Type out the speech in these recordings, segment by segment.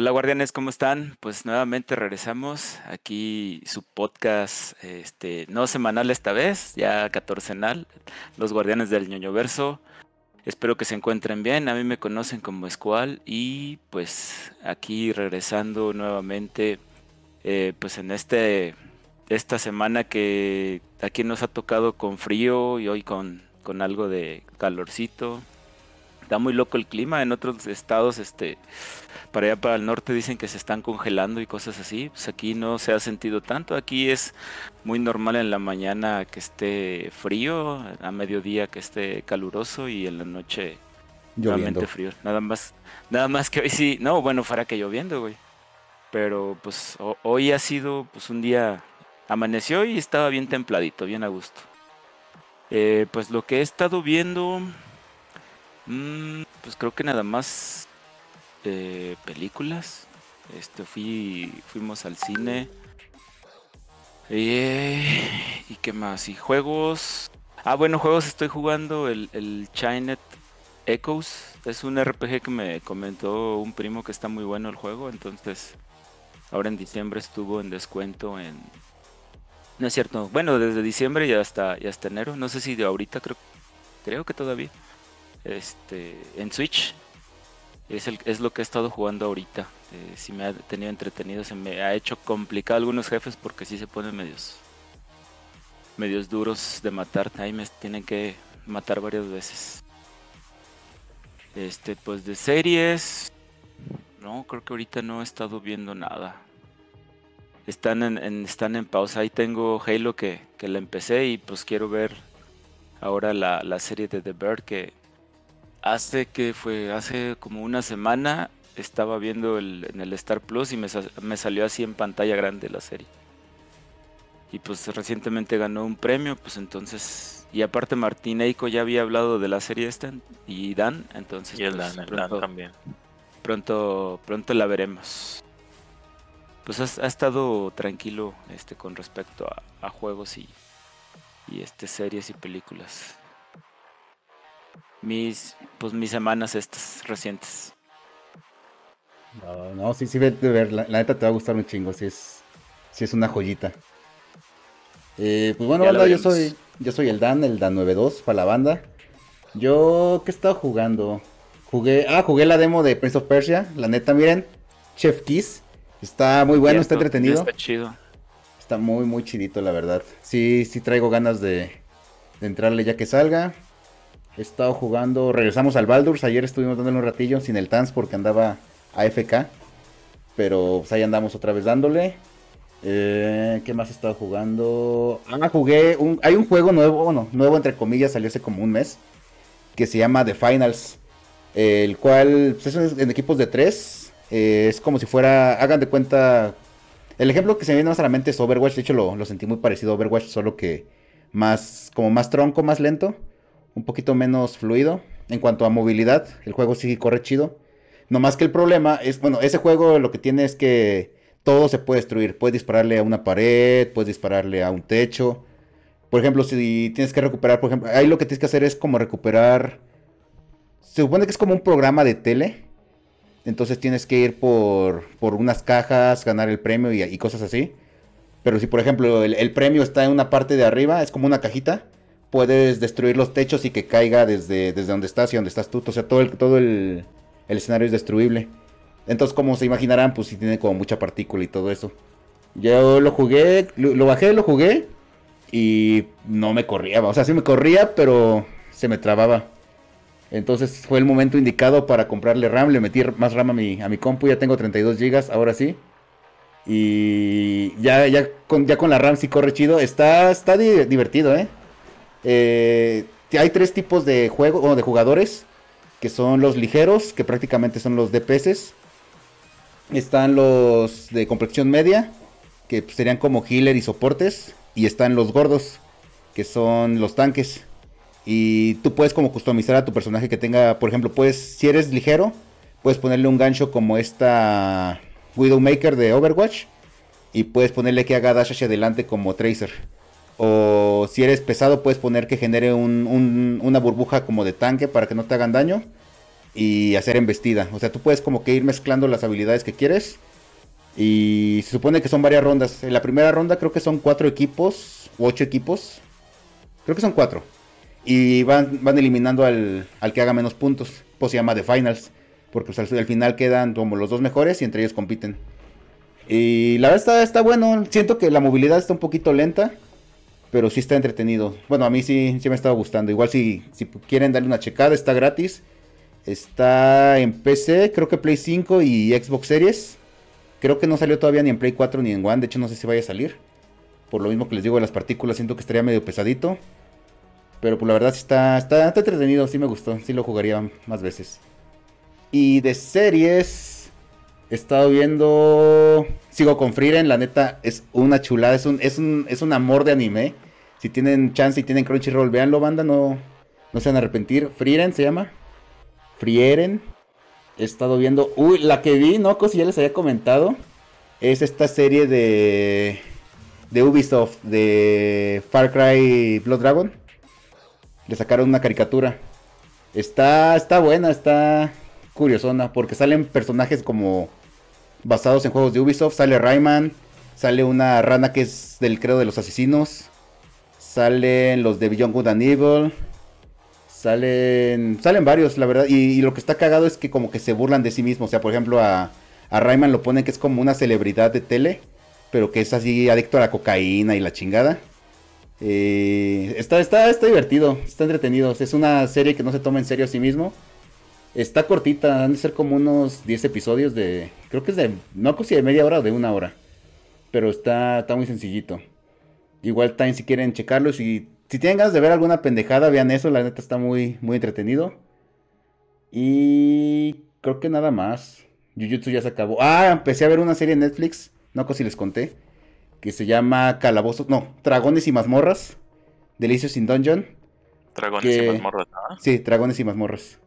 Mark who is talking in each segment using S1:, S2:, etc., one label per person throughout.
S1: Hola guardianes, ¿cómo están? Pues nuevamente regresamos aquí su podcast, este, no semanal esta vez, ya catorcenal, los guardianes del ñoño verso. Espero que se encuentren bien, a mí me conocen como Escual y pues aquí regresando nuevamente, eh, pues en este, esta semana que aquí nos ha tocado con frío y hoy con, con algo de calorcito. Está muy loco el clima en otros estados, este, para allá para el norte dicen que se están congelando y cosas así. Pues aquí no se ha sentido tanto. Aquí es muy normal en la mañana que esté frío, a mediodía que esté caluroso y en la noche
S2: Lloviendo.
S1: frío. Nada más, nada más que hoy sí, no, bueno, fuera que lloviendo, güey. Pero pues hoy ha sido pues un día amaneció y estaba bien templadito, bien a gusto. Eh, pues lo que he estado viendo, mmm, pues creo que nada más eh, películas. Este, fui, fuimos al cine. Eh, ¿Y qué más? Y juegos. Ah, bueno, juegos estoy jugando el, el Chinet Echoes. Es un RPG que me comentó un primo que está muy bueno el juego. Entonces, ahora en diciembre estuvo en descuento en. No es cierto. Bueno, desde diciembre y hasta, y hasta enero. No sé si de ahorita creo. Creo que todavía. Este. En Switch. Es, lo que he estado jugando ahorita. Eh, si me ha tenido entretenido, se me ha hecho complicado algunos jefes porque sí se ponen medios medios duros de matar. Ahí me tienen que matar varias veces. Este, pues de series. No, creo que ahorita no he estado viendo nada. Están en, en están en pausa. Ahí tengo Halo que, que la empecé y pues quiero ver ahora la, la serie de The Bird que, hace que fue hace como una semana estaba viendo el, en el Star Plus y me, me, salió así en pantalla grande la serie. Y pues recientemente ganó un premio, pues entonces... Y aparte Martín Eiko ya había hablado de la serie esta y Dan, entonces...
S3: Y el
S1: pues,
S3: Dan, el
S1: pronto,
S3: Dan también.
S1: Pronto, pronto la veremos. Pues ha, ha estado tranquilo este con respecto a, a juegos y, y este series y películas mis pues mis semanas estas recientes.
S2: No, no, sí, sí, de ver, la, la, neta te va a gustar un chingo, sí es, sí es una joyita. Eh, pues bueno, banda, yo soy, yo soy el Dan, el Dan 92 para la banda. Yo, ¿qué he estado jugando? Jugué, ah, jugué la demo de Prince of Persia, la neta, miren, Chef Kiss, está muy bueno, está entretenido.
S1: Está chido.
S2: Está muy, muy chidito, la verdad. Sí, sí traigo ganas de, de entrarle ya que salga. He estado jugando, regresamos al Baldur's, ayer estuvimos dándole un ratillo sin el Tans porque andaba AFK, pero pues ahí andamos otra vez dándole. Eh, ¿Qué más he estado jugando? Ah, jugué, un, hay un juego nuevo, bueno, nuevo entre comillas, salió hace como un mes, que se llama The Finals, el cual pues, es en equipos de tres, eh, es como si fuera, hagan de cuenta, el ejemplo que se me viene más a la mente es Overwatch, de hecho lo, lo sentí muy parecido a Overwatch, solo que más, como más tronco, más lento un poquito menos fluido. En cuanto a movilidad, el juego sí corre chido. No más que el problema es, bueno, ese juego lo que tiene es que todo se puede destruir. Puedes dispararle a una pared, puedes dispararle a un techo. Por ejemplo, si tienes que recuperar, por ejemplo, ahí lo que tienes que hacer es como recuperar. Se supone que es como un programa de tele. Entonces tienes que ir por, por unas cajas, ganar el premio y, cosas así. Pero si, por ejemplo, el premio está en una parte de arriba, es como una cajita puedes destruir los techos y que caiga desde, desde donde estás y donde estás tú. O sea, todo el, todo el, el escenario es destruible. Entonces, como se imaginarán, pues sí tiene como mucha partícula y todo eso. Yo lo jugué, lo, bajé, lo jugué y no me corría. O sea, sí me corría, pero se me trababa. Entonces fue el momento indicado para comprarle RAM. Le metí más RAM a mi, a mi compu. Ya tengo 32 GB, ahora sí. Y ya, ya, con, ya con la RAM sí corre chido. Está, está divertido, ¿eh? Eh, hay tres tipos de juego o de jugadores que son los ligeros, que prácticamente son los DPS. Están los de complexión media, que serían como healer y soportes. Y están los gordos, que son los tanques. Y tú puedes como customizar a tu personaje que tenga, por ejemplo, puedes, si eres ligero, puedes ponerle un gancho como esta Widowmaker de Overwatch. Y puedes ponerle que haga dash hacia adelante como Tracer. O si eres pesado, puedes poner que genere un, un, una burbuja como de tanque para que no te hagan daño. y hacer embestida. O sea, tú puedes como que ir mezclando las habilidades que quieres. Y se supone que son varias rondas. En la primera ronda creo que son cuatro equipos, o ocho equipos. Creo que son cuatro. Y van, eliminando al, al que haga menos puntos. Pues se llama The Finals. Porque pues, al, final quedan como los dos mejores y entre ellos compiten. Y la verdad está, está bueno. Siento que la movilidad está un poquito lenta. Pero sí está entretenido. Bueno, a mí sí, sí me estado gustando. Igual si, si quieren darle una checada, está gratis. Está en PC, creo que Play 5 y Xbox Series. Creo que no salió todavía ni en Play 4 ni en One. De hecho, no sé si vaya a salir. Por lo mismo que les digo de las partículas, siento que estaría medio pesadito. Pero pues la verdad sí está, está, entretenido, sí me gustó. Sí lo jugaría más veces. Y de series, he estado viendo. Sigo con Frieren, la neta es una chulada, es un, es un, es un amor de anime. Si tienen chance y tienen Crunchyroll, véanlo, banda, no, no se van a arrepentir. Frieren se llama. Frieren. He estado viendo. Uy, la que vi, ¿no? Cosa ya les había comentado. Es esta serie de. De Ubisoft, de Far Cry Blood Dragon. Le sacaron una caricatura. Está, está buena, está curiosona. Porque salen personajes como. Basados en juegos de Ubisoft. Sale Rayman. Sale una rana que es del credo de los asesinos. Salen los de Beyond Good and Evil. Salen, salen varios, la verdad. Y, lo que está cagado es que como que se burlan de sí mismos. O sea, por ejemplo, a, a Rayman lo ponen que es como una celebridad de tele, pero que es así adicto a la cocaína y la chingada. Eh, está, está, está divertido, está entretenido. Es una serie que no se toma en serio a sí mismo. Está cortita, han de ser como unos 10 episodios de. Creo que es de. No sé si de media hora o de una hora. Pero está, está muy sencillito. Igual también si quieren checarlo, si si tienen ganas de ver alguna pendejada, vean eso, la neta está muy, muy entretenido. Y creo que nada más. Jujutsu ya se acabó. Ah, empecé a ver una serie en Netflix, no sé si les conté, que se llama Calabozos, no, Dragones y Mazmorras, Delicious in Dungeon.
S3: Dragones y Mazmorras, ¿no?
S2: Sí, Dragones y Mazmorras.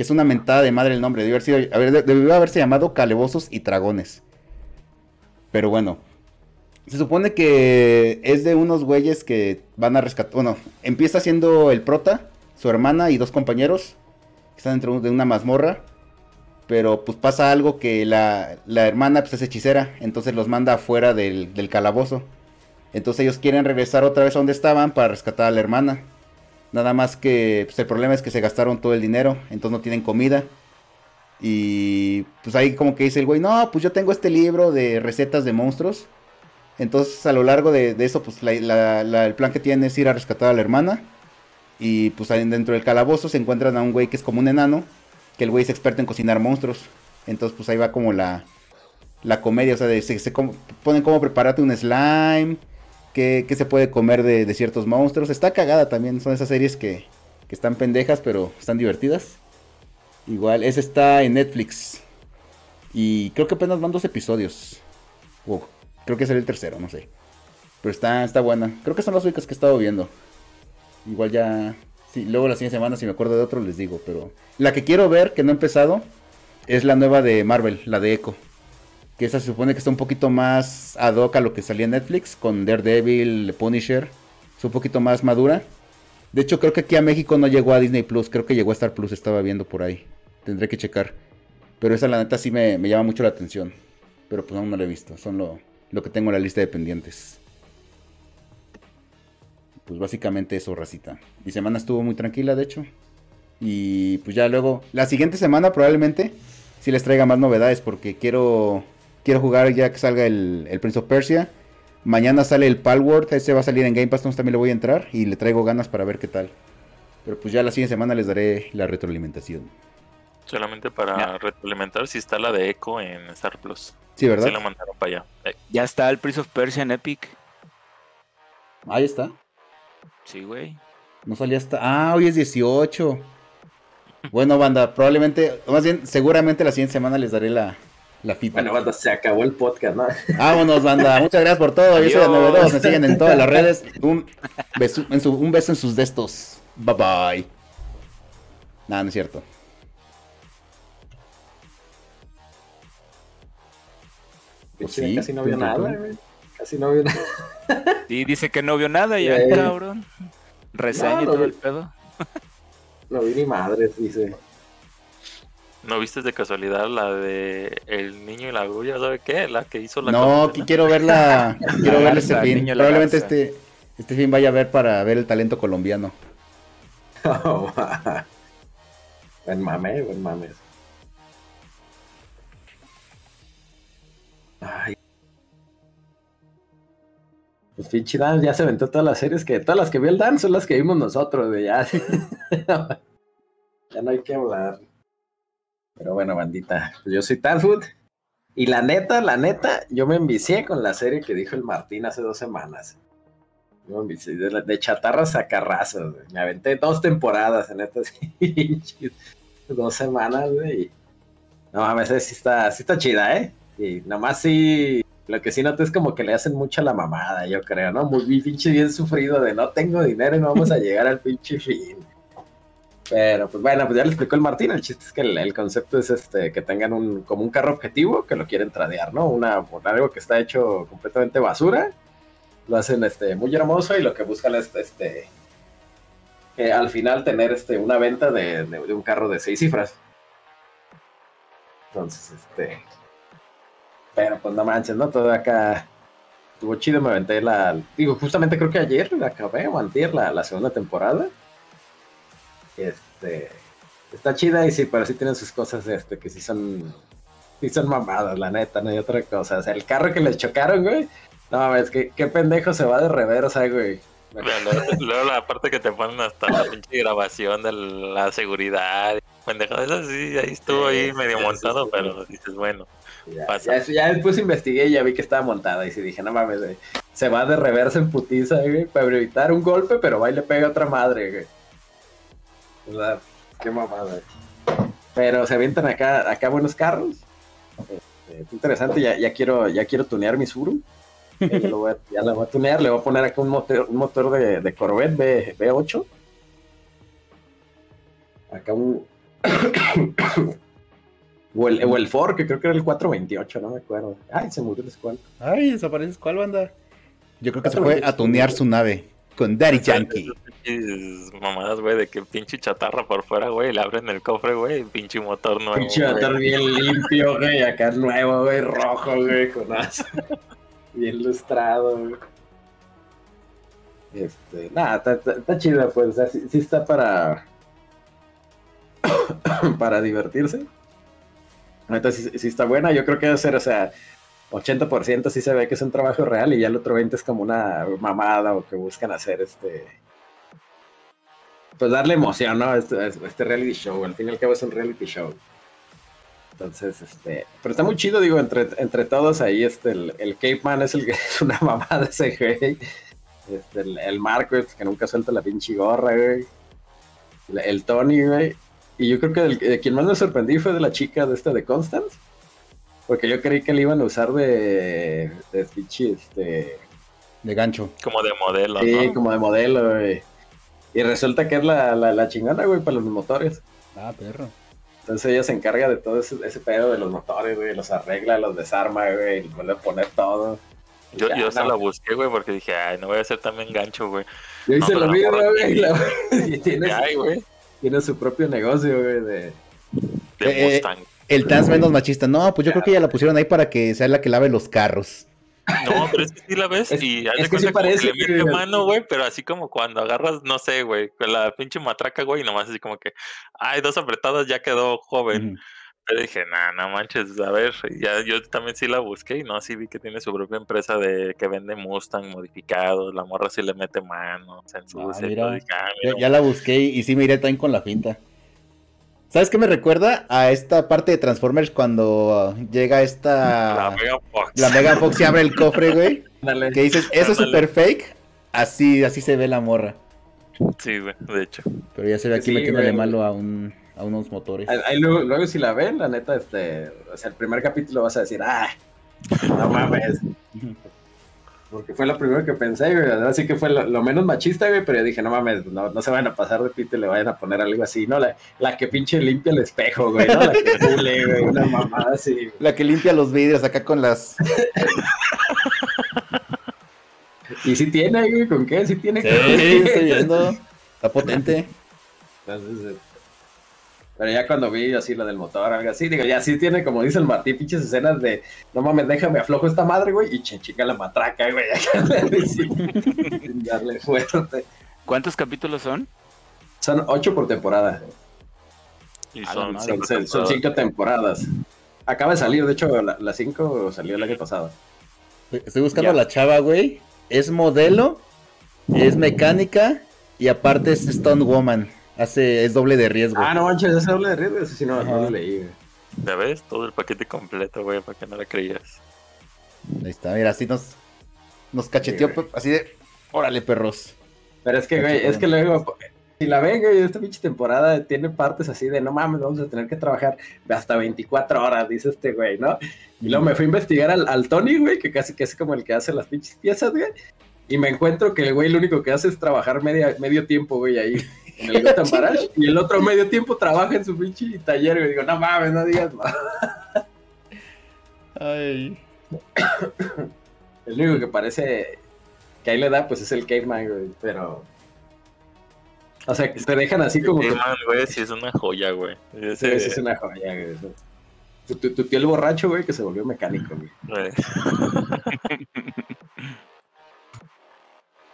S2: Que es una mentada de madre el nombre, debió, haber sido, debió haberse llamado Calabozos y Dragones. Pero bueno, se supone que es de unos güeyes que van a rescatar. Bueno, empieza siendo el prota, su hermana y dos compañeros. Que están dentro de una mazmorra. Pero pues pasa algo que la, hermana pues es hechicera. Entonces los manda afuera del, calabozo. Entonces ellos quieren regresar otra vez a donde estaban para rescatar a la hermana. Nada más que pues, el problema es que se gastaron todo el dinero. Entonces no tienen comida. Y pues ahí como que dice el güey, no, pues yo tengo este libro de recetas de monstruos entonces, a lo largo de, eso, pues el plan que tienen es ir a rescatar a la hermana. Y pues dentro del calabozo se encuentran a un güey que es como un enano. Que el güey es experto en cocinar monstruos. Entonces, pues ahí va como la, la comedia. O sea, se, ponen cómo prepararte un slime. Qué, se puede comer de, ciertos monstruos. Está cagada también. Son esas series que, que están pendejas, pero están divertidas. Igual, ese está en Netflix. Y creo que apenas van dos episodios. Creo que será el tercero, no sé. Pero está, está buena. Creo que son las únicas que he estado viendo. Igual ya. Sí, luego la siguiente semana, si me acuerdo de otro, les digo. Pero la que quiero ver, que no he empezado, es la nueva de Marvel, la de Echo. Que esa se supone que está un poquito más ad hoc a lo que salía en Netflix, con Daredevil, Punisher. Es un poquito más madura. De hecho, creo que aquí a México no llegó a Disney Plus. Creo que llegó a Star Plus, estaba viendo por ahí. Tendré que checar. Pero esa, la neta, sí me, me llama mucho la atención. Pero pues aún no la he visto. Son lo, lo que tengo en la lista de pendientes. Pues básicamente eso, racita. Mi semana estuvo muy tranquila, de hecho. Y pues ya luego, la siguiente semana probablemente sí les traiga más novedades porque quiero quiero jugar ya que salga el, el Prince of Persia. Mañana sale el Palworld, ese va a salir en Game Pass, entonces también le voy a entrar y le traigo ganas para ver qué tal. Pero pues ya la siguiente semana les daré la retroalimentación.
S3: Solamente para retroalimentar si está la de Echo en Star Plus.
S2: Sí, ¿verdad? Se
S3: la mandaron para allá.
S1: Eh, ya está el Prince of Persia en Epic.
S2: Ahí está.
S1: Sí, güey.
S2: No salía hasta. Ah, hoy es 18. Bueno, banda, probablemente, más bien, seguramente la siguiente semana les daré la, la fita.
S4: Bueno, banda, se acabó el podcast, ¿no?
S2: Vámonos, banda. Muchas gracias por todo. Yo soy de 92. Me siguen en todas las redes. Un beso en, un beso en sus destos. Bye bye. Nada, no es cierto.
S4: sí, casi no vio nada, Casi no vio nada.
S1: Sí, dice que no vio nada ya, cabrón. Reseña y todo el pedo.
S4: No vi ni madres, dice.
S3: ¿No viste de casualidad la de El niño y la grulla? ¿Sabe qué? La que hizo la.
S2: No, quiero verla. quiero ver este fin. Probablemente este, este fin vaya a ver para ver el talento colombiano.
S4: buen mame, buen mame. Ay. Pues pinche Dan ya se aventó todas las series que, todas las que vio el Dan son las que vimos nosotros, de ya. ya no hay que hablar. Pero bueno, bandita, pues yo soy Tanfood. Y la neta, la neta, yo me envicié con la serie que dijo el Martín hace dos semanas. Yo me envicié de, chatarras a carrazos. Me aventé dos temporadas en estas dos semanas, güey. No mames, sí está, sí está chida, ¿eh? Y nomás sí, lo que sí noté es como que le hacen mucha la mamada, yo creo, ¿no? Muy pinche bien sufrido de no tengo dinero y no vamos a llegar al pinche fin. Pero pues bueno, pues ya le explicó el Martín, el chiste es que el, concepto es este que tengan un como un carro objetivo que lo quieren tradear, ¿no? Una algo que está hecho completamente basura. Lo hacen este muy hermoso y lo que buscan es este que al final tener este una venta de, un carro de seis cifras. Entonces, este pero pues no manches, ¿no? Todo acá estuvo chido, me aventé la digo, justamente creo que ayer la acabé o antier la, la segunda temporada este, está chida y sí, pero sí tienen sus cosas este, que sí son, sí son mamadas, la neta, no hay otra cosa. O sea, el carro que les chocaron, güey. No, es que qué pendejo se va de reversa, güey.
S3: Luego, la parte que te ponen hasta la pinche grabación de la seguridad. Pendejo, eso sí, ahí estuvo ahí medio montado, pero dices, bueno.
S4: Ya, después investigué y ya vi que estaba montada y sí dije, no mames, güey. Se va de reversa en putiza, güey, para evitar un golpe, pero va y le pega a otra madre, güey. Qué mamada. Pero se avientan acá, acá buenos carros. Este, es interesante, ya, ya, quiero, ya quiero tunear mi Suru. ya, lo voy a, tunear, le voy a poner acá un motor, un motor de, de Corvette B, B8. Acá un. o, el, o el Ford, que creo que era el 428, no me acuerdo. Ay, se murió el Squall.
S2: Ay, desaparece Squall, banda. Yo creo que se fue a tunear su nave con Daddy Yankee.
S3: Mamadas, güey, de que pinche chatarra por fuera, güey, le abren el cofre, güey, pinche motor nuevo.
S4: Pinche motor bien limpio, güey, acá nuevo, güey, rojo, güey, con as. bien lustrado, güey. Este, nada, está, chido, pues, o sea, sí, está para. para divertirse. Entonces, sí, sí, está buena, yo creo que debe ser, o sea, 80% sí se ve que es un trabajo real y ya el otro 20% es como una mamada o que buscan hacer este. Pues darle emoción, ¿no? Este, este reality show. Al fin y al cabo es un reality show. Entonces, este. Pero está muy chido, digo, entre, entre todos ahí, este, el, el Cape Man es el que es una mamada ese güey. Este, el, el Marco, que nunca suelta la pinche gorra, güey. El, Tony, güey. Y yo creo que el, quien más me sorprendí fue de la chica de esta de Constance porque yo creí que le iban a usar de. de este.
S2: De gancho.
S3: Como de modelo.
S4: Sí, como de modelo, güey. Y resulta que es la, la, chingona, güey, para los motores.
S2: Ah, perro.
S4: Entonces ella se encarga de todo ese, ese pedo de los motores, güey. Los arregla, los desarma, güey. Y vuelve a poner todo.
S3: Yo, yo se la busqué, güey, porque dije, ay, no voy a hacer también gancho, güey.
S4: Yo hice lo mismo, güey. tiene, tiene su propio negocio, güey, de...
S3: De eh, Mustang.
S2: El trans menos machista. No, pues yo creo que ya la pusieron ahí para que sea la que lave los carros.
S3: No, pero es que sí la ves y haz de que parece, que le mete mano, güey, pero así como cuando agarras, no sé, güey, con la pinche matraca, güey, y nomás así como que, ay, dos apretadas, ya quedó joven. Pero dije, nah, no manches, a ver, ya yo también sí la busqué y no, sí vi que tiene su propia empresa de que vende Mustang modificados, la morra sí le mete mano, se ensucia.
S2: Ah, ya, la busqué y sí me iré también con la finta. ¿Sabes qué me recuerda? A esta parte de Transformers cuando llega esta.
S3: La Mega Fox.
S2: La Mega Fox y abre el cofre, güey. que dices, eso es super fake. Así, así se ve la morra.
S3: Sí, güey, de hecho.
S2: Pero ya se ve aquí sí, metiéndole malo a un a unos motores.
S4: Ahí, luego, luego, si la ven, la neta, este, o sea, el primer capítulo vas a decir, ah, no mames. Porque fue lo primero que pensé, güey. Así que fue lo, menos machista, güey. Pero yo dije, no mames, no, no se van a pasar de pito y le vayan a poner algo así, ¿no? La, la que pinche limpia el espejo, güey, ¿no? La que pule, güey. Una mamada así.
S2: La que limpia los vidrios acá con las.
S4: y si tiene, güey, ¿con qué? Si tiene.
S2: Sí, estoy viendo. Está potente.
S4: Entonces, Pero ya cuando vi así lo del motor, algo así, digo, ya sí tiene, como dice el Martí, pinches escenas de, no mames, déjame aflojo esta madre, güey, y chica la matraca, güey, darle fuerte.
S1: ¿Cuántos capítulos son?
S4: Son ocho por temporada. Y son, cinco, temporadas. Acaba de salir, de hecho, la, cinco salió el año pasado.
S2: Estoy buscando a la chava, güey. Es modelo, es mecánica y aparte es Stone Woman. Hace, es doble de riesgo.
S4: Ah, no manches, es doble de riesgo. Eso sí no, no lo leí,
S3: ¿Ya ves? Todo el paquete completo, güey, para que no la creías.
S2: Ahí está, mira, así nos, nos cacheteó, así de, órale, perros.
S4: Pero es que, güey, es que luego, si la ven, güey, esta pinche temporada tiene partes así de, no mames, vamos a tener que trabajar hasta 24 horas, dice este güey, ¿no? Y luego me fui a investigar al, al Tony, güey, que casi que es como el que hace las pinches piezas, güey. Y me encuentro que el güey lo único que hace es trabajar media, medio tiempo, güey, ahí en el Gotham y el otro medio tiempo trabaja en su pinche taller, y digo, no mames, no digas más. Ay. El único que parece que ahí le da, pues es el Caveman, güey, pero... O sea, que se dejan así como...
S3: El Caveman, güey, sí es una joya, güey.
S4: Sí, es una joya, güey. Tu, tu, tío el borracho, güey, que se volvió mecánico, güey.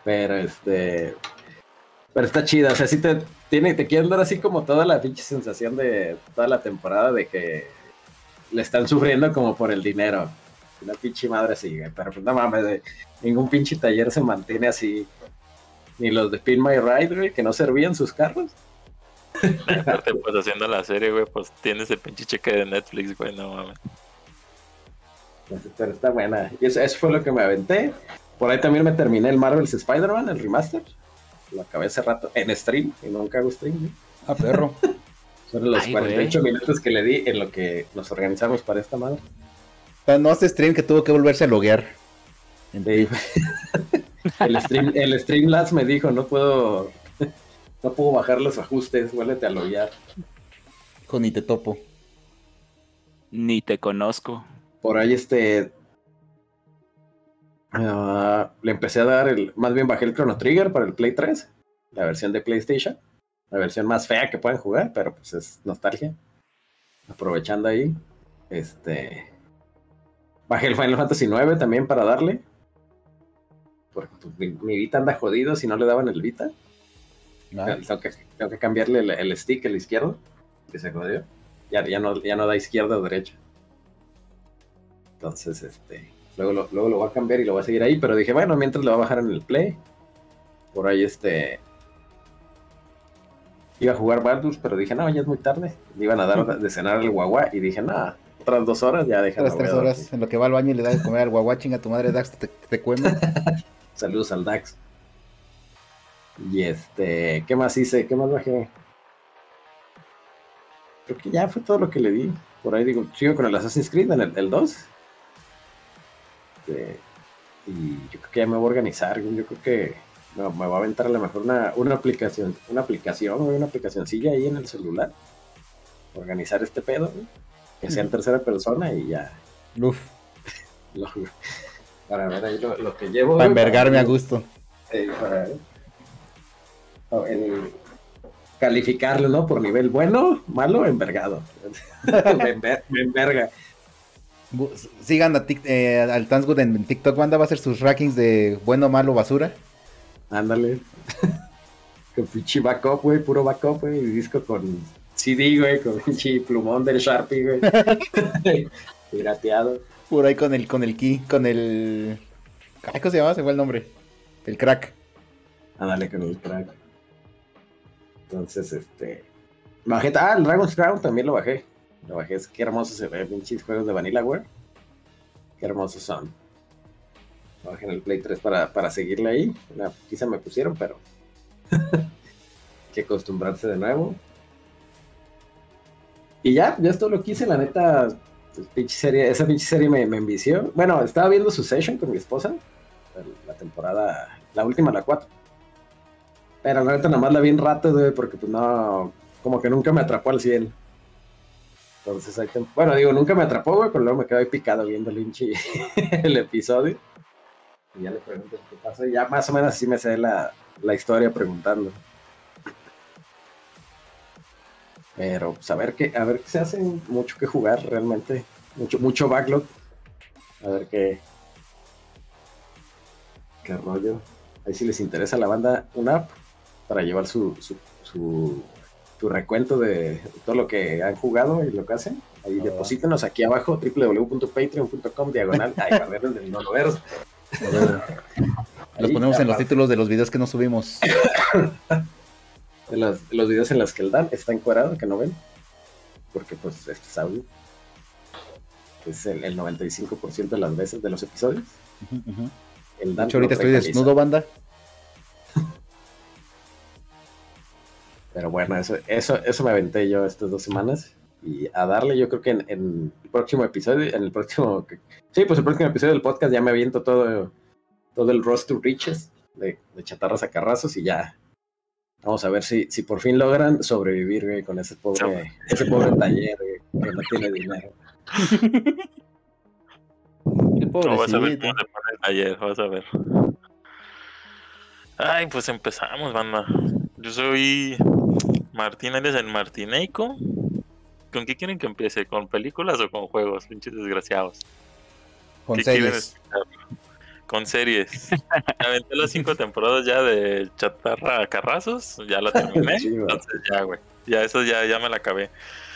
S4: Pero este. Pero está chida, o sea, sí te, tiene, te quieren dar así como toda la pinche sensación de toda la temporada de que le están sufriendo como por el dinero. Una pinche madre sigue, pero pues no mames, ningún pinche taller se mantiene así. Ni los de Pin My Ride, güey, que no servían sus carros.
S3: Aparte, pues haciendo la serie, güey, pues tienes el pinche cheque de Netflix, güey, no mames.
S4: Pero está buena. Y eso, eso, fue lo que me aventé. Por ahí también me terminé el Marvel's Spider-Man, el remaster. Lo acabé hace rato en stream y nunca hago stream.
S2: A perro.
S4: Son los 48 minutos que le di en lo que nos organizamos para esta madre.
S2: no hace stream que tuvo que volverse a loguear.
S4: el stream, el Streamlabs me dijo, no puedo, no puedo bajar los ajustes, vuélvete a loguear.
S2: Hijo, ni te topo.
S1: Ni te conozco.
S4: Por ahí este Ah, le empecé a dar el, más bien bajé el Chrono Trigger para el Play 3, la versión de PlayStation, la versión más fea que pueden jugar, pero pues es nostalgia. Aprovechando ahí, este, bajé el Final Fantasy 9 también para darle, porque pues, mi, Vita anda jodido si no le daban el Vita. Tengo, que, cambiarle el, stick, el izquierdo, que se jodió. Ya, ya, no, ya no da izquierda o derecha. Entonces, este, Luego lo, luego lo voy a cambiar y lo voy a seguir ahí, pero dije, bueno, mientras lo voy a bajar en el Play. Por ahí este... Iba a jugar Baldur's, pero dije, no, ya es muy tarde. Me iban a dar de cenar al guagua y dije, nada, otras dos horas ya dejan.
S2: Otras tres horas, en lo que va al baño y le da de comer al guagua, chinga tu madre Dax, te, te
S4: Saludos al Dax. Y este, ¿qué más hice? ¿Qué más bajé? Creo que ya fue todo lo que le di. Por ahí digo, sigo con el Assassin's Creed en el, el 2. Este, y yo creo que ya me voy a organizar, yo creo que me, va a aventar a lo mejor una, una aplicación, una aplicación, una aplicacioncilla ahí en el celular. Organizar este pedo, que sea en tercera persona y ya.
S2: Uf.
S4: para ver ahí lo, que llevo.
S2: Para envergarme a gusto.
S4: para calificarlo, ¿no? Por nivel bueno, malo, envergado. me enverga.
S2: Sigan a eh, al Tansgood en TikTok, banda va a hacer sus rankings de bueno, malo, basura.
S4: Ándale. con pinche backup, güey, puro backup, güey, y disco con CD, güey, con pinche plumón del Sharpie, güey. Pirateado.
S2: Por ahí con el, con el key, con el. ¿Cómo se llama? Se fue el nombre. El crack.
S4: Ándale con el crack. Entonces, este. Bajé. Ah, el Dragon's Crown también lo bajé. Lo bajé, qué hermoso se ve, pinches juegos de Vanillaware. Qué hermosos son. Lo bajé en el Play 3 para, para seguirle ahí. quizá me pusieron, pero. que acostumbrarse de nuevo. Y ya, ya es todo lo que hice, la neta. Pues, serie, esa pinche serie me, me envició. Bueno, estaba viendo su session con mi esposa. La temporada, la última, la 4. Pero la neta nada más la vi en rato, porque pues no, como que nunca me atrapó al 100. Entonces, ahí bueno, digo, nunca me atrapó, güey, pero luego me quedé picado viendo el, el episodio. Y ya le pregunto qué pasa. Y ya más o menos así me sé la, la historia preguntando. Pero pues a ver qué, a ver qué se hace, mucho que jugar realmente, mucho, mucho backlog. A ver qué, qué rollo. Ahí si les interesa la banda una app para llevar su, su, recuento de todo lo que han jugado y lo que hacen. Ahí deposítenos aquí abajo, www.patreon.com diagonal. Ay, ver del no lo
S2: Los ponemos en los títulos de los videos que no subimos.
S4: de, los, videos en los que el Dan está encuadrado, que no ven. Porque pues este es audio. es el, 95% de las veces de los episodios.
S2: El Dan ahorita estoy desnudo, banda.
S4: Pero bueno, eso, eso, eso me aventé yo estas dos semanas. Y a darle, yo creo que en, el próximo episodio, en el próximo. Sí, pues el próximo episodio del podcast ya me aviento todo, todo el roster riches de, de chatarras a carrazos y ya Vamos a ver si, si por fin logran sobrevivir, con ese pobre, ese pobre taller, que no tiene dinero.
S3: no, vas a ver cómo se pone el taller, vas a ver. Ay, pues empezamos, banda. Yo soy Martín, eres el Martineico. ¿Con qué quieren que empiece? ¿Con películas o con juegos? Pinches desgraciados.
S2: Con series
S3: con series. Aventé las cinco temporadas ya de Chatarra Carrazos, ya la terminé. entonces ya, güey. Ya eso ya, ya me la acabé.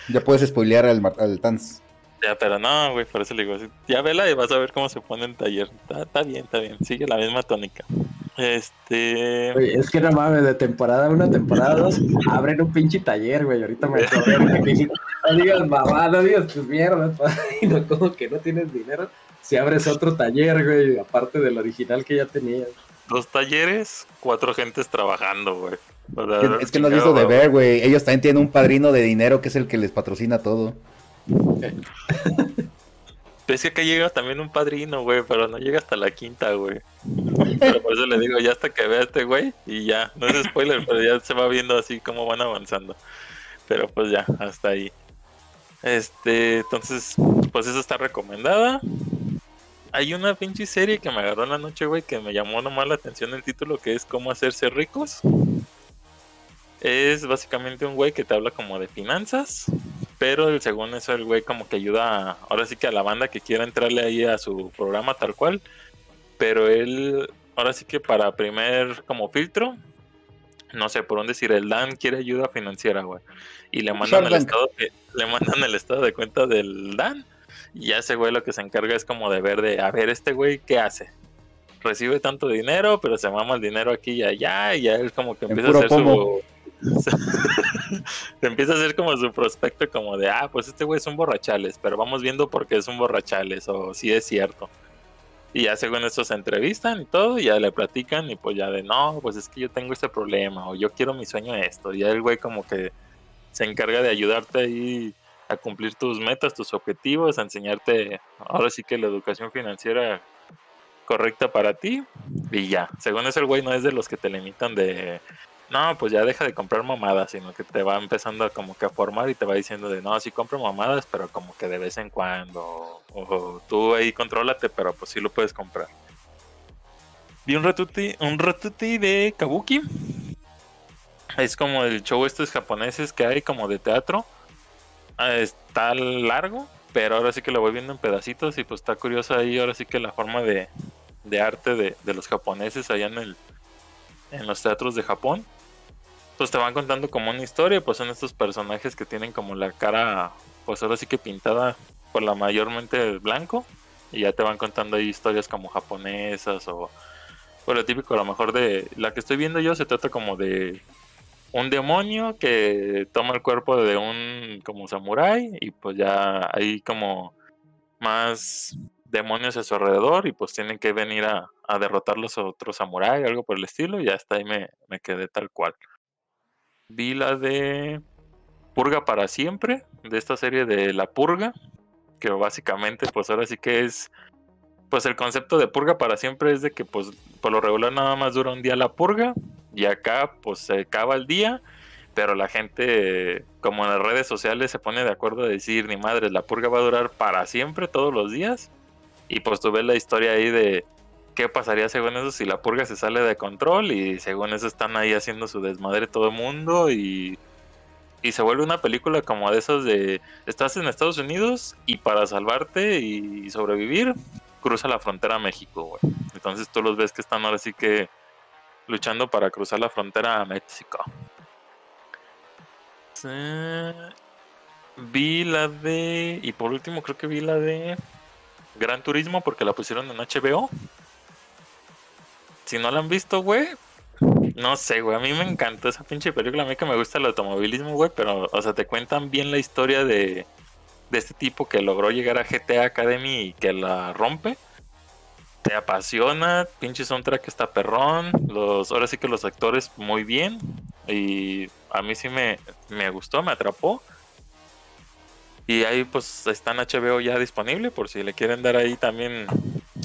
S2: Ya puedes spoilear al, al Tans.
S3: Ya, pero no, güey, por eso le digo, ya vela y vas a ver cómo se pone en taller. Está, bien, está bien, sigue la misma tónica. Este.
S4: Oye, es que no mames, de temporada 1 temporada 2, abren un pinche taller, güey. Ahorita me acordé no digas mamá, no digas tus mierdas, y no, como que no tienes dinero si abres otro taller, güey, aparte del original que ya tenías.
S3: Dos talleres, cuatro gentes trabajando, güey.
S2: es, que no has visto de ver, güey. Ellos también tienen un padrino de dinero que es el que les patrocina todo.
S3: Es que acá llega también un padrino, güey, pero no llega hasta la quinta, güey. Pero por eso le digo, ya hasta que vea este güey, y ya, no es spoiler, pero ya se va viendo así cómo van avanzando. Pero pues ya, hasta ahí. Este, entonces, pues eso está recomendada. Hay una pinche serie que me agarró en la noche, güey, que me llamó nomás la atención el título, que es Cómo hacerse ricos. Es básicamente un güey que te habla como de finanzas, pero según eso el güey como que ayuda, ahora sí que a la banda que quiera entrarle ahí a su programa tal cual, pero él, ahora sí que para primer como filtro, no sé por dónde decir, el Dan quiere ayuda financiera, güey, y le mandan el estado, le mandan el estado de cuenta del Dan y ya ese güey lo que se encarga es como de ver de, a ver, este güey, ¿qué hace? Recibe tanto dinero, pero se mama el dinero aquí y allá, y ya él como que empieza a hacer su... empieza a hacer como su prospecto como de, ah, pues este güey es un borrachales, pero vamos viendo por qué es un borrachales, o si es cierto. Y ya según eso se entrevistan y todo, y ya le platican, y pues ya de, no, pues es que yo tengo este problema, o yo quiero mi sueño esto, y ya el güey como que se encarga de ayudarte ahí a cumplir tus metas, tus objetivos, a enseñarte ahora sí que la educación financiera correcta para ti y ya. Según es el güey no es de los que te limitan de no, pues ya deja de comprar mamadas, sino que te va empezando como que a formar y te va diciendo de no, sí compro mamadas, pero como que de vez en cuando o, tú ahí contrólate, pero pues sí lo puedes comprar. Vi un ratuti, un ratuti de Kabuki. Es como el show estos japoneses que hay como de teatro Ah, está largo, pero ahora sí que lo voy viendo en pedacitos y pues está curioso ahí, ahora sí que la forma de, arte de, los japoneses allá en, el, en los teatros de Japón. Pues te van contando como una historia, pues son estos personajes que tienen como la cara, pues ahora sí que pintada por la mayormente blanco. Y ya te van contando ahí historias como japonesas o... Pues lo típico, a lo mejor de... La que estoy viendo yo se trata como de un demonio que toma el cuerpo de un como samurái y pues ya hay como más demonios a su alrededor y pues tienen que venir a, derrotar los otros algo por el estilo, y hasta ahí me, me quedé tal cual. Vi la de Purga para siempre, de esta serie de La Purga, que básicamente pues ahora sí que es pues el concepto de purga para siempre es de que pues por lo regular nada más dura un día la purga y acá pues se acaba el día, pero la gente como en las redes sociales se pone de acuerdo a decir, ni madre, la purga va a durar para siempre todos los días y pues tú ves la historia ahí de qué pasaría según eso si la purga se sale de control y según eso están ahí haciendo su desmadre todo el mundo y y se vuelve una película como de esos de estás en Estados Unidos y para salvarte y sobrevivir cruza la frontera a México, güey. Entonces tú los ves que están ahora sí que luchando para cruzar la frontera a México. Vi la de y por último creo que vi la de Gran Turismo porque la pusieron en HBO. Si no la han visto, güey, no sé, güey. A mí me encantó esa pinche película. A mí que me gusta el automovilismo, güey. Pero, o sea, te cuentan bien la historia de, de este tipo que logró llegar a GTA Academy y que la rompe. Te apasiona. Pinche soundtrack está perrón. Los, ahora sí que los actores muy bien. Y a mí sí me, me gustó, me atrapó. Y ahí pues está en HBO ya disponible por si le quieren dar ahí también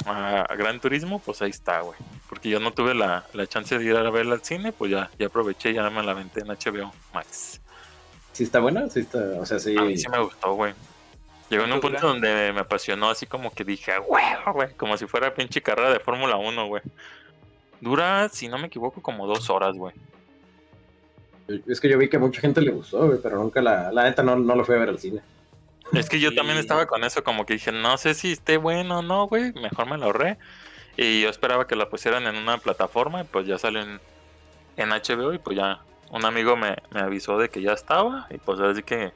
S3: a, Gran Turismo, pues ahí está, güey. Porque yo no tuve la, chance de ir a verla al cine, pues ya, ya aproveché, ya me la aventé en HBO Max.
S4: ¿Sí está buena? ¿Sí está, o sea, sí...
S3: A mí sí me gustó, güey. Llegó en un punto donde me apasionó así como que dije, güey, güey, como si fuera pinche carrera de Fórmula 1, güey. Dura, si no me equivoco, como dos horas, güey.
S4: Es que yo vi que a mucha gente le gustó, güey, pero nunca la, la neta no, no lo fui a ver al cine.
S3: Es que yo también estaba con eso, como que dije, no sé si esté bueno o no, güey, mejor me lo ahorré. Y yo esperaba que la pusieran en una plataforma y pues ya salen en HBO y pues ya un amigo me, avisó de que ya estaba y pues así que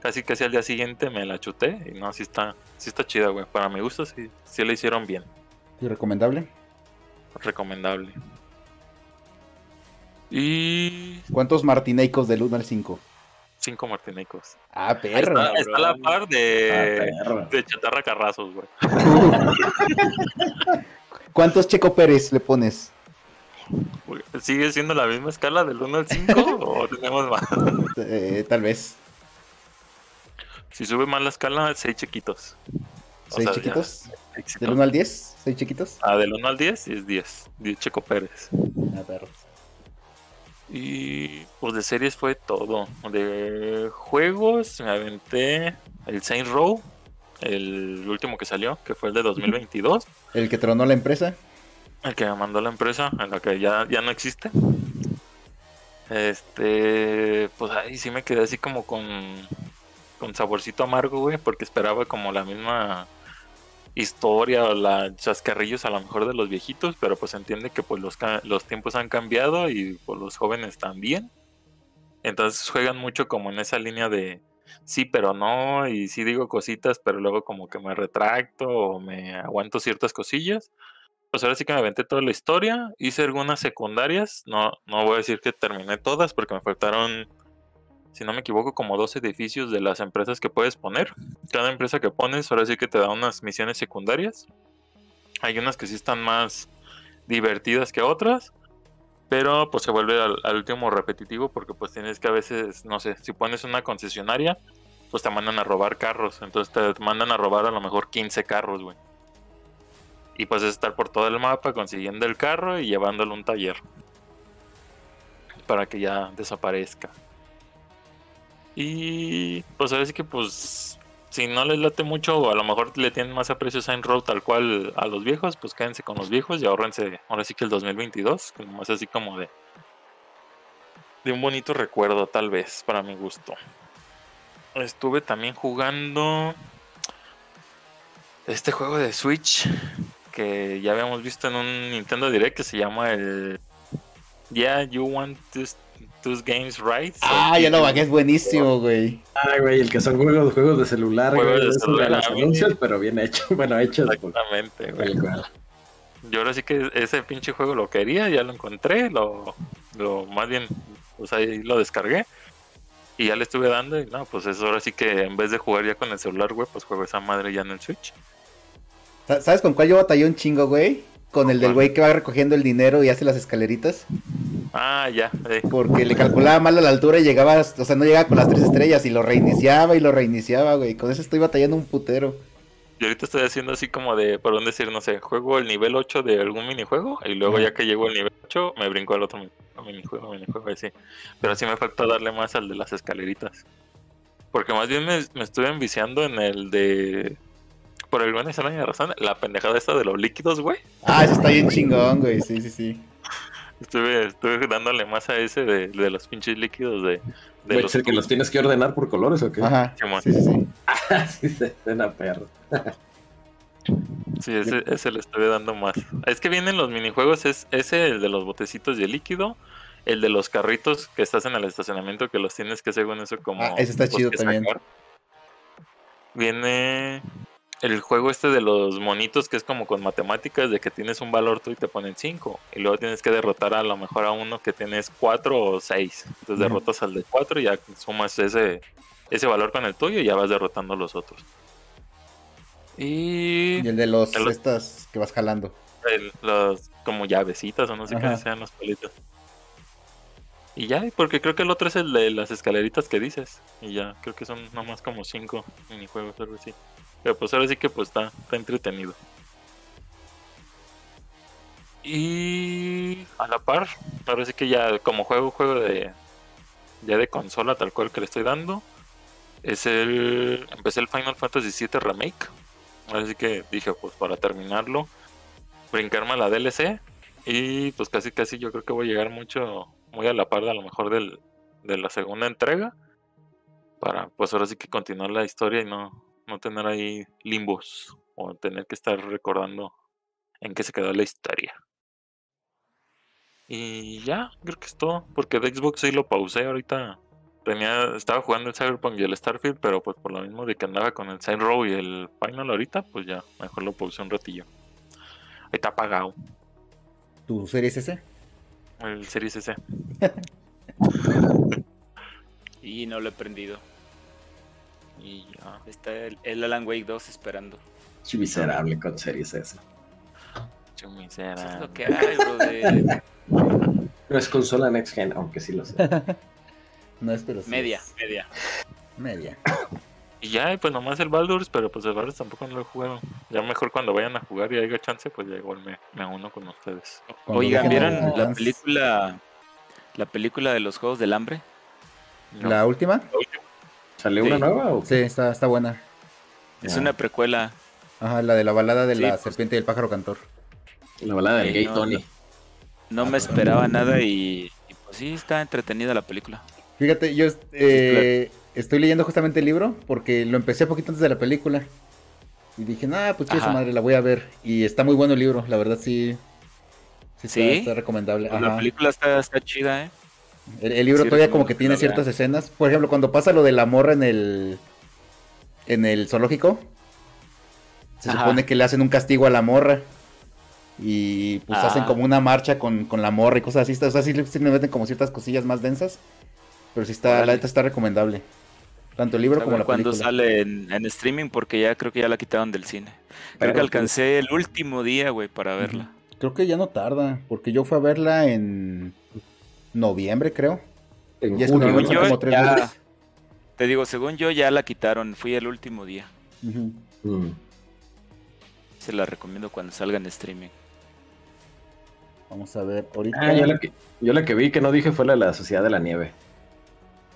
S3: casi casi al día siguiente me la chuté y no, sí está, sí está chida, güey. Para mi gusto sí, sí la hicieron bien.
S2: ¿Y recomendable?
S3: Recomendable. Y...
S2: ¿Cuántos martineicos del 1 al 5?
S3: Cinco martinecos.
S2: Ah, perro.
S3: Está, la par de, ah, de Chatarra Carrazos, güey.
S2: ¿Cuántos Checo Pérez le pones?
S3: ¿Sigue siendo la misma escala del 1 al 5 o tenemos más?
S2: Eh, tal vez.
S3: Si sube más la escala, 6 chiquitos.
S2: ¿6 chiquitos? ¿Del 1 al 10? ¿6 chiquitos?
S3: Ah, del 1 al 10 es 10. 10 Checo Pérez.
S2: Ah, perro.
S3: Y pues de series fue todo. De juegos me aventé el Saint Row, el último que salió, que fue el de 2022.
S2: ¿El que tronó la empresa?
S3: El que me mandó la empresa, en la que ya, ya no existe. Este, pues ahí sí me quedé así como con, con saborcito amargo, güey, porque esperaba como la misma historia o la chascarrillos a lo mejor de los viejitos, pero pues entiende que pues los, los tiempos han cambiado y pues los jóvenes también. Entonces juegan mucho como en esa línea de sí, pero no, y sí digo cositas, pero luego como que me retracto o me aguanto ciertas cosillas. Pues ahora sí que me aventé toda la historia, hice algunas secundarias, no, no voy a decir que terminé todas porque me faltaron si no me equivoco, como dos edificios de las empresas que puedes poner. Cada empresa que pones, ahora sí que te da unas misiones secundarias. Hay unas que sí están más divertidas que otras, pero pues se vuelve al, último repetitivo porque pues tienes que a veces, no sé, si pones una concesionaria, pues te mandan a robar carros, entonces te mandan a robar a lo mejor 15 carros, güey. Y pues es estar por todo el mapa consiguiendo el carro y llevándolo a un taller para que ya desaparezca. Y pues a veces que pues si no les late mucho o a lo mejor le tienen más aprecio a Row tal cual a los viejos, pues quédense con los viejos y ahorrense ahora sí que el 2022, que más así como de de un bonito recuerdo tal vez para mi gusto. Estuve también jugando este juego de Switch que ya habíamos visto en un Nintendo Direct que se llama el Yeah You Want to tus games right.
S2: Ah, ya lo bajé, es buenísimo, güey.
S4: Ah, güey, el que son juegos, juegos de celular, juegos de celular, los anuncios, pero bien hecho, bueno, hechos.
S3: Exactamente, güey. Yo ahora sí que ese pinche juego lo quería, ya lo encontré, lo, lo más bien, pues ahí lo descargué. Y ya le estuve dando y no, pues eso ahora sí que en vez de jugar ya con el celular, güey, pues juego esa madre ya en el Switch.
S2: ¿Sabes con cuál yo batallé un chingo, güey? Con el del güey que va recogiendo el dinero y hace las escaleritas.
S3: Ah, ya.
S2: Porque le calculaba mal a la altura y llegaba, o sea, no llegaba con las tres estrellas y lo reiniciaba y lo reiniciaba, güey. Con eso estoy batallando un putero.
S3: Y ahorita estoy haciendo así como de, por dónde decir, no sé, juego el nivel 8 de algún minijuego y luego ya que llego al nivel 8 me brinco al otro minijuego, minijuego, así. Pero así me falta darle más al de las escaleritas. Porque más bien me, estuve enviciando en el de... Por alguna extraña razón, la pendejada esta de los líquidos, güey.
S2: Ah, eso está bien chingón, güey, sí, sí, sí.
S3: Estuve, estuve dándole más a ese de, de los pinches líquidos de.
S4: de los que los tienes que ordenar por colores o qué?
S2: Ajá. Sí, sí, sí.
S4: sí, se suena perro.
S3: Sí, ese, ese, le estoy dando más. Es que vienen los minijuegos, es ese, el de los botecitos de líquido, el de los carritos que estás en el estacionamiento, que los tienes que según eso como...
S2: Ah, ese está chido también.
S3: Viene el juego este de los monitos que es como con matemáticas, de que tienes un valor tú y te ponen 5, y luego tienes que derrotar a lo mejor a uno que tienes 4 o 6. Entonces derrotas al de 4 y ya sumas ese, ese valor con el tuyo y ya vas derrotando a los otros. Y...
S2: el de los, estas que vas jalando.
S3: los como llavecitas o no sé qué sean los palitos. Y ya, porque creo que el otro es el de las escaleritas que dices. Y ya, creo que son nomás como cinco minijuegos, algo así. Pero pues ahora sí que pues está, está entretenido. Y a la par, ahora sí que ya como juego, juego de ya de consola tal cual que le estoy dando. Es el. Empecé el Final Fantasy VII Remake. Así que dije, pues para terminarlo, brincarme a la DLC. Y pues casi casi yo creo que voy a llegar mucho, muy a la par de a lo mejor del, de la segunda entrega. Para pues ahora sí que continuar la historia y no, no tener ahí limbos. O tener que estar recordando en qué se quedó la historia. Y ya, creo que es todo. Porque de Xbox sí lo pausé ahorita tenía, estaba jugando el Cyberpunk y el Starfield, pero pues por lo mismo de que andaba con el Side Row y el Final ahorita, pues ya, mejor lo puse un ratillo. Ahí está apagado.
S2: ¿Tu Series S?
S3: El Series S.
S1: y no lo he prendido. Y ya, está el, Alan Wake 2 esperando.
S4: miserable con Series S.
S3: miserable. es
S1: lo que hay, bro.
S4: No es consola Next Gen, aunque sí lo sé.
S2: No es, pero
S1: Media, media.
S2: Media.
S3: Y ya, pues nomás el Baldur's, pero pues el Baldur's tampoco no lo he jugado. Ya mejor cuando vayan a jugar y haya chance, pues ya igual me, me uno con ustedes.
S1: Oigan, ¿vieron la película la película de los Juegos del Hambre?
S2: ¿La última?
S4: ¿Salió una nueva?
S2: O? Sí, está, está buena.
S1: Es una precuela.
S2: Ajá, la de la balada de la pues. serpiente y el pájaro cantor.
S4: La balada del gay Tony.
S1: No, me esperaba nada y, y, pues sí, está entretenida la película.
S2: Fíjate, yo eh, estoy leyendo justamente el libro porque lo empecé poquito antes de la película. Y dije, nah, pues esa madre, la voy a ver. Y está muy bueno el libro, la verdad sí. Sí, Está, recomendable.
S1: Pues la película está, chida, ¿eh?
S2: El, libro todavía como que tiene ciertas escenas. Por ejemplo, cuando pasa lo de la morra en el. En el zoológico. Se supone que le hacen un castigo a la morra. Y pues hacen ah. como una marcha con, con, la morra y cosas así. O sea, sí, sí le meten como ciertas cosillas más densas. Pero sí está, la neta está recomendable. Tanto el libro como la
S1: cuando sale en, streaming porque ya creo que ya la quitaron del cine. Creo que alcancé el último día, güey, para verla.
S2: Creo que ya no tarda, porque yo fui a verla en noviembre, creo.
S1: En como tres Te digo, según yo ya la quitaron, fui el último día. Mm. Se la recomiendo cuando salga en streaming.
S2: Vamos a ver, ahorita.
S4: Ah, yo, la que, yo la que vi que no dije fue la de la Sociedad de la Nieve.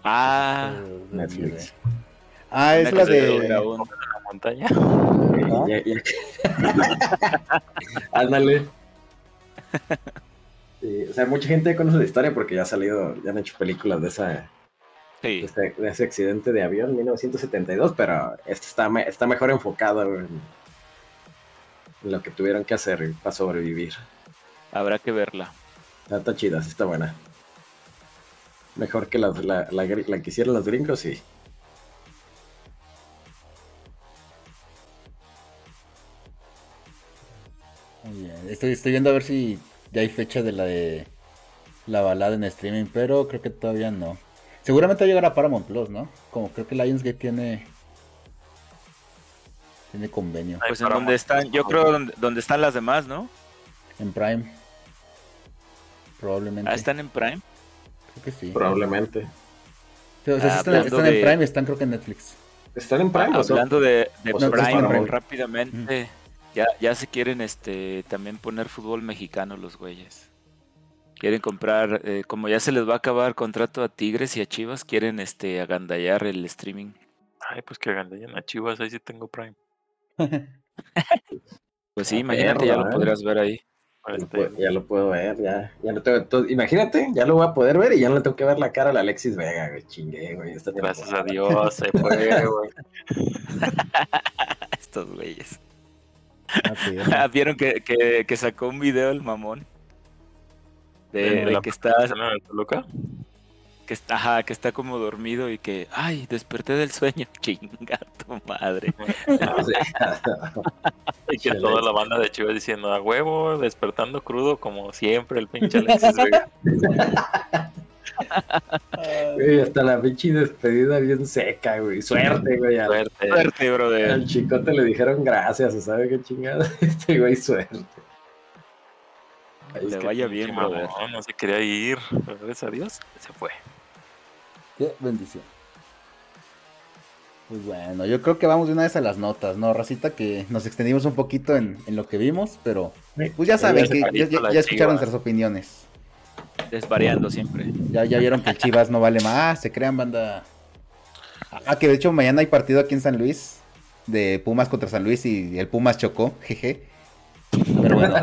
S1: Ah,
S4: Netflix.
S2: Ah, es la de... la
S3: montaña.
S4: Ándale. o sea, mucha gente conoce la historia porque ya ha salido, ya han hecho películas de esa de, ese, accidente de avión en 1972, pero este está, está mejor enfocado en, lo que tuvieron que hacer para sobrevivir.
S1: Habrá que verla.
S4: Está, está chida, sí está buena. Mejor que la, la, la, que hicieron los gringos, sí.
S2: Estoy, estoy viendo a ver si ya hay fecha de la de la balada en streaming, pero creo que todavía no. Seguramente va a llegar a Paramount Plus, ¿no? Como creo que Lionsgate tiene tiene convenio.
S1: Pues en donde están, yo creo donde, están las demás, ¿no?
S2: En Prime. Probablemente.
S1: Ah, están en Prime.
S2: Creo que sí.
S4: Probablemente.
S2: O sea, están, están en Prime, están creo que en Netflix.
S4: ¿Están en Prime?
S1: hablando de, Prime, rápidamente, ya, ya se quieren este también poner fútbol mexicano los güeyes. Quieren comprar, eh, como ya se les va a acabar contrato a Tigres y a Chivas, quieren este agandallar el streaming.
S3: Ay, pues que agandallen a Chivas, ahí sí tengo Prime.
S1: pues sí, imagínate, ya lo podrías ver ahí.
S4: Este, ya lo puedo ver, ya, ya lo tengo, imagínate, ya lo voy a poder ver y ya no le tengo que ver la cara a la Alexis Vega, güey, chingue, güey.
S3: Gracias a Dios, se fue, güey.
S1: Estos güeyes. Ah, ¿Vieron que, que, que, sacó un video el mamón? De, de que está...
S3: ¿En Toluca?
S1: que está, que está como dormido y que, ay, desperté del sueño, chinga tu madre.
S3: y que toda la banda de Chivas diciendo, a huevo, despertando crudo como siempre el pinche Alexis Vega.
S4: Hasta la pinche despedida bien seca, güey. Suerte, güey.
S1: Suerte, suerte, brother.
S4: Al chicote le dijeron gracias, ¿sabe qué chingada? Este güey, suerte.
S1: Le vaya bien, brother.
S3: No, no se quería ir, gracias a Dios, se fue.
S2: Qué bendición. Pues bueno, yo creo que vamos de una vez a las notas, ¿no? Racita, que nos extendimos un poquito en, lo que vimos, pero pues ya saben que ya, escucharon nuestras opiniones.
S1: Desvariando siempre.
S2: Ya, ya vieron que el Chivas no vale más, se crean banda. Ah, que de hecho mañana hay partido aquí en San Luis de Pumas contra San Luis y el Pumas chocó, jeje. Pero bueno.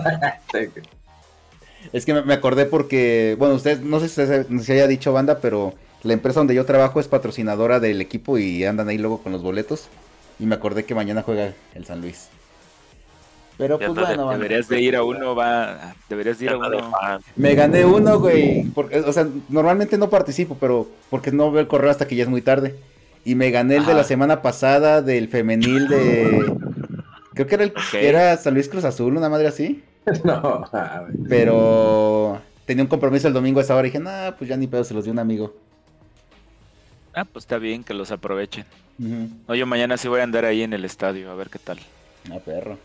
S2: es que me acordé porque, bueno, ustedes, no sé si se, se haya dicho banda, pero la empresa donde yo trabajo es patrocinadora del equipo y andan ahí luego con los boletos. Y me acordé que mañana juega el San Luis. Pero pues bueno,
S1: deberías de ir a uno, va, deberías de ir a uno.
S2: Me gané uno, güey, porque, o sea, normalmente no participo, pero porque no veo el correo hasta que ya es muy tarde. Y me gané el de la semana pasada del femenil de creo que era el era San Luis Cruz Azul, una madre así.
S4: no,
S2: pero tenía un compromiso el domingo a esa hora y dije, "Nah, pues ya ni pedo, se los dio un amigo."
S1: Ah, pues está bien que los aprovechen. No, yo mañana sí voy a andar ahí en el estadio, a ver qué tal.
S2: Ah, perro.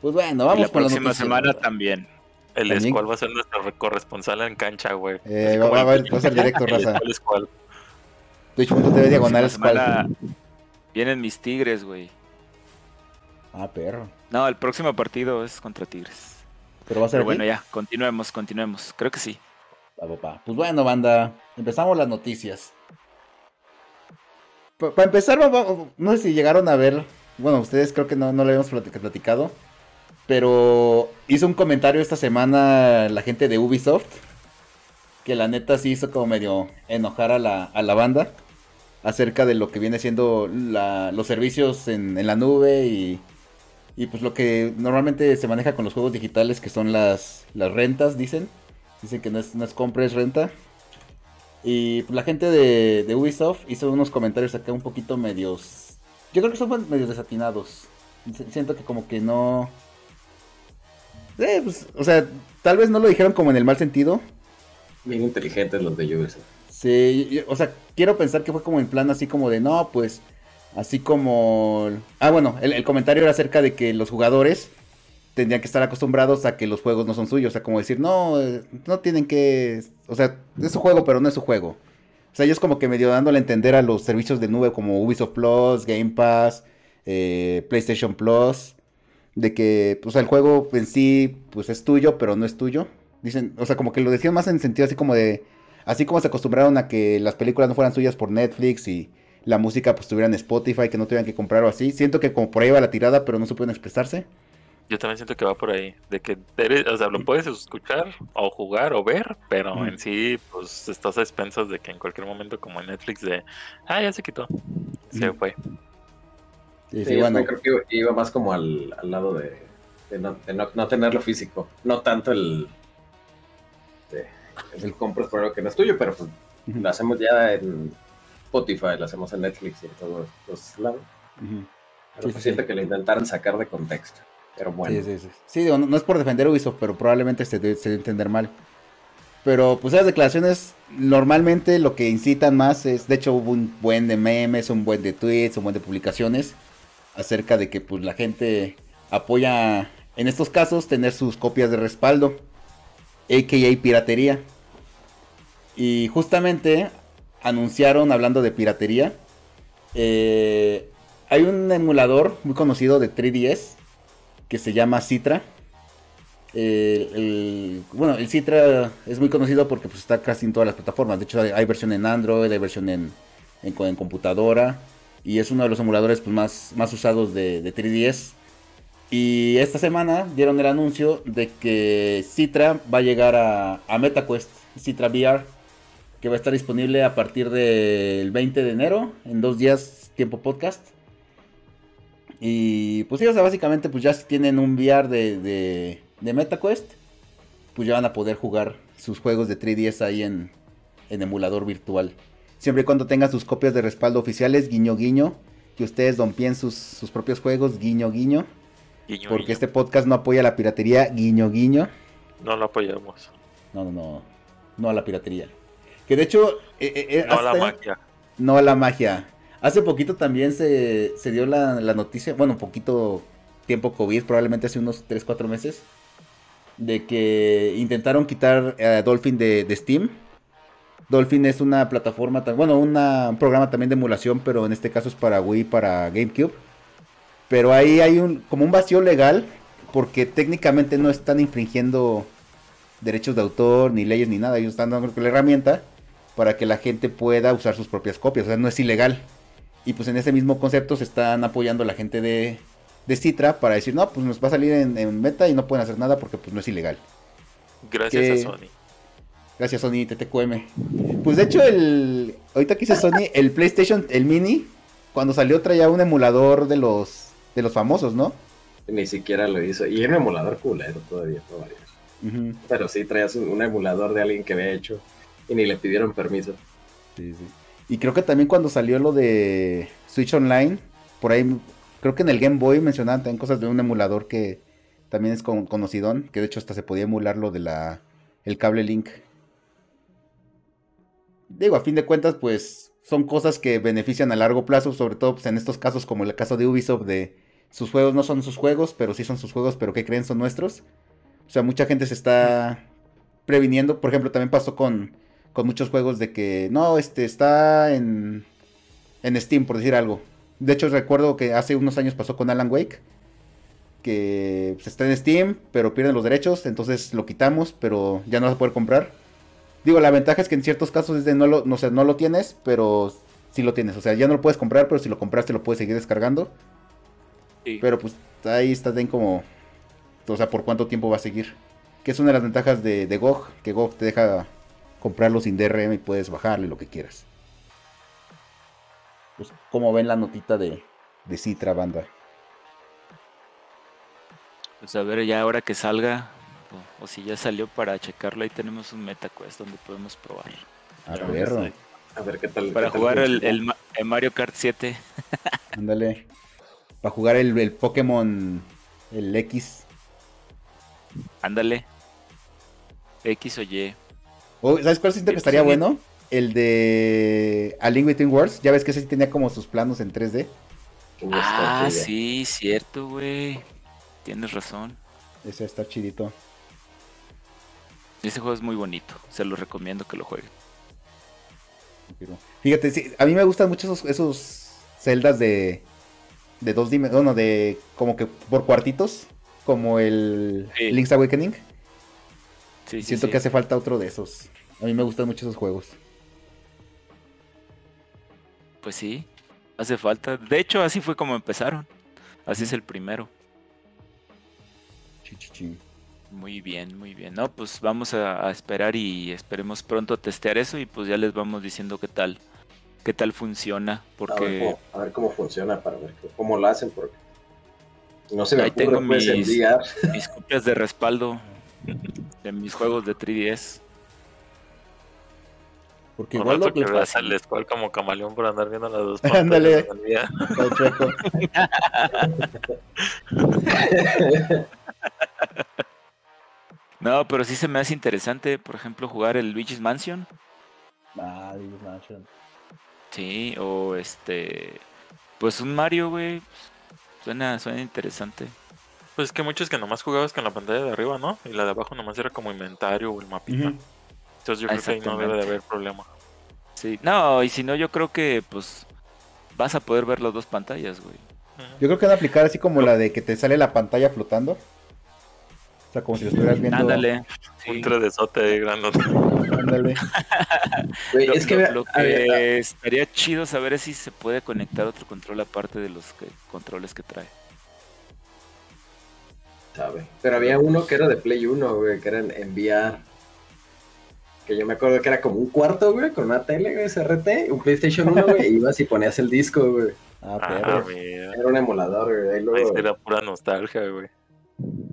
S2: Pues bueno, vamos
S1: la próxima semana también.
S3: El Escual va a ser nuestro corresponsal en cancha, güey.
S2: Eh, va, a va a ser directo, raza. El Escual. TV diagonal Escual.
S1: Vienen mis Tigres, güey.
S2: Ah, perro.
S1: No, el próximo partido es contra Tigres.
S2: Pero va a ser
S1: bueno, ya, continuemos, continuemos. Creo que sí.
S2: Pues bueno, banda, empezamos las noticias. Para empezar, no sé si llegaron a ver, bueno, ustedes creo que no, no lo habíamos platicado, pero hizo un comentario esta semana la gente de Ubisoft, que la neta sí hizo como medio enojar a la, a la banda acerca de lo que viene siendo los servicios en, en la nube y, y, pues lo que normalmente se maneja con los juegos digitales, que son las, las rentas, dicen. Dicen que no es, no es compra, es renta. Y la gente de, Ubisoft hizo unos comentarios acá un poquito medios. Yo creo que son medios desatinados. Siento que como que no. Eh, pues, o sea, tal vez no lo dijeron como en el mal sentido.
S4: Bien inteligentes los de Ubisoft.
S2: Sí, o sea, quiero pensar que fue como en plan así como de no, pues. Así como. Ah, bueno, el comentario era acerca de que los jugadores tendrían que estar acostumbrados a que los juegos no son suyos. O sea, como decir, no, no tienen que. O sea, es su juego, pero no es su juego. O sea, ellos como que medio dándole a entender a los servicios de nube como Ubisoft Plus, Game Pass, eh, PlayStation Plus, de que, pues, el juego en sí, pues es tuyo, pero no es tuyo. Dicen, o sea, como que lo decían más en sentido así como de. Así como se acostumbraron a que las películas no fueran suyas por Netflix y la música pues tuviera en Spotify, que no tuvieran que comprar o así. Siento que como por ahí va la tirada, pero no supieron expresarse.
S3: Yo también siento que va por ahí, de que o sea, lo puedes escuchar o jugar o ver, pero en sí, pues estás a expensas de que en cualquier momento, como en Netflix, de, ah, ya se quitó, se fue.
S4: Sí, sí, bueno. creo que iba más como al, lado de, no, no, tenerlo físico, no tanto el, el compras por algo que no es tuyo, pero pues lo hacemos ya en Spotify, lo hacemos en Netflix y en todos los lados. Pero pues siento que lo intentaron sacar de contexto. Pero bueno.
S2: Sí, sí, sí. no, es por defender Ubisoft, pero probablemente se debe, entender mal. Pero pues esas declaraciones normalmente lo que incitan más es, de hecho hubo un buen de memes, un buen de tweets, un buen de publicaciones acerca de que pues la gente apoya en estos casos tener sus copias de respaldo, aka piratería. Y justamente anunciaron, hablando de piratería, eh, hay un emulador muy conocido de 3DS que se llama Citra. bueno, el Citra es muy conocido porque pues, está casi en todas las plataformas. De hecho, hay, versión en Android, hay versión en, en, computadora. Y es uno de los emuladores pues, más, más usados de, 3DS. Y esta semana dieron el anuncio de que Citra va a llegar a, a MetaQuest, Citra VR, que va a estar disponible a partir del 20 de enero, en dos días tiempo podcast. Y pues sea, básicamente pues ya tienen un VR de, de, de MetaQuest, pues ya van a poder jugar sus juegos de 3DS ahí en, en emulador virtual. Siempre y cuando tengan sus copias de respaldo oficiales, guiño guiño, que ustedes dompien sus, sus propios juegos, guiño guiño. porque este podcast no apoya la piratería, guiño guiño.
S3: No lo apoyamos.
S2: No, no, no. No a la piratería. Que de hecho...
S3: Eh, eh, eh, no a la magia.
S2: No a la magia. Hace poquito también se, dio la, noticia, bueno, poquito tiempo COVID, probablemente hace unos 3, 4 meses, de que intentaron quitar a Dolphin de, Steam. Dolphin es una plataforma, bueno, un programa también de emulación, pero en este caso es para Wii, para GameCube. Pero ahí hay un como un vacío legal, porque técnicamente no están infringiendo derechos de autor, ni leyes, ni nada. Ellos están dando la herramienta para que la gente pueda usar sus propias copias. O sea, no es ilegal. Y pues en ese mismo concepto se están apoyando la gente de, de Citra para decir, no, pues nos va a salir en, en, meta y no pueden hacer nada porque pues no es ilegal.
S3: Gracias a Sony.
S2: Gracias Sony, TTQM. Pues de hecho, el ahorita que hice Sony, el PlayStation, el Mini, cuando salió traía un emulador de los de los famosos, ¿no?
S4: Ni siquiera lo hizo. Y era un emulador culero todavía, todavía. Pero sí traías un, emulador de alguien que había hecho y ni le pidieron permiso.
S2: Sí, sí. Y creo que también cuando salió lo de Switch Online, por ahí, creo que en el Game Boy mencionaban también cosas de un emulador que también es con, conocidón, que de hecho hasta se podía emular lo de la el cable Link. Digo, a fin de cuentas, pues son cosas que benefician a largo plazo, sobre todo pues, en estos casos como el caso de Ubisoft de sus juegos no son sus juegos, pero sí son sus juegos, pero que creen son nuestros. O sea, mucha gente se está previniendo. Por ejemplo, también pasó con, con muchos juegos de que no, este está en, en Steam, por decir algo. De hecho, recuerdo que hace unos años pasó con Alan Wake. Que pues, está en Steam, pero pierden los derechos. Entonces lo quitamos, pero ya no vas a poder comprar. Digo, la ventaja es que en ciertos casos es de no lo, no, sé, no lo tienes, pero sí lo tienes. O sea, ya no lo puedes comprar, pero si lo compraste lo puedes seguir descargando. Pero pues ahí está bien como o sea, por cuánto tiempo va a seguir. Que es una de las ventajas de, de GOG, que GOG te deja comprarlo sin DRM y puedes bajarle lo que quieras. Pues, como ven la notita de, de Citra, banda.
S1: Pues a ver, ya ahora que salga, o, si ya salió para checarlo, ahí tenemos un MetaQuest donde podemos probar.
S2: A ver,
S4: a ver qué tal.
S1: Para jugar el, el, Mario Kart 7.
S2: Ándale. Para jugar el, el Pokémon, el X.
S1: Ándale. X o Y.
S2: ¿Sabes cuál siento que estaría bueno? El de A Link Between Worlds. Ya ves que ese sí tenía como sus planos en 3D.
S1: Ah, sí, cierto, güey. Tienes razón.
S2: Ese está chidito.
S1: Ese juego es muy bonito. Se lo recomiendo que lo jueguen.
S2: Fíjate, a mí me gustan mucho esos, esos celdas de, de dos dimensiones, bueno, de como que por cuartitos como el Link's Awakening. Siento que hace falta otro de esos. A mí me gustan mucho esos juegos.
S1: Pues sí, hace falta. De hecho, así fue como empezaron. Así es el primero. Muy bien, muy bien. No, pues vamos a, esperar y esperemos pronto testear eso y pues ya les vamos diciendo qué tal, qué tal funciona. Porque...
S4: A ver cómo, funciona para ver cómo lo hacen, porque no se
S1: me Ahí tengo mis, mis copias de respaldo de mis juegos de 3DS.
S3: Porque igual lo que vas al squad como camaleón por andar viendo las dos
S2: Ándale.
S1: no, pero sí se me hace interesante, por ejemplo, jugar el Luigi's Mansion.
S2: Ah, Luigi's Mansion.
S1: Sí, o este. Pues un Mario, güey. Suena, suena interesante.
S3: Pues es que muchos que nomás jugabas con la pantalla de arriba, ¿no? Y la de abajo nomás era como inventario o el mapita. Entonces yo creo que ahí no debe de haber problema.
S1: Sí, no, y si no, yo creo que pues vas a poder ver las dos pantallas, güey.
S2: Yo creo que van a aplicar así como la de que te sale la pantalla flotando. Sea, como si lo estuvieras viendo.
S1: Ándale.
S3: Un 3 de grandote.
S2: Ándale.
S1: es que, lo, que estaría chido saber es si se puede conectar otro control aparte de los controles que trae.
S4: Sabe. Pero había uno que era de Play 1, güey, que era en, VR. Que yo me acuerdo que era como un cuarto, güey, con una tele, güey, SRT, un PlayStation 1, güey, y ibas y ponías el disco, güey. Ah, ah pero era un emulador, güey. Ahí luego...
S3: Era pura nostalgia, güey.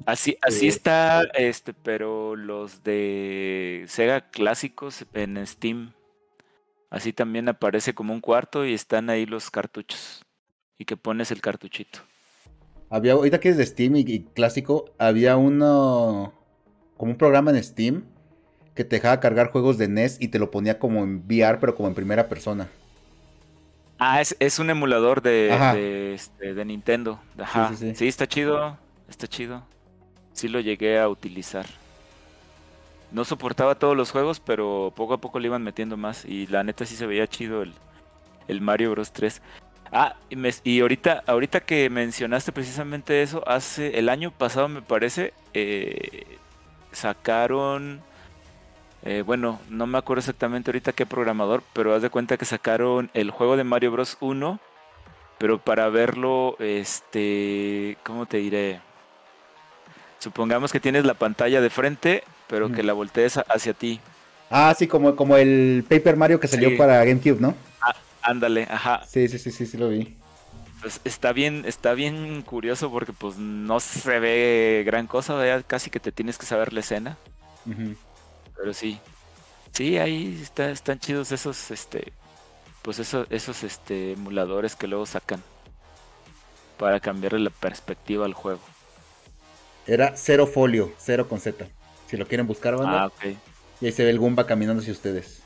S1: Así, así está, este, pero los de Sega clásicos en Steam. Así también aparece como un cuarto y están ahí los cartuchos. Y que pones el cartuchito.
S2: Había, ahorita que es de Steam y, clásico, había uno, como un programa en Steam que te dejaba cargar juegos de NES y te lo ponía como en VR, pero como en primera persona.
S1: Ah, es, un emulador de, este, de, Nintendo. Ajá. sí, está chido. Está chido. Sí lo llegué a utilizar. No soportaba todos los juegos, pero poco a poco le iban metiendo más. Y la neta sí se veía chido el, el Mario Bros 3. Ah, y, ahorita, ahorita que mencionaste precisamente eso, hace el año pasado me parece, eh, sacaron, eh, bueno, no me acuerdo exactamente ahorita qué programador, pero haz de cuenta que sacaron el juego de Mario Bros 1, pero para verlo, este, ¿cómo te diré? Supongamos que tienes la pantalla de frente, pero que la voltees hacia ti.
S2: Ah, sí, como, como el Paper Mario que salió para GameCube, ¿no?
S1: Ah, ándale, ajá.
S2: Sí, sí, sí, sí, sí lo vi.
S1: Pues está bien, está bien curioso porque pues no se ve gran cosa, casi que te tienes que saber la escena. Pero sí. Sí, ahí está, están chidos esos, este, pues esos, esos este, emuladores que luego sacan para cambiarle la perspectiva al juego.
S2: Era cero folio, cero con Z. Si lo quieren buscar, banda. Ah, ok. Y ahí se ve el Goomba caminando hacia ustedes.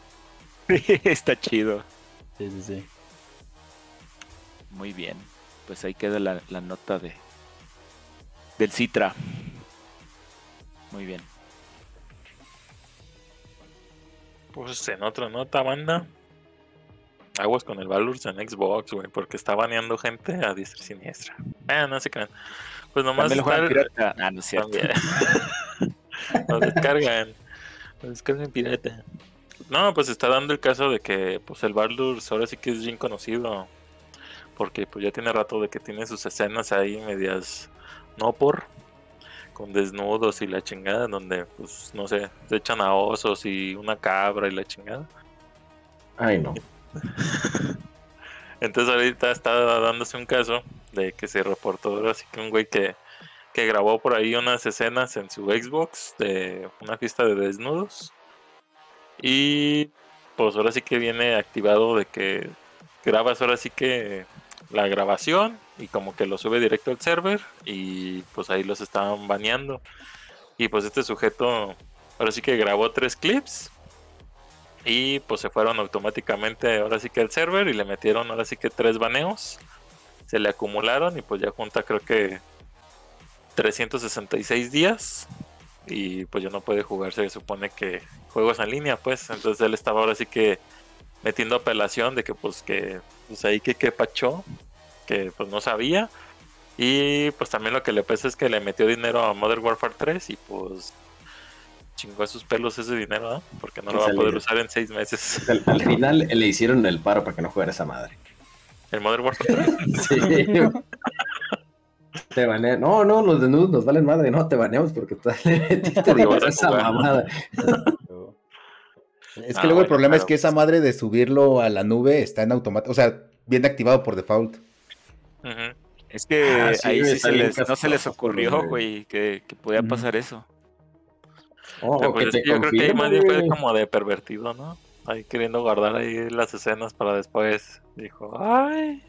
S1: Está chido.
S2: Sí, sí, sí.
S1: Muy bien. Pues ahí queda la, nota de del Citra. Muy bien.
S3: Pues en otra nota, banda. Aguas con el Valors en Xbox, güey, porque está baneando gente a diestra y siniestra. Ah, no se crean. Pues nomás
S1: estar... Ah, no es cierto.
S3: Nos descargan. Nos descargan pirata. No, pues está dando el caso de que pues el Baldur's ahora sí que es bien conocido. Porque pues ya tiene rato de que tiene sus escenas ahí medias no por con desnudos y la chingada donde pues no sé, se echan a osos y una cabra y la chingada.
S4: Ay, no.
S3: Entonces ahorita está dándose un caso que se reportó así que un güey que, que grabó por ahí unas escenas en su Xbox de una fiesta de desnudos. Y pues ahora sí que viene activado de que grabas ahora sí que la grabación y como que lo sube directo al server y pues ahí los estaban baneando. Y pues este sujeto ahora sí que grabó tres clips y pues se fueron automáticamente ahora sí que al server y le metieron ahora sí que tres baneos. Se le acumularon y pues ya junta creo que 366 días. Y pues ya no puede jugar, se supone que juegos en línea, pues. Entonces él estaba ahora sí que metiendo apelación de que pues que pues ahí que que pachó, que pues no sabía. Y pues también lo que le pasa es que le metió dinero a Modern Warfare 3 y pues chingó a sus pelos ese dinero, ¿no? Porque no lo va a poder usar en seis meses.
S4: Al, final le hicieron el paro para que no jugara esa madre.
S3: ¿El Modern Warfare sí.
S4: Te banean. No, no, los desnudos nos valen madre. No, te baneamos porque tú le metiste de esa mamada.
S2: Es que ah, luego el problema es que esa madre de subirlo a la nube está en automático, o sea, viene activado por default.
S1: Es que ah, ahí sí se les, no se les ocurrió, güey, que, que podía pasar eso.
S3: Oh, pues yo creo que ahí más fue como de pervertido, ¿no? Ahí queriendo guardar ahí las escenas para después. Dijo, ay.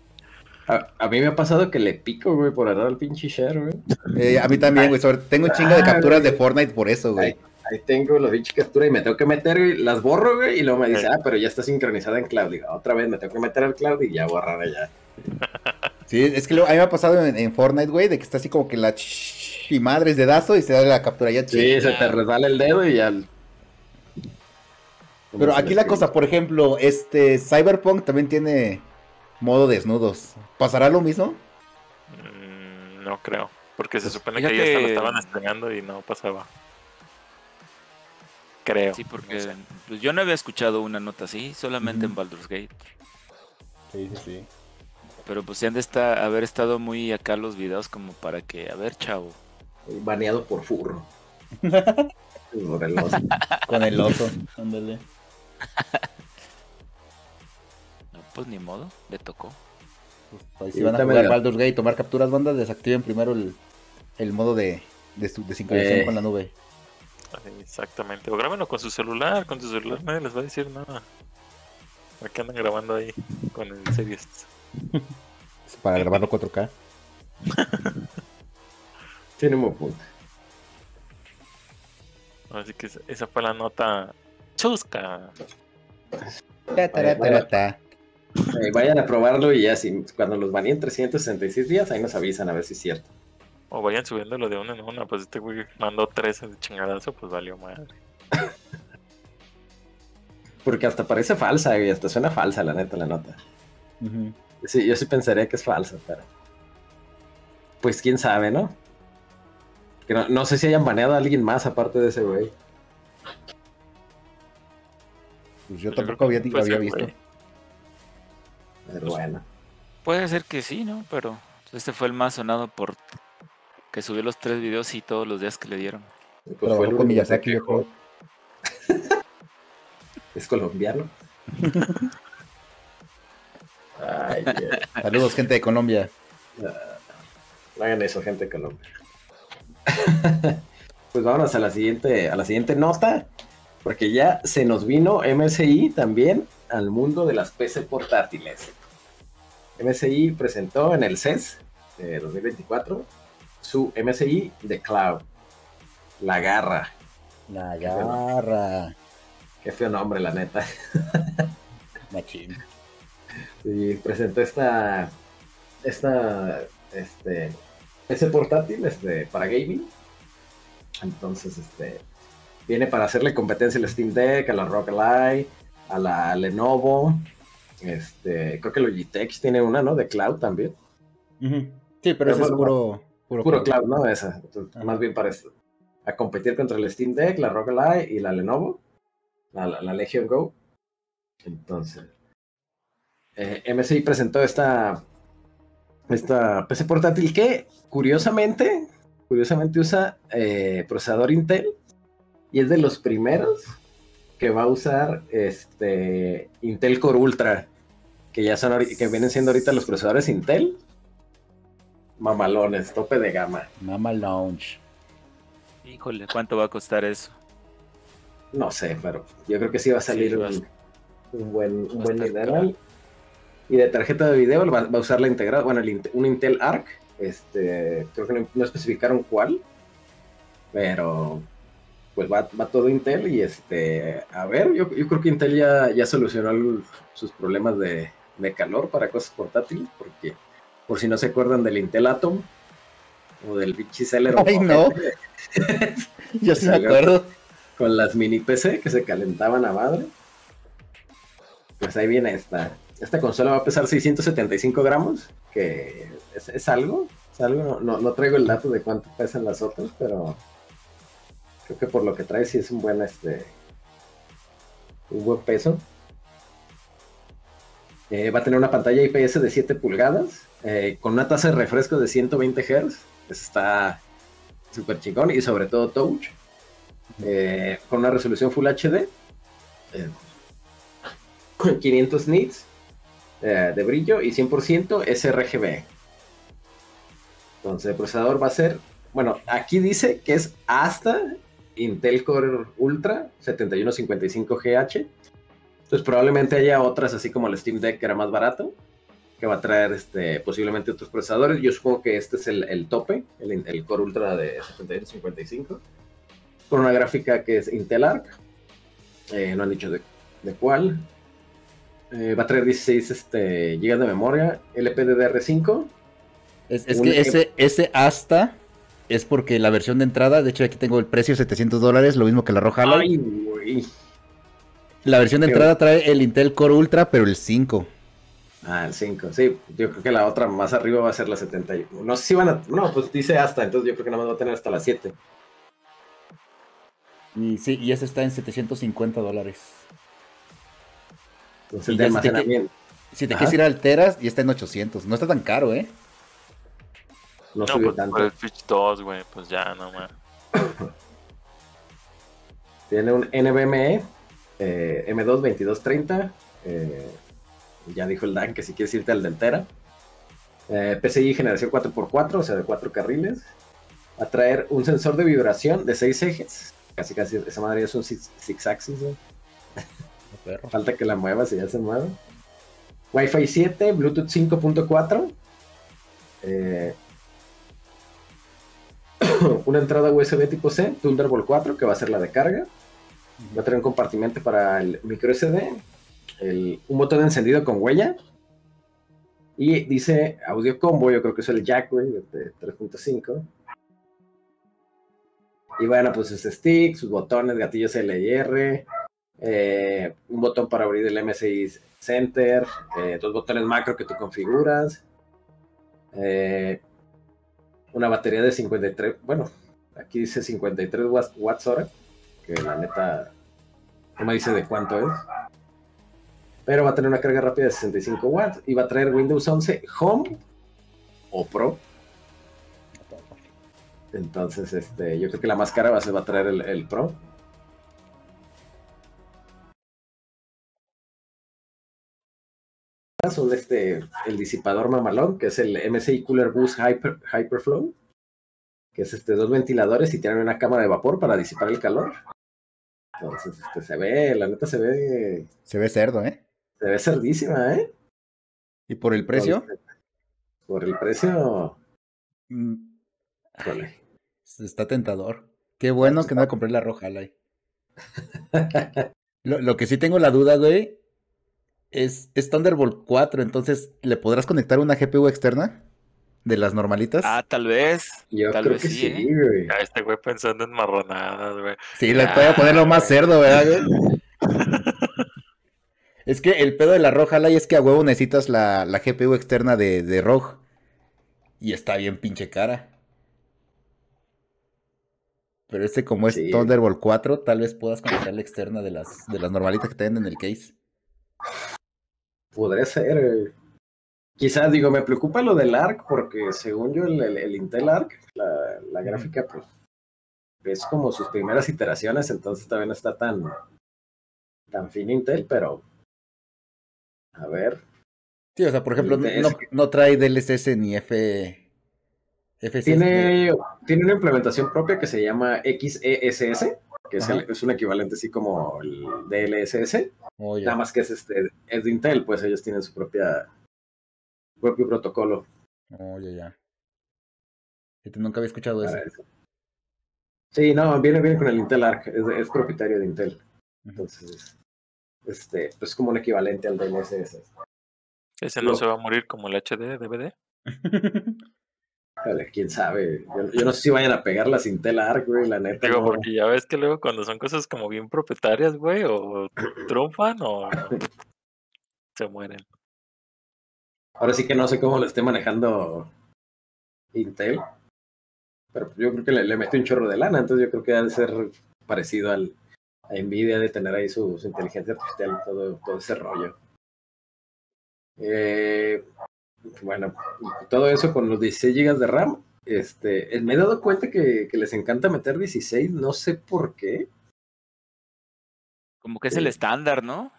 S4: A, mí me ha pasado que le pico, güey, por agarrar al pinche share, güey.
S2: Eh, a mí también, güey. Tengo un chingo de ah, capturas de Fortnite por eso, güey.
S4: Ahí, tengo las pinches capturas y me tengo que meter, güey. Las borro, güey. Y luego me dice, ah, pero ya está sincronizada en cloud. Digo, otra vez me tengo que meter al cloud y ya borrar allá.
S2: Sí, es que a mí me ha pasado en, en Fortnite, güey, de que está así como que la y madres dedazo y se da la captura ya.
S4: Sí, se te resbala el dedo y ya.
S2: Pero aquí la cosa, por ejemplo, este Cyberpunk también tiene modo desnudos. ¿Pasará lo mismo?
S3: Mm, no creo, porque se supone que ya lo estaban estrenando y no pasaba. Creo.
S1: Sí, porque pues yo no había escuchado una nota así, solamente en Baldur's Gate.
S2: Sí, sí, sí.
S1: Pero pues se han de estar, haber estado muy acá los videos como para que, a ver, chavo,
S4: baneado por furro.
S2: Con el oso, ándale.
S1: No, pues ni modo, le tocó.
S2: Pues, si van a jugar Baldur's Gate y tomar capturas bandas, desactiven primero el, el modo de, de, sincronización eh. con la nube.
S3: Exactamente, o grábenlo con su celular, con su celular nadie les va a decir nada. Aquí andan grabando ahí con el Series.
S2: Para grabarlo 4K.
S4: Tiene un punto.
S3: Así que esa fue la nota chusca.
S4: vayan a probarlo y ya si cuando los en 366 días, ahí nos avisan a ver si es cierto.
S3: O vayan subiéndolo de una en una, pues este güey mandó tres de chingadazo, pues valió madre.
S4: Porque hasta parece falsa, y hasta suena falsa la neta la nota. Sí, yo sí pensaría que es falsa, pero. Pues quién sabe, ¿no? no, sé si hayan baneado a alguien más aparte de ese güey.
S2: Pues yo tampoco había, había visto.
S4: Pero pues, bueno.
S1: Puede ser que sí, ¿no? Pero este fue el más sonado por que subió los tres videos y todos los días que le dieron.
S2: Pues fue con Miyazaki,
S4: ¿Es colombiano?
S2: Saludos, gente de Colombia.
S4: no hagan eso, gente de Colombia. pues vámonos a la siguiente, a la siguiente nota, porque ya se nos vino MSI también al mundo de las PC portátiles. MSI presentó en el CES de 2024 su MSI de Cloud, la garra.
S2: La garra.
S4: Qué feo nombre, la neta.
S2: Machín.
S4: Sí, presentó esta, esta, este, ese portátil este, para gaming. Entonces, este, viene para hacerle competencia al Steam Deck, a la Rock Ally, a la Lenovo. Este, creo que Logitech tiene una, ¿no? De cloud también.
S2: Sí, pero, eso es puro,
S4: puro, cloud. ¿no? Esa. más bien para esto. A competir contra el Steam Deck, la Rock Ally y la Lenovo. La, la, Legion Go. Entonces, eh, MSI presentó esta, esta PC portátil que curiosamente, curiosamente usa eh, procesador Intel y es de los primeros que va a usar este Intel Core Ultra, que ya son que vienen siendo ahorita los procesadores Intel. Mamalones, tope de gama.
S2: Mama Launch.
S1: Híjole, ¿cuánto va a costar eso?
S4: No sé, pero yo creo que sí va a salir un, buen, un buen dineral. Y de tarjeta de video va, a usar la integrada, bueno, un Intel Arc este, creo que no, especificaron cuál, pero pues va, todo Intel y este, a ver, yo, creo que Intel ya, ya solucionó sus problemas de, calor para cosas portátiles, porque por si no se acuerdan del Intel Atom o del Vichy
S2: Ay, no. yo sí me acuerdo.
S4: Con las mini PC que se calentaban a madre. Pues ahí viene esta. Esta consola va a pesar 675 gramos, que es, algo, es algo, no, traigo el dato de cuánto pesan las otras, pero creo que por lo que trae sí es un buen, este, un buen peso. Eh, va a tener una pantalla IPS de 7 pulgadas, eh, con una tasa de refresco de 120 Hz, está súper chingón y sobre todo touch, eh, con una resolución Full HD, con 500 nits de brillo y 100% sRGB. Entonces el procesador va a ser, bueno, aquí dice que es hasta Intel Core Ultra 7155GH. Entonces probablemente haya otras, así como el Steam Deck que era más barato, que va a traer este, posiblemente otros procesadores. Yo supongo que este es el, tope, el, Core Ultra de 7155, con una gráfica que es Intel Arc. Eh, no han dicho de, cuál. Eh, va a traer 16 este, GB de memoria, LPDDR5
S2: es, que ese, ese hasta es porque la versión de entrada, de hecho aquí tengo el precio 700 dólares, lo mismo que la roja. La versión de entrada trae el Intel Core Ultra, pero el 5.
S4: Ah, el 5, sí. Yo creo que la otra más arriba va a ser la 71. No sé si van a... No, pues dice hasta, entonces yo creo que nada más va a tener hasta la 7.
S2: Y sí, y ese está en 750 dólares.
S4: Entonces, de almacenamiento.
S2: Si te, quieres ir a alteras, y está en 800. No está tan caro, ¿eh?
S3: No, subió pues, tanto. Por el Switch 2, güey, pues ya, no más.
S4: Tiene un NVMe eh, M2 2230. Eh, ya dijo el Dan que si quieres irte al de entera. Eh, PCI generación 4x4, o sea, de 4 carriles. Va a traer un sensor de vibración de 6 ejes. Casi, casi, esa madre es un 6 axis, Falta que la muevas y ya se mueve. Wi-Fi 7, Bluetooth 5.4. Eh, una entrada USB tipo C, Thunderbolt 4, que va a ser la de carga. Va a tener un compartimento para el micro SD, un botón de encendido con huella. Y dice audio combo, yo creo que es el jack, de 3.5. Y bueno, pues sus stick, sus botones, gatillos L y R, eh, un botón para abrir el MSI Center, eh, dos botones macro que tú configuras, eh, una batería de 53, bueno, aquí dice 53 watts, hora, que la neta no me dice de cuánto es. Pero va a tener una carga rápida de 65 watts y va a traer Windows 11 Home o Pro. Entonces, este, yo creo que la más cara va a, ser, va a traer el, Pro. Son este, el disipador mamalón, que es el MSI Cooler Boost Hyper, Hyperflow, que es este, dos ventiladores y tienen una cámara de vapor para disipar el calor. Entonces, este, se ve, la neta se ve.
S2: Se ve cerdo, ¿eh?
S4: Se ve cerdísima, ¿eh?
S2: ¿Y por el precio?
S4: Por el precio.
S2: Mm. Está tentador. Qué bueno que no a comprar la roja, Lai. lo, lo, que sí tengo la duda, güey, es, es Thunderbolt 4, entonces, ¿le podrás conectar una GPU externa? ¿De las normalitas?
S1: Ah, tal vez.
S4: Yo
S1: tal
S4: creo vez que sí, ¿eh? güey.
S3: este güey pensando en marronadas, güey.
S2: Sí, le voy a ponerlo más cerdo, ¿verdad, güey? es que el pedo de la roja, Lai, es que a huevo necesitas la, la GPU externa de, de ROG. Y está bien pinche cara. Pero este como es Thunderbolt 4, tal vez puedas conectar la externa de las, de las normalitas que te en el case.
S4: Podría ser. Quizás, digo, me preocupa lo del ARC, porque según yo, el, Intel ARC, la, gráfica, pues, es como sus primeras iteraciones, entonces todavía no está tan, tan fin Intel, pero. A ver.
S2: Sí, o sea, por ejemplo, no, no trae DLSS ni F,
S4: tiene, tiene una implementación propia que se llama XESS, que es, un equivalente así como el DLSS. Oh, Nada más que es este es de Intel, pues ellos tienen su propia propio protocolo.
S2: Oh, ya, ya. Nunca había escuchado eso.
S4: Sí, no, viene bien con el Intel Arc, es, propietario de Intel. Entonces, este, pues como un equivalente al DLSS.
S3: ¿Ese no se va a morir como el HD DVD?
S4: quién sabe. Yo, no sé si vayan a pegar la Intel Arc, güey, la neta.
S3: Digo, porque ya ves que luego cuando son cosas como bien propietarias, güey, o trumfan o se mueren.
S4: Ahora sí que no sé cómo lo esté manejando Intel. Pero yo creo que le, le mete un chorro de lana, entonces yo creo que debe ser parecido al, a Nvidia de tener ahí su, su inteligencia artificial, todo, todo ese rollo. Eh, bueno, todo eso con los 16 GB de RAM. Este, eh, me he dado cuenta que, les encanta meter 16, no sé por qué.
S1: Como que es el eh, estándar, ¿no?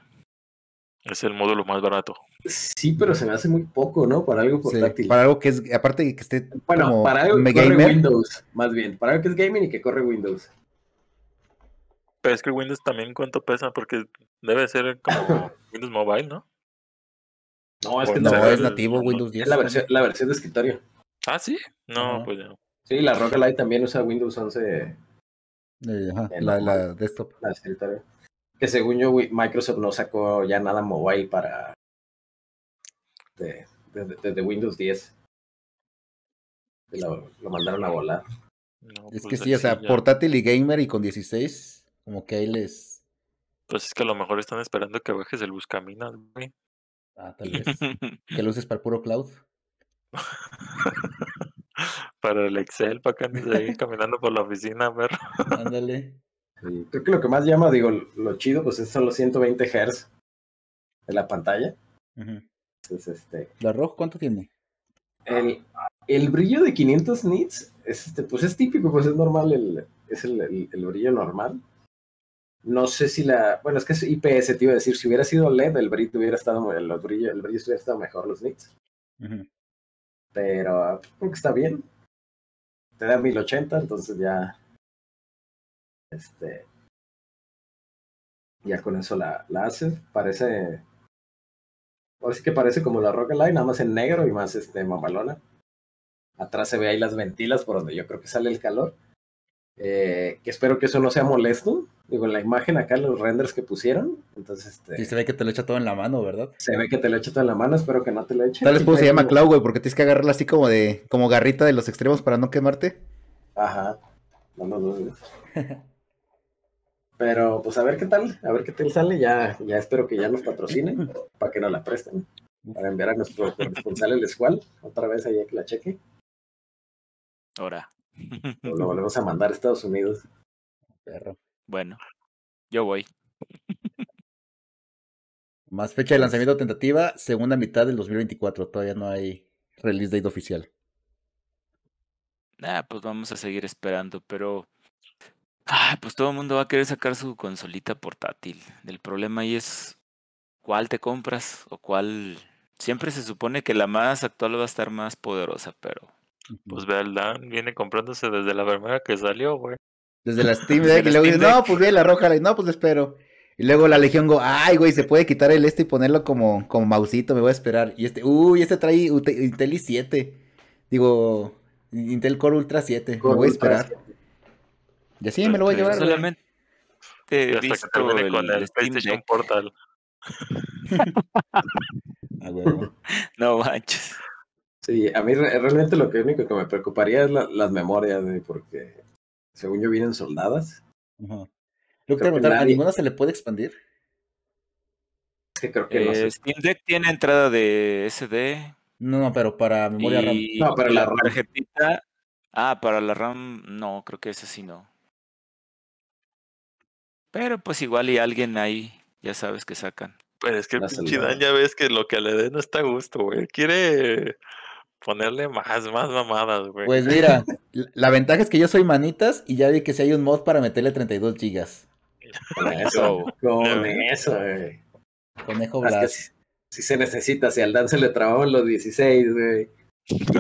S3: Es el módulo más barato.
S4: Sí, pero se me hace muy poco, ¿no? Para algo portátil.
S2: para algo que es, aparte de que esté.
S4: Bueno, para algo que corre Windows, más bien. Para algo que es gaming y que corre Windows.
S3: Pero es que Windows también, ¿cuánto pesa? Porque debe ser como Windows Mobile, ¿no?
S4: No, es que
S2: no, es nativo Windows 10.
S4: Es la versión, la versión de escritorio.
S3: Ah, sí. No, pues ya.
S4: Sí, la Rock Light también usa Windows 11.
S2: ajá, la, la, desktop.
S4: La escritorio. Que según yo, Microsoft no sacó ya nada mobile para. Desde de, de, Windows 10. Lo, lo, mandaron a volar.
S2: es pues que sí, o sea, portátil y gamer y con 16, como que ahí les.
S3: Pues es que a lo mejor están esperando que bajes el buscaminas, güey.
S2: Ah, tal vez. que lo uses para el puro cloud.
S3: para el Excel, para que andes ahí caminando por la oficina, ver.
S2: Ándale.
S4: creo que lo que más llama, digo, lo chido, pues son los 120 Hz de la pantalla.
S2: este... ¿La ROG cuánto tiene?
S4: el, el brillo de 500 nits, es, este, pues es típico, pues es normal, el, es el, el, brillo normal. No sé si la, bueno, es que es IPS, te iba a decir, si hubiera sido LED, el brillo hubiera estado, el brillo, el brillo hubiera estado mejor, los nits. Pero creo que está bien. Te da 1080, entonces ya, este, ya con eso la, la hace. Parece, ahora sí que parece como la Rocket Line, nada más en negro y más este mamalona. Atrás se ve ahí las ventilas por donde yo creo que sale el calor. Eh, que espero que eso no sea molesto. Digo, en la imagen acá, los renders que pusieron. Entonces, este.
S2: Sí, se ve que te lo echa todo en la mano, ¿verdad?
S4: Se ve que te lo echa todo en la mano, espero que no te lo eche.
S2: Tal vez se llama Clau, güey, porque tienes que agarrarla así como de, como garrita de los extremos para no quemarte.
S4: Ajá. No, no, no. Pero, pues a ver qué tal, a ver qué tal sale. Ya, ya espero que ya nos patrocinen para que nos la presten. Para enviar a nuestro responsable el escual, otra vez allá que la cheque.
S1: Ahora.
S4: Lo volvemos a mandar a Estados Unidos.
S2: Perro.
S1: Bueno, yo voy.
S2: Más fecha de lanzamiento tentativa, segunda mitad del 2024. Todavía no hay release date oficial.
S1: Ah, pues vamos a seguir esperando, pero. Ah, pues todo el mundo va a querer sacar su consolita portátil. El problema ahí es cuál te compras o cuál. Siempre se supone que la más actual va a estar más poderosa, pero
S3: pues ve al Dan, viene comprándose desde la primera que salió, güey.
S2: Desde la Steam Deck, y luego dice, no, pues ve la roja, no, pues espero. Y luego la Legión Go, ay, güey, se puede quitar el este y ponerlo como, como mausito, me voy a esperar. Y este, uy, este trae Intel i7. Digo, Intel Core Ultra 7, me voy a esperar. Y así me lo voy a llevar.
S1: Solamente
S3: he hasta visto que el, con el, PlayStation Portal.
S2: ah.
S1: No manches.
S4: Sí, a mí realmente lo que único que me preocuparía es las memorias, porque según yo vienen soldadas.
S2: ¿a ninguna se le puede expandir?
S4: que creo que no
S1: eh, Steam Deck tiene entrada de SD.
S2: No, no, pero para memoria RAM.
S1: No, para la, tarjetita. Ah, para la RAM, no, creo que ese sí no. Pero pues igual y alguien ahí, ya sabes que sacan.
S3: Pues es que el ya ves que lo que le dé no está a gusto, güey. Quiere ponerle más, más mamadas, güey.
S2: Pues mira, la ventaja es que yo soy manitas y ya vi que si hay un mod para meterle 32 gigas.
S4: Con eso, con eso, güey.
S2: Conejo Blas.
S4: si, se necesita, si al Dan se le trababan los 16, güey.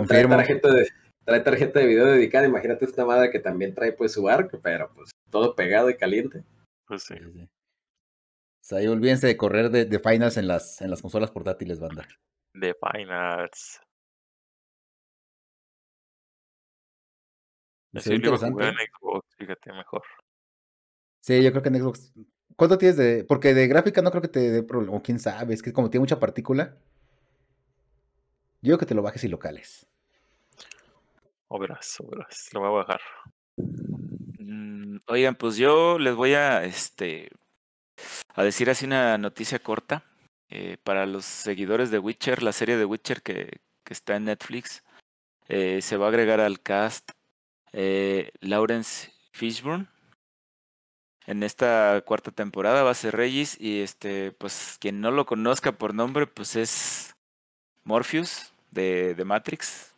S4: Trae tarjeta, de, trae tarjeta de video dedicada, imagínate esta madre que también trae pues su arco, pero pues todo pegado y caliente.
S3: Pues sí.
S2: O sea, ahí olvídense de correr de, de, finals en las, en las consolas portátiles, banda.
S3: De finals.
S2: Sí, interesante.
S3: En Xbox, fíjate, mejor.
S2: Sí, yo creo que en Xbox. ¿Cuánto tienes de.? Porque de gráfica no creo que te dé problema. O quién sabe, es que como tiene mucha partícula. Yo creo que te lo bajes y locales.
S3: O verás, o verás. Lo voy a bajar.
S1: Mm, oigan, pues yo les voy a este a decir así una noticia corta. Eh, para los seguidores de Witcher, la serie de Witcher que, que está en Netflix, eh, se va a agregar al cast eh, Lawrence Fishburne. En esta cuarta temporada va a ser Regis y este, pues quien no lo conozca por nombre, pues es Morpheus de, de Matrix.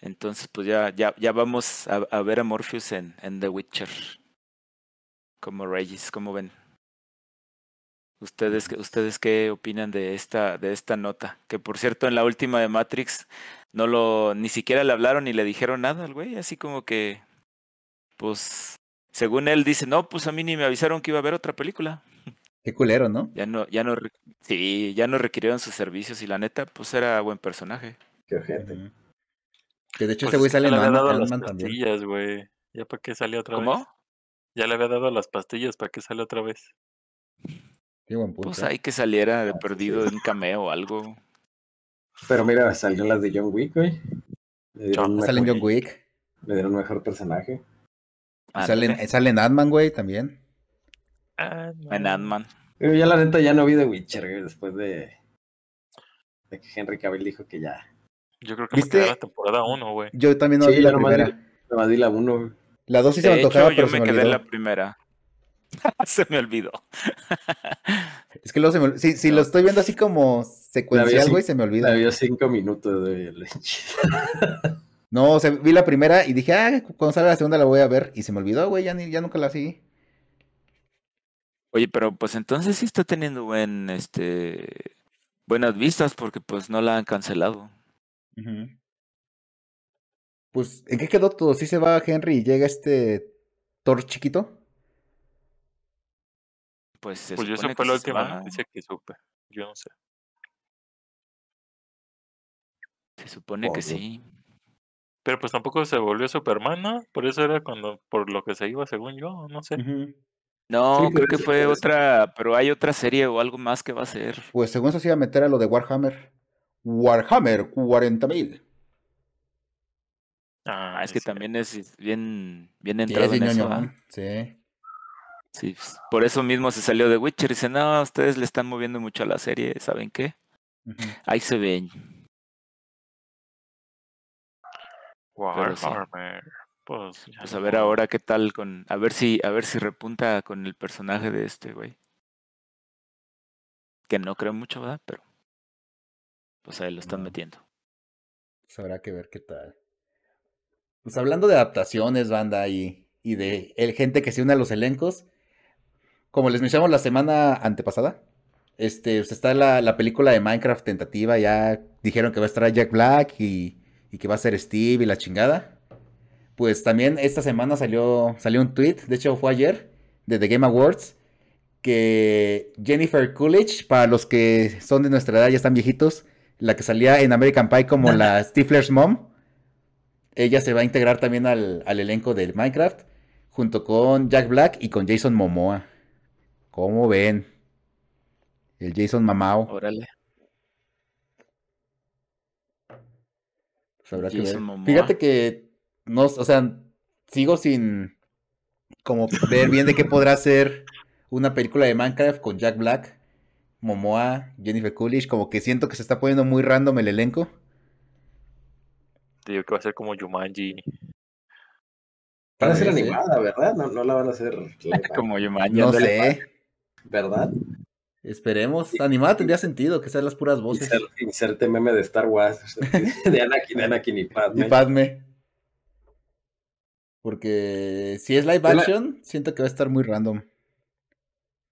S1: Entonces, pues ya, ya, ya vamos a, a, ver a Morpheus en, en The Witcher. Como Regis, ¿cómo ven? ¿Ustedes, ¿Ustedes qué opinan de esta, de esta nota? Que por cierto, en la última de Matrix no lo, ni siquiera le hablaron ni le dijeron nada al güey, así como que, pues, según él dice, no, pues a mí ni me avisaron que iba a haber otra película.
S2: Qué culero, ¿no?
S1: Ya no, ya no, sí, ya no requirieron sus servicios y la neta, pues era buen personaje.
S4: Qué gente.
S2: Que de hecho pues ese güey sale en
S3: Ant-Man también. güey. ¿Ya para qué salió otra vez? ¿Cómo? Ya le había dado las pastillas, ¿para qué sale otra vez?
S2: Qué buen punto.
S1: Pues hay que saliera de ah, perdido de un cameo o algo.
S4: Pero mira, salieron las de John Wick, güey.
S2: Salen John Wick.
S4: Le dieron mejor personaje.
S2: Salen, salen Ant-Man, güey, también.
S1: En Ant-Man.
S4: Yo ya la neta ya no vi The Witcher, güey, después de, de que Henry Cavill dijo que ya.
S3: Yo creo que ¿Viste? me quedé la temporada 1, güey.
S2: Yo también no vi la primera.
S4: Nomás vi la 1,
S2: La 2 sí se me antojaba,
S1: yo me quedé en la primera. se me olvidó.
S2: es que luego se me si, si lo estoy viendo así como secuencial, güey, se me olvida.
S4: Había cinco minutos de leche.
S2: no, o sea, vi la primera y dije, ah, cuando salga la segunda la voy a ver. Y se me olvidó, güey, ya, ya nunca la seguí.
S1: Oye, pero pues entonces sí está teniendo buen, este, buenas vistas porque pues no la han cancelado.
S2: Pues, ¿en qué quedó todo? ¿Sí se va Henry y llega este Thor chiquito?
S3: Pues, se pues yo la última noticia que supe. Yo no sé.
S1: Se supone que sí.
S3: Pero pues tampoco se volvió Superman, ¿no? Por eso era cuando, por lo que se iba, según yo, no sé.
S1: No, creo que fue otra, pero hay otra serie o algo más que va a ser.
S2: Pues según eso se iba a meter a lo de Warhammer. Warhammer 40.000.
S1: Ah, es que también es bien, bien entrado en eso.
S2: Sí.
S1: Sí, pues, por eso mismo se salió de Witcher. Dice, no, ustedes le están moviendo mucho a la serie, ¿saben qué? Ahí se ven.
S3: Warhammer.
S1: Pues, pues, a ver ahora qué tal con. A ver si, a ver si repunta con el personaje de este, güey. Que no creo mucho, ¿verdad? Pero. Pues ahí lo están metiendo.
S2: Pues habrá que ver qué tal. Pues hablando de adaptaciones, banda, y, y de el gente que se une a los elencos, como les mencionamos la semana antepasada, este, pues está la, la, película de Minecraft tentativa, ya dijeron que va a estar Jack Black y, y, que va a ser Steve y la chingada. Pues también esta semana salió, salió un tweet, de hecho fue ayer, de The Game Awards, que Jennifer Coolidge, para los que son de nuestra edad, ya están viejitos, la que salía en American Pie como la Stifler's Mom, ella se va a integrar también al, elenco del Minecraft, junto con Jack Black y con Jason Momoa. ¿Cómo ven? El Jason Mamao.
S1: Órale.
S2: Pues Fíjate que no, o sea, sigo sin como ver bien de qué podrá ser una película de Minecraft con Jack Black, Momoa, Jennifer Coolidge, como que siento que se está poniendo muy random el elenco.
S3: Digo que va a ser como Yumanji.
S4: Va a ser animada, ¿verdad? No, no la van a hacer
S1: como Yumanji.
S2: No sé.
S4: ¿Verdad?
S2: Esperemos. Animada tendría sentido, que sean las puras voces.
S4: inserte meme de Star Wars. de Anakin, Anakin y Padme.
S2: Y Padme. Porque si es live action, siento que va a estar muy random.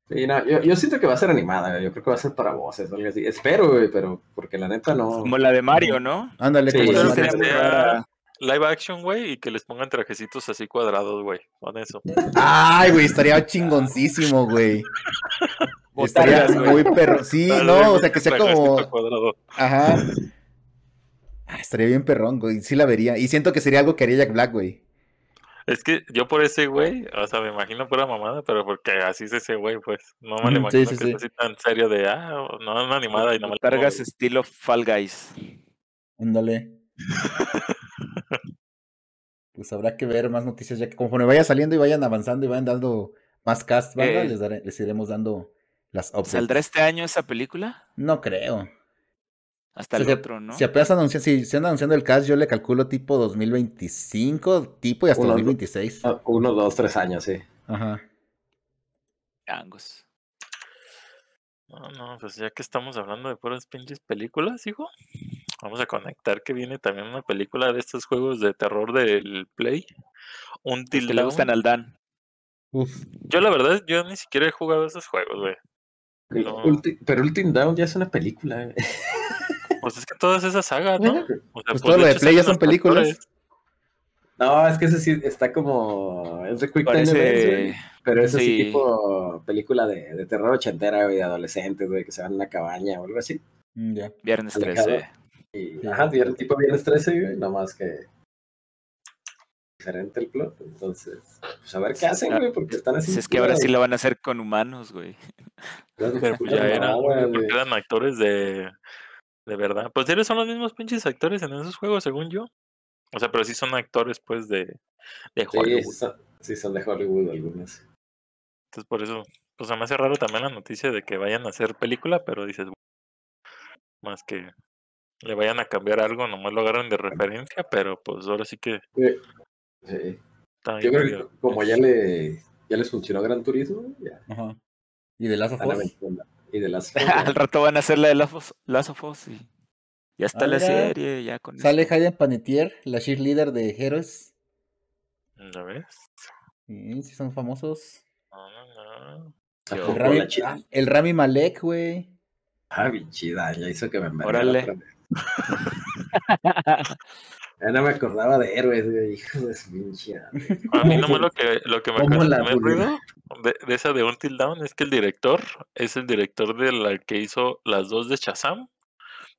S4: Sí, no, yo, yo, siento que va a ser animada, yo creo que va a ser para voces o algo así. Espero, güey, pero porque la neta no.
S1: Como la de Mario, ¿no?
S2: Ándale,
S3: como la de Mario. Live action, güey, y que les pongan trajecitos así cuadrados, güey, con eso.
S2: Ay, güey, estaría chingoncísimo, güey. estaría muy perro. Sí, no, o sea, que sea como. Ajá. Ah, estaría bien perrón, güey. Sí la vería. Y siento que sería algo que haría Jack Black, güey.
S3: Es que yo por ese güey, o sea, me imagino pura mamada, pero porque así es ese güey, pues. No me lo imagino que es así tan serio de, ah, no, una animada y no me
S1: Cargas estilo Fall Guys.
S2: Ándale. Pues habrá que ver más noticias, ya que conforme vaya saliendo y vayan avanzando y vayan dando más cast, eh, les, les iremos dando las
S1: opciones. ¿Saldrá este año esa película?
S2: No creo.
S1: Hasta el otro, ¿no?
S2: Si apenas anuncian, si se anda anunciando el cast, yo le calculo tipo 2025, tipo y hasta 2026.
S4: Ah, uno, dos, tres años, sí.
S2: Ajá.
S1: Angos.
S3: No, no, pues ya que estamos hablando de puras pinches películas, hijo, vamos a conectar que viene también una película de estos juegos de terror del Play. Un
S1: Que le gustan al Dan.
S2: Uf.
S3: Yo la verdad, yo ni siquiera he jugado esos juegos, güey.
S4: Pero Ultim Down ya es una película. Eh.
S3: Pues es que todas esas sagas, ¿no? O sea,
S2: pues, pues todo lo de Play ya son películas.
S4: No, es que ese sí está como. Es de Quick Time pero es así tipo película de, de terror ochentera, güey, de adolescentes, güey, que se van a una cabaña o algo así.
S2: Mm, ya.
S1: Viernes 13.
S4: Y, ajá, tipo viernes 13, güey, nada más que diferente el plot. Entonces, pues a ver qué hacen, güey, porque están así.
S1: Es que ahora sí lo van a hacer con humanos, güey.
S3: Pero pues ya eran, porque eran actores de, de verdad. Pues ellos son los mismos pinches actores en esos juegos, según yo. O sea, pero sí son actores, pues, de, de Hollywood.
S4: Sí son, de Hollywood algunos.
S3: Entonces, por eso, pues se me hace raro también la noticia de que vayan a hacer película, pero dices, más que le vayan a cambiar algo, nomás lo agarran de referencia, pero pues ahora sí que.
S4: Sí. Yo creo que como ya le ya les funcionó Gran Turismo. Ya.
S2: Ajá. Y de Last of
S4: Y de Last
S1: Al rato van a hacer la de Last of Us y ya está la serie. ya con
S2: Sale Hayden Panetier, la cheerleader de Heroes.
S3: ¿La ves?
S2: Sí, sí son famosos.
S3: No, no, no.
S2: El Rami, el Rami Malek, güey.
S4: Ah, bien chida, ya hizo que me
S1: Órale.
S4: Ya no me acordaba de héroes, güey, hijo de su pinche.
S3: A mí nomás lo que, lo que me acuerdo de, de, esa de Until Down es que el director es el director de la que hizo las dos de Shazam,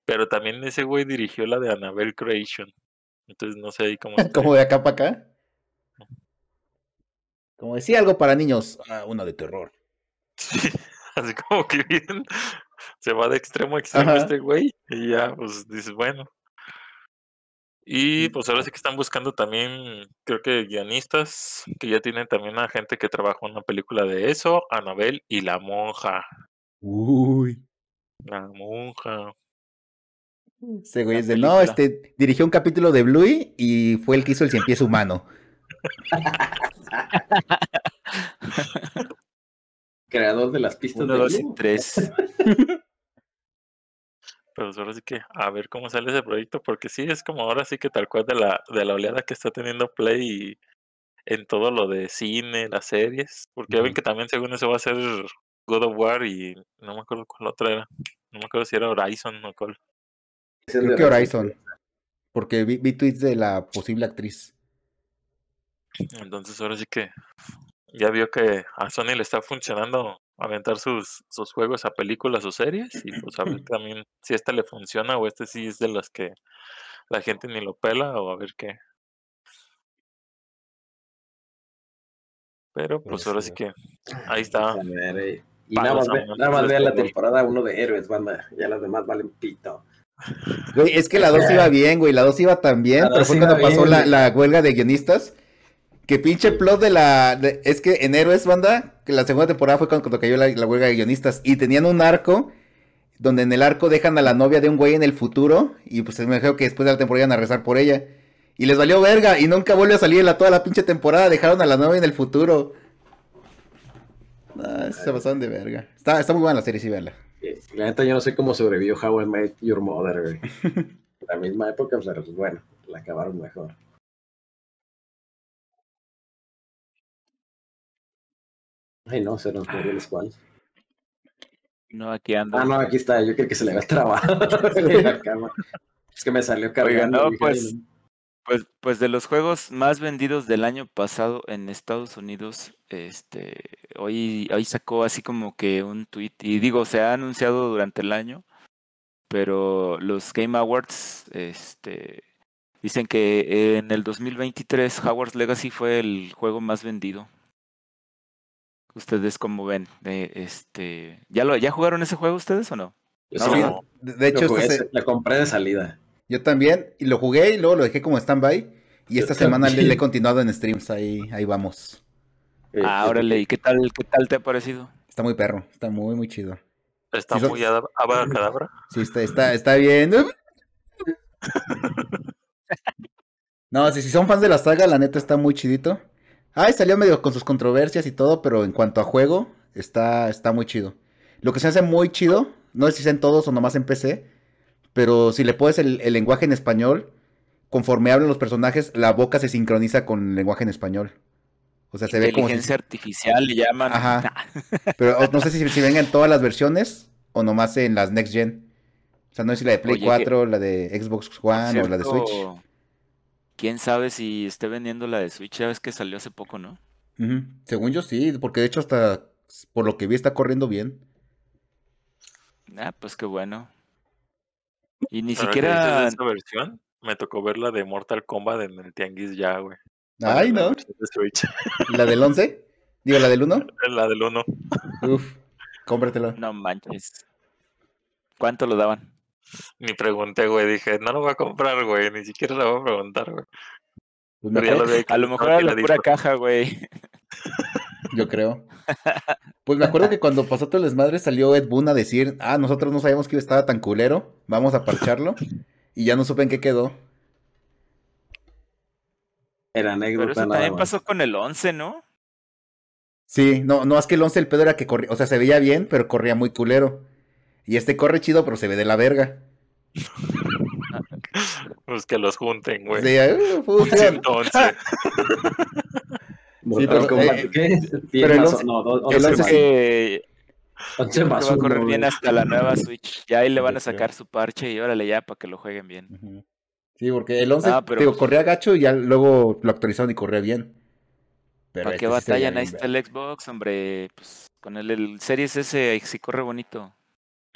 S3: pero también ese güey dirigió la de Annabelle Creation. Entonces no sé ahí cómo.
S2: ¿Como de acá para acá? Como decía algo para niños, ah, uno de terror.
S3: Sí, así como que bien, se va de extremo a extremo este güey y ya, pues dices, bueno. Y pues ahora sí que están buscando también, creo que guionistas, que ya tienen también a gente que trabajó en una película de eso, Anabel y La Monja.
S2: Uy.
S3: La Monja.
S2: Ese güey es de, no, este, dirigió un capítulo de Bluey y fue el que hizo el cien pies humano.
S4: Creador de las pistas
S1: de dos y tres.
S3: Pero ahora sí que a ver cómo sale ese proyecto, porque sí es como ahora sí que tal cual de la, de la oleada que está teniendo Play en todo lo de cine, las series, porque ya ven que también según eso va a ser God of War y no me acuerdo cuál otra era, no me acuerdo si era Horizon o cuál.
S2: Creo que Horizon, porque vi, vi tweets de la posible actriz.
S3: Entonces ahora sí que ya vio que a Sony le está funcionando aventar sus, sus juegos a películas o series y pues a ver también si este le funciona o este sí es de las que la gente ni lo pela o a ver qué. Pero pues ahora sí que ahí está.
S4: Y nada más, nada más vean la temporada 1 de Héroes, banda. Ya las demás valen pito.
S2: Güey, es que la 2 iba bien, güey. La 2 iba tan bien, pero fue cuando pasó la, la, huelga de guionistas que pinche plot de la. es que en Héroes, banda, que la segunda temporada fue cuando, cayó la, huelga de guionistas. Y tenían un arco donde en el arco dejan a la novia de un güey en el futuro. Y pues me imagino que después de la temporada iban a rezar por ella. Y les valió verga. Y nunca vuelve a salir la, toda la pinche temporada. Dejaron a la novia en el futuro. Ah, se pasaron de verga. Está, está muy buena la serie, sí, verla.
S4: La neta, yo no sé cómo sobrevivió How I Met Your Mother, güey. la misma época, pero pues bueno, la acabaron mejor. Ay, no, se nos murió el squad.
S1: No, aquí anda.
S4: Ah, no, aquí está. Yo creo que se le va a trabajar Es que me salió cargando.
S1: Oiga, no, pues, pues, pues de los juegos más vendidos del año pasado en Estados Unidos, este, hoy, hoy sacó así como que un tweet, y digo, se ha anunciado durante el año, pero los Game Awards, este, dicen que en el 2023 Howard's Legacy fue el juego más vendido ¿Ustedes cómo ven? este, ¿ya, lo, ¿Ya jugaron ese juego ustedes o no?
S4: no, de hecho, lo, compré de salida.
S2: Yo también, y lo jugué y luego lo dejé como stand-by. Y esta semana le, he continuado en streams, ahí, ahí vamos.
S1: Eh, ah, órale, ¿y qué tal, qué tal te ha parecido?
S2: Está muy perro, está muy, muy chido.
S3: ¿Está muy cadabra?
S2: Sí, está, está, está bien. no, si, si son fans de la saga, la neta está muy chidito. Ay, salió medio con sus controversias y todo, pero en cuanto a juego, está, está muy chido. Lo que se hace muy chido, no sé si es en todos o nomás en PC, pero si le pones el, lenguaje en español, conforme hablan los personajes, la boca se sincroniza con el lenguaje en español.
S1: O sea, se ve como. Inteligencia artificial le llaman.
S2: Ajá. Pero no sé si, si venga en todas las versiones o nomás en las Next Gen. O sea, no sé si la de Play 4, la de Xbox One o la de Switch
S1: quién sabe si esté vendiendo la de Switch, ya ves que salió hace poco, ¿no?
S2: Según yo sí, porque de hecho hasta por lo que vi está corriendo bien.
S3: Ah, pues qué bueno. Y ni siquiera esa versión me tocó ver la de Mortal Kombat en el Tianguis ya, güey.
S2: Ay, no. ¿La del 11? Digo, ¿la del 1?
S3: La del 1.
S2: Uf, cómpratelo.
S1: No manches. ¿Cuánto lo daban?
S3: Ni pregunté, güey. Dije, no lo voy a comprar, güey. Ni siquiera lo voy a preguntar, güey.
S1: Pues a lo mejor era la pura caja, güey.
S2: Yo creo. Pues me acuerdo que cuando pasó todo el desmadre salió Ed Boon a decir, ah, nosotros no sabíamos que estaba tan culero, vamos a parcharlo. Y ya no supe en qué quedó.
S4: Era anécdota.
S1: Pero eso también pasó con el 11, ¿no?
S2: Sí, no, no, es que el 11 el pedo era que corría, o sea, se veía bien, pero corría muy culero. Y este corre chido, pero se ve de la verga.
S3: Pues que los junten, güey.
S2: Sí, pues,
S3: entonces.
S2: sí, pero, eh, ¿qué? Pero el 11, no, 11, el 11
S1: que... va a correr bien hasta la nueva Switch. Ya ahí le van a sacar su parche y órale ya para que lo jueguen bien.
S2: Sí, porque el 11 ah, digo, pues corría gacho y ya luego lo actualizaron y corría bien.
S1: Pero ¿Para qué este batallan? Ahí está el Xbox, hombre. Pues con el, el Series S sí corre bonito.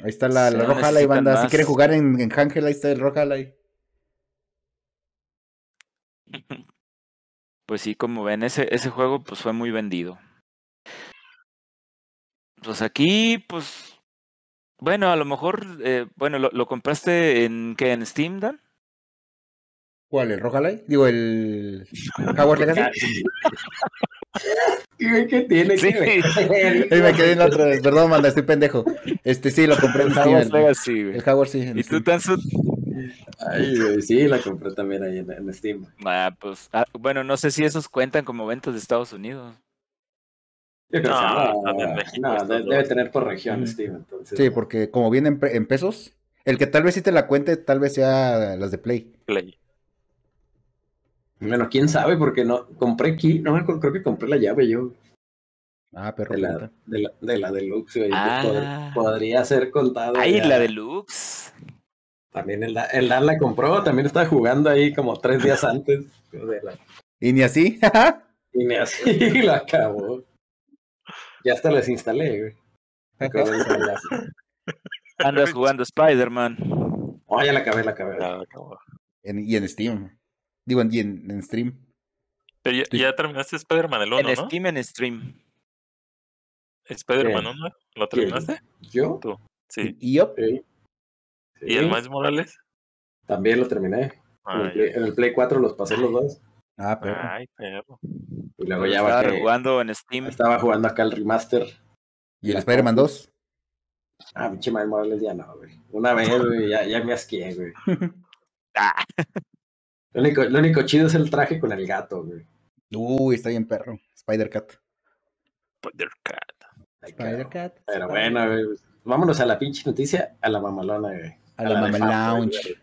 S2: Ahí está la, la Roja banda. Si quieren jugar en, en Hangel, ahí está el Roja.
S1: Pues sí, como ven, ese, ese juego pues fue muy vendido. Pues aquí, pues, bueno, a lo mejor, eh, bueno, ¿lo, ¿lo, compraste en qué, en Steam, Dan?
S2: ¿Cuál? ¿El Rojalai? Digo, el Howard Legacy.
S4: ¿Qué tiene sí.
S2: que me quedé en la otra vez. Perdón, manda, estoy pendejo. Este sí, lo compré en Steam.
S1: El, Legacy,
S2: el Howard sí.
S1: ¿Y tú, Tansu?
S4: Ay, güey, sí, la compré también ahí en, Steam.
S1: Ah, pues, ah, bueno, no sé si esos cuentan como ventas de Estados Unidos.
S4: Yo creo no, que no, debe tener por región Steam, entonces.
S2: Sí, porque como vienen en pesos, el que tal vez sí te la cuente, tal vez sea las de Play.
S3: Play.
S4: Bueno, quién sabe, porque no compré aquí, no creo que compré la llave yo.
S2: Ah, pero
S4: de la, de la, de la deluxe, ah. podría ser contado.
S1: Ahí la deluxe.
S4: También el, el Dan la compró, también estaba jugando ahí como tres días antes.
S2: ¿Y ni así?
S4: y ni así la acabó. Ya hasta les instalé, güey.
S1: Andas jugando Spider-Man.
S4: Oh, ya la acabé, la acabé.
S2: y en Steam. Digo, en, en, stream.
S3: Pero ya, terminaste Spider-Man el 1,
S1: En Steam, en stream.
S3: ¿Spider-Man 1? ¿Lo terminaste?
S4: ¿Yo?
S3: Tú, sí.
S2: ¿Y yo?
S3: ¿Y el Miles Morales?
S4: También lo terminé. en, el Play, 4 los pasé los dos.
S2: Ah, perro.
S3: Ay, perro.
S4: Y luego ya
S1: estaba jugando en Steam.
S4: Estaba jugando acá el remaster.
S2: ¿Y el Spider-Man 2?
S4: Ah, pinche Miles Morales ya no, güey. Una vez, güey, ya, ya me asqué, güey.
S1: ah.
S4: Lo único, lo único chido es el traje con el gato, güey.
S2: Uy, está bien perro. Spider-Cat.
S3: Spider-Cat.
S2: Spider-Cat.
S4: Pero bueno, güey. Vámonos a la pinche noticia, a la mamalona, güey.
S2: A, la, la Lounge.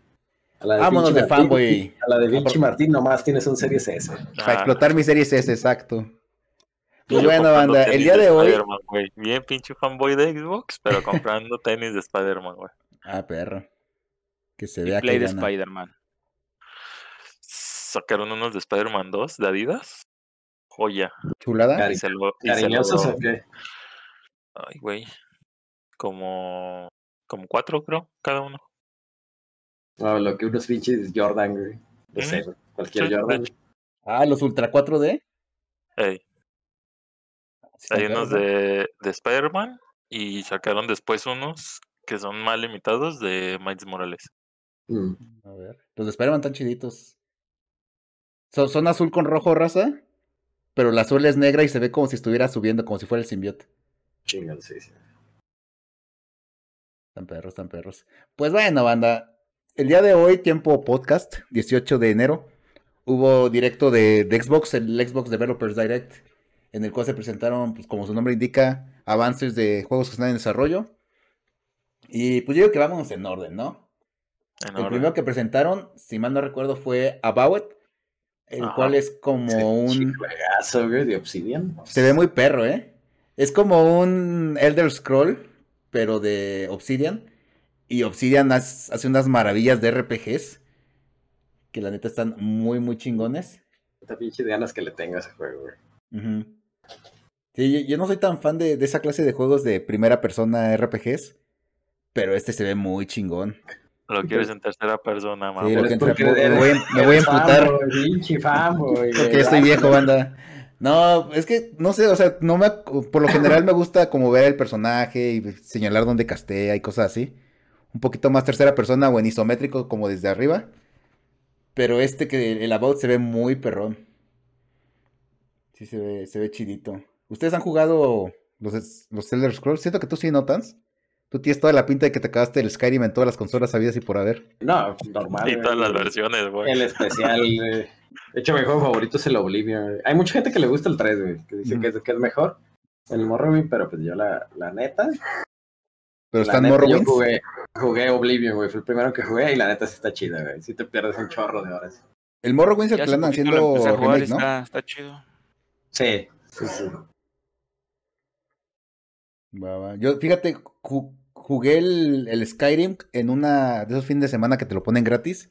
S2: Vámonos de fanboy.
S4: A la de Vinci Martín nomás tienes un Series S.
S2: Para explotar mi Series S, exacto. Pues bueno, banda, el día de hoy.
S3: Bien pinche fanboy de Xbox, pero comprando tenis de Spider-Man, güey.
S2: Ah, perro. Que se vea
S1: play de Spider-Man
S3: sacaron unos de Spider-Man 2 de Adidas. Joya.
S2: Chulada.
S4: ¿Cariñosos o qué?
S3: Ay, güey. Como. Como cuatro, creo, cada uno.
S4: No, lo que unos pinches Jordan, güey. No sé, cualquier Jordan.
S2: Ah, los Ultra 4D.
S3: Hey. Hay unos de, de Spider-Man y sacaron después unos que son más limitados de Miles Morales.
S2: Mm. A ver, los de Spider-Man están chiditos. Son, azul con rojo, raza. Pero la suela es negra y se ve como si estuviera subiendo, como si fuera el simbiote.
S4: Chingan, sí, sí.
S2: Están perros, están perros. Pues bueno, banda. El día de hoy, tiempo podcast, 18 de enero, hubo directo de, Xbox, el Xbox Developers Direct, en el cual se presentaron, pues como su nombre indica, avances de juegos que están en desarrollo. Y pues yo digo que vámonos en orden, ¿no? el primero que presentaron, si mal no recuerdo, fue About el cual es como un...
S4: Juegazo, de Obsidian.
S2: Se ve muy perro, ¿eh? Es como un Elder Scroll, pero de Obsidian. Y Obsidian hace unas maravillas de RPGs. Que la neta están muy, muy chingones.
S4: Esta pinche de ganas que le tenga ese juego, güey.
S2: Sí, yo, no soy tan fan de, de, esa clase de juegos de primera persona RPGs. Pero este se ve muy chingón.
S3: Lo quieres en tercera persona,
S2: mamá. Sí, lo que me, voy, me voy a emputar. porque estoy viejo, banda. No, es que, no sé, o sea, no me, por lo general me gusta como ver el personaje y señalar dónde castea y cosas así. Un poquito más tercera persona o en isométrico como desde arriba. Pero este que el About se ve muy perrón. Sí, se ve, se ve chidito. ¿Ustedes han jugado los, los Elder Scrolls? Siento que tú sí notas. Tú tienes toda la pinta de que te acabaste el Skyrim en todas las consolas sabidas y por haber.
S4: No, normal.
S3: Y todas las versiones, güey.
S4: El especial, De hecho, mi juego favorito es el Oblivion. Hay mucha gente que le gusta el 3, güey. Que dice que, es, que, es, mejor. el Morrowind, pero pues yo la, la neta.
S2: Pero está en Morrowind.
S4: Jugué, jugué Oblivion, güey. Fue el primero que jugué y la neta sí está chida, güey. Sí te pierdes un chorro de horas.
S2: El Morrowind es el que andan haciendo remake, ¿no?
S1: Está, está chido.
S4: Sí, sí, sí.
S2: Yo, fíjate, jugué el, el, Skyrim en una de esos fines de semana que te lo ponen gratis.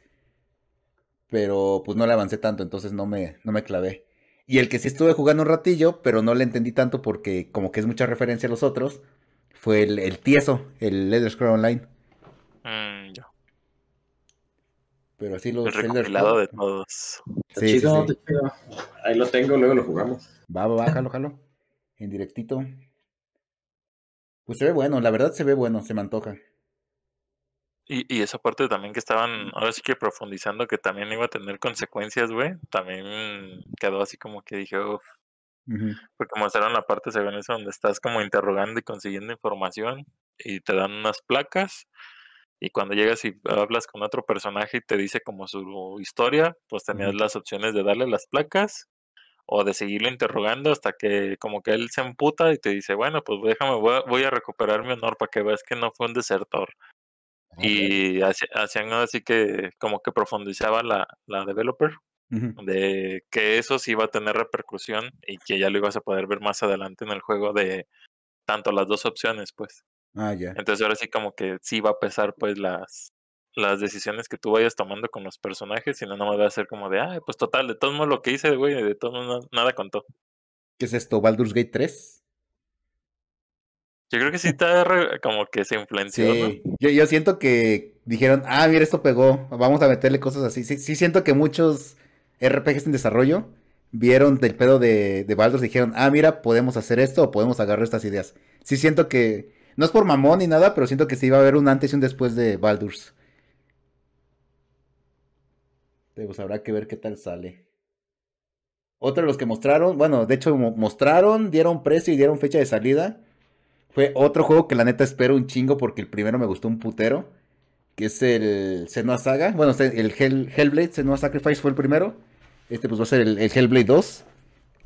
S2: Pero pues no le avancé tanto, entonces no me, no me clavé. Y el que sí estuve jugando un ratillo, pero no le entendí tanto porque como que es mucha referencia a los otros, fue el, el tieso, el Elder Scrolls Online.
S3: Mm, yo.
S2: Pero así los
S3: El recopilado de todos.
S4: Sí, sí, sí. Ahí lo tengo, luego lo jugamos.
S2: Va, va, va, jalo, jalo. En directito. Pues se ve bueno, la verdad se ve bueno, se me antoja.
S3: Y, y esa parte también que estaban, ahora sí que profundizando, que también iba a tener consecuencias, güey, también quedó así como que dije, uff. Porque mostraron la parte, se ven eso, donde estás como interrogando y consiguiendo información y te dan unas placas. Y cuando llegas y hablas con otro personaje y te dice como su historia, pues tenías las opciones de darle las placas o de seguirlo interrogando hasta que como que él se emputa y te dice, bueno, pues déjame, voy voy a recuperar mi honor para que veas que no fue un desertor. Y hacían así que como que profundizaba la, la developer de que eso sí iba a tener repercusión y que ya lo ibas a poder ver más adelante en el juego de tanto las dos opciones, pues.
S2: Ah, ya.
S3: Entonces ahora sí como que sí va a pesar pues las las decisiones que tú vayas tomando con los personajes y no no va a ser como de, ah, pues total, de todo modo lo que hice, güey, de todo modo nada contó.
S2: ¿Qué es esto? ¿Baldur's Gate 3?
S3: Yo creo que sí está como que se influenció. Sí,
S2: yo, yo siento que dijeron, ah, mira, esto pegó, vamos a meterle cosas así. Sí, sí siento que muchos RPGs en desarrollo vieron del pedo de, de Baldur's y dijeron, ah, mira, podemos hacer esto o podemos agarrar estas ideas. Sí siento que, no es por mamón ni nada, pero siento que sí va a haber un antes y un después de Baldur's. Pues habrá que ver qué tal sale. Otro de los que mostraron, bueno, de hecho mostraron, dieron precio y dieron fecha de salida. Fue otro juego que la neta espero un chingo porque el primero me gustó un putero. Que es el Senua Saga. Bueno, el Hellblade Senua Sacrifice fue el primero. Este pues va a ser el, Hellblade 2.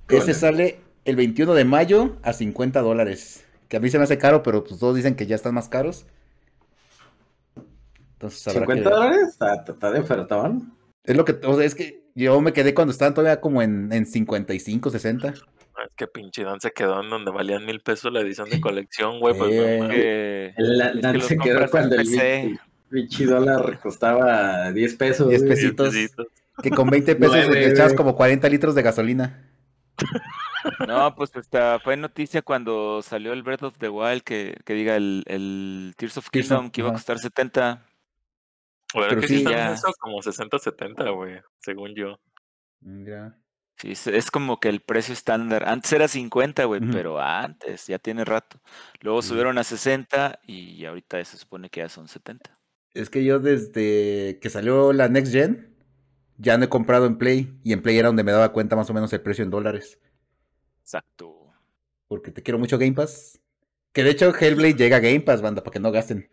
S2: Ese sale el 21 de mayo a 50 dólares. Que a mí se me hace caro, pero pues todos dicen que ya están más caros.
S4: Entonces, ¿50 dólares? ¿Está, de ofertón?
S2: Es lo que, o sea, es que yo me quedé cuando estaban todavía como en, en 55, 60.
S3: Es que pinche Dan se quedó en donde valían mil pesos la edición de colección, güey. Pues eh,
S4: Dan se quedó cuando el pinche dólar costaba 10 pesos.
S2: 10 pesitos. Que con 20 pesos le echabas como 40 litros de gasolina.
S1: No, pues esta fue noticia cuando salió el Breath of the Wild que, que diga el, el Tears of Kingdom que iba a costar 70.
S3: Pero que sí, ya... eso como 60, 70, güey, según yo.
S2: Ya.
S1: Sí, es, como que el precio estándar. Antes era 50, güey, pero antes, ya tiene rato. Luego subieron a 60 y ahorita se supone que ya son 70.
S2: Es que yo desde que salió la Next Gen, ya no he comprado en Play. Y en Play era donde me daba cuenta más o menos el precio en dólares.
S1: Exacto.
S2: Porque te quiero mucho Game Pass. Que de hecho Hellblade llega a Game Pass, banda, para que no gasten.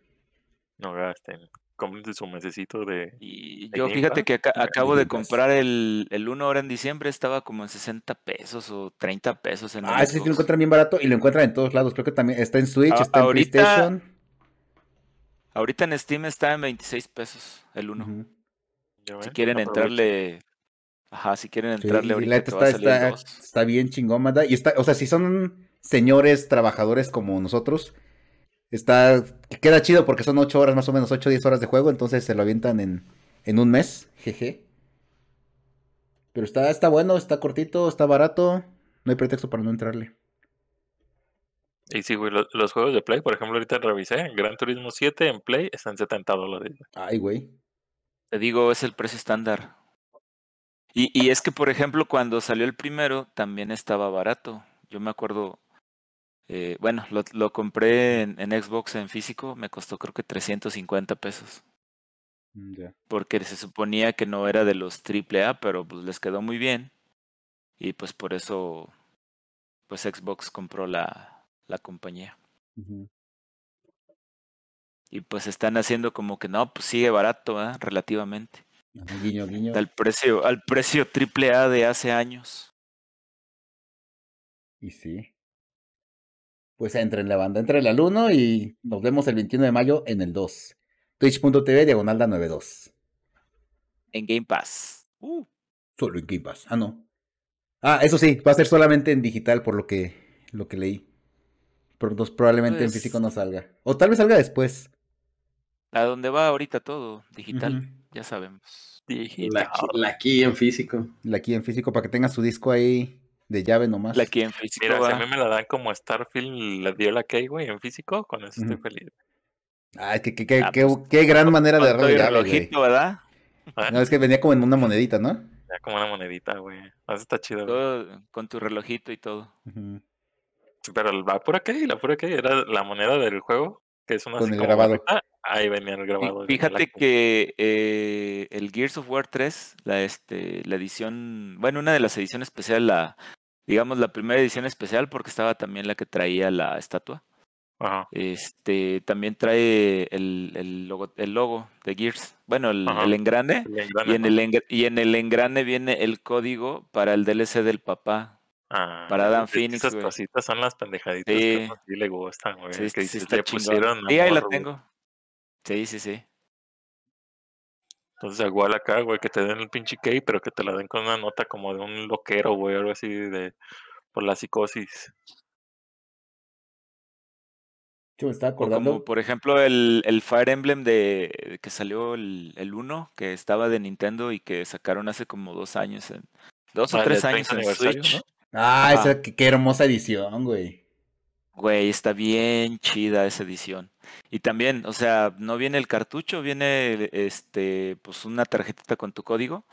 S3: No gasten su mesecito de.
S1: Y yo fíjate que acabo de comprar el, el 1 ahora en diciembre, estaba como en 60 pesos o 30 pesos en
S2: Ah, sí, lo encuentran bien barato y lo encuentran en todos lados. Creo que también está en Switch, está en PlayStation.
S1: Ahorita en Steam está en 26 pesos el 1. Si quieren entrarle. Ajá, si quieren entrarle ahorita.
S2: está, está, está, bien chingón, manda. Y está, o sea, si son señores trabajadores como nosotros Está, queda chido porque son 8 horas, más o menos 8 o 10 horas de juego, entonces se lo avientan en, en un mes, jeje. Pero está, está bueno, está cortito, está barato, no hay pretexto para no entrarle.
S3: Y sí, güey, los, juegos de Play, por ejemplo, ahorita revisé, Gran Turismo 7 en Play están 70 dólares.
S2: Ay, güey.
S1: Te digo, es el precio estándar. Y, y es que, por ejemplo, cuando salió el primero, también estaba barato. Yo me acuerdo, eh, bueno, lo, lo compré en, en, Xbox en físico, me costó creo que 350 pesos.
S2: Mm,
S1: Porque se suponía que no era de los AAA, pero pues les quedó muy bien. Y pues por eso, pues Xbox compró la, la compañía. Y pues están haciendo como que no, pues sigue barato, ¿eh? relativamente.
S2: Guiño, guiño.
S1: Al precio, al precio AAA de hace años.
S2: Y sí. Pues entren la banda, entren al 1 y nos vemos el 21 de mayo en el 2. Twitch.tv diagonalda 92.
S1: En Game Pass. Uh.
S2: Solo en Game Pass. Ah, no. Ah, eso sí, va a ser solamente en digital por lo que, lo que leí. Pero probablemente en pues físico no salga. O tal vez salga después.
S1: A dónde va ahorita todo, digital, ya sabemos.
S4: Digital. La, aquí en físico.
S2: La aquí en físico para que tenga su disco ahí de llave nomás.
S1: La aquí en físico.
S3: Mira, si a mí me la dan como Starfield le dio la key, güey, en físico, con eso estoy feliz.
S2: Ay, qué, qué, qué, ah, pues, qué, gran manera de darle llave,
S1: ¿verdad?
S2: No, es que venía como en una monedita, ¿no?
S3: Venía como una monedita, güey. Eso está chido.
S1: con tu relojito y todo.
S3: Pero la pura key, la pura key era la moneda del juego, que es una
S2: Con el grabado.
S3: Ahí venía el grabado.
S1: Fíjate que eh, el Gears of War 3, la, este, la edición, bueno, una de las ediciones especiales, la, digamos la primera edición especial, porque estaba también la que traía la estatua. Ajá. Este también trae el, el, logo, el logo de Gears. Bueno, el, el engrane. y, en el y en el engrane viene el código para el DLC del papá. Ah, para Dan Phoenix.
S3: Esas cositas son las pendejaditas que a ti le gustan, güey. Sí, que
S1: sí, está pusieron. ahí la tengo. Sí, sí, sí.
S3: Entonces, igual acá, güey, que te den el pinche key, pero que te la den con una nota como de un loquero, güey, algo así de por la psicosis.
S2: Yo me estaba acordando.
S1: como, por ejemplo, el, el, Fire Emblem de que salió el, el 1, que estaba de Nintendo y que sacaron hace como dos años, en, dos o ah, tres años en Switch.
S2: Ah, esa, qué hermosa edición, güey.
S1: Güey, está bien chida esa edición. Y también, o sea, no viene el cartucho, viene este, pues una tarjetita con tu código.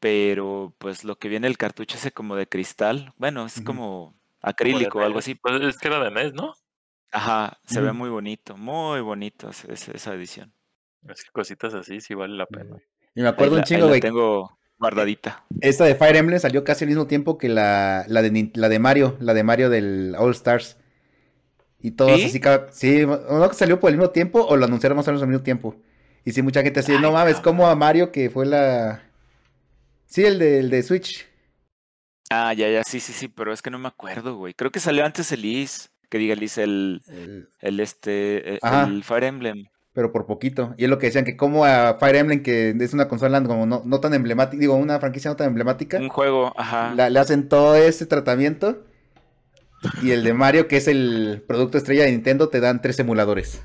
S1: Pero pues lo que viene el cartucho es como de cristal. Bueno, es como acrílico o algo así.
S3: Pues es que era de NES, ¿no?
S1: Ajá, se ve muy bonito, muy bonito esa, edición.
S3: Es que cositas así sí vale la pena.
S2: Y me acuerdo un chingo, güey.
S1: tengo guardadita.
S2: Esta de Fire Emblem salió casi al mismo tiempo que la, la, de, la de Mario, la de Mario del All Stars. Y todos así, sí, uno que salió por el mismo tiempo o lo anunciaron más o menos al mismo tiempo. Y sí, mucha gente así, no mames, como a Mario que fue la... Sí, el de, el de Switch.
S1: Ah, ya, ya, sí, sí, sí, pero es que no me acuerdo, güey. Creo que salió antes el Is, que diga el Is, el, el, este, e, el Fire Emblem
S2: pero por poquito. Y es lo que decían, que como a Fire Emblem, que es una consola como no, no tan emblemática, digo, una franquicia no tan emblemática.
S1: Un juego, ajá.
S2: le hacen todo ese tratamiento. Y el de Mario, que es el producto estrella de Nintendo, te dan tres emuladores.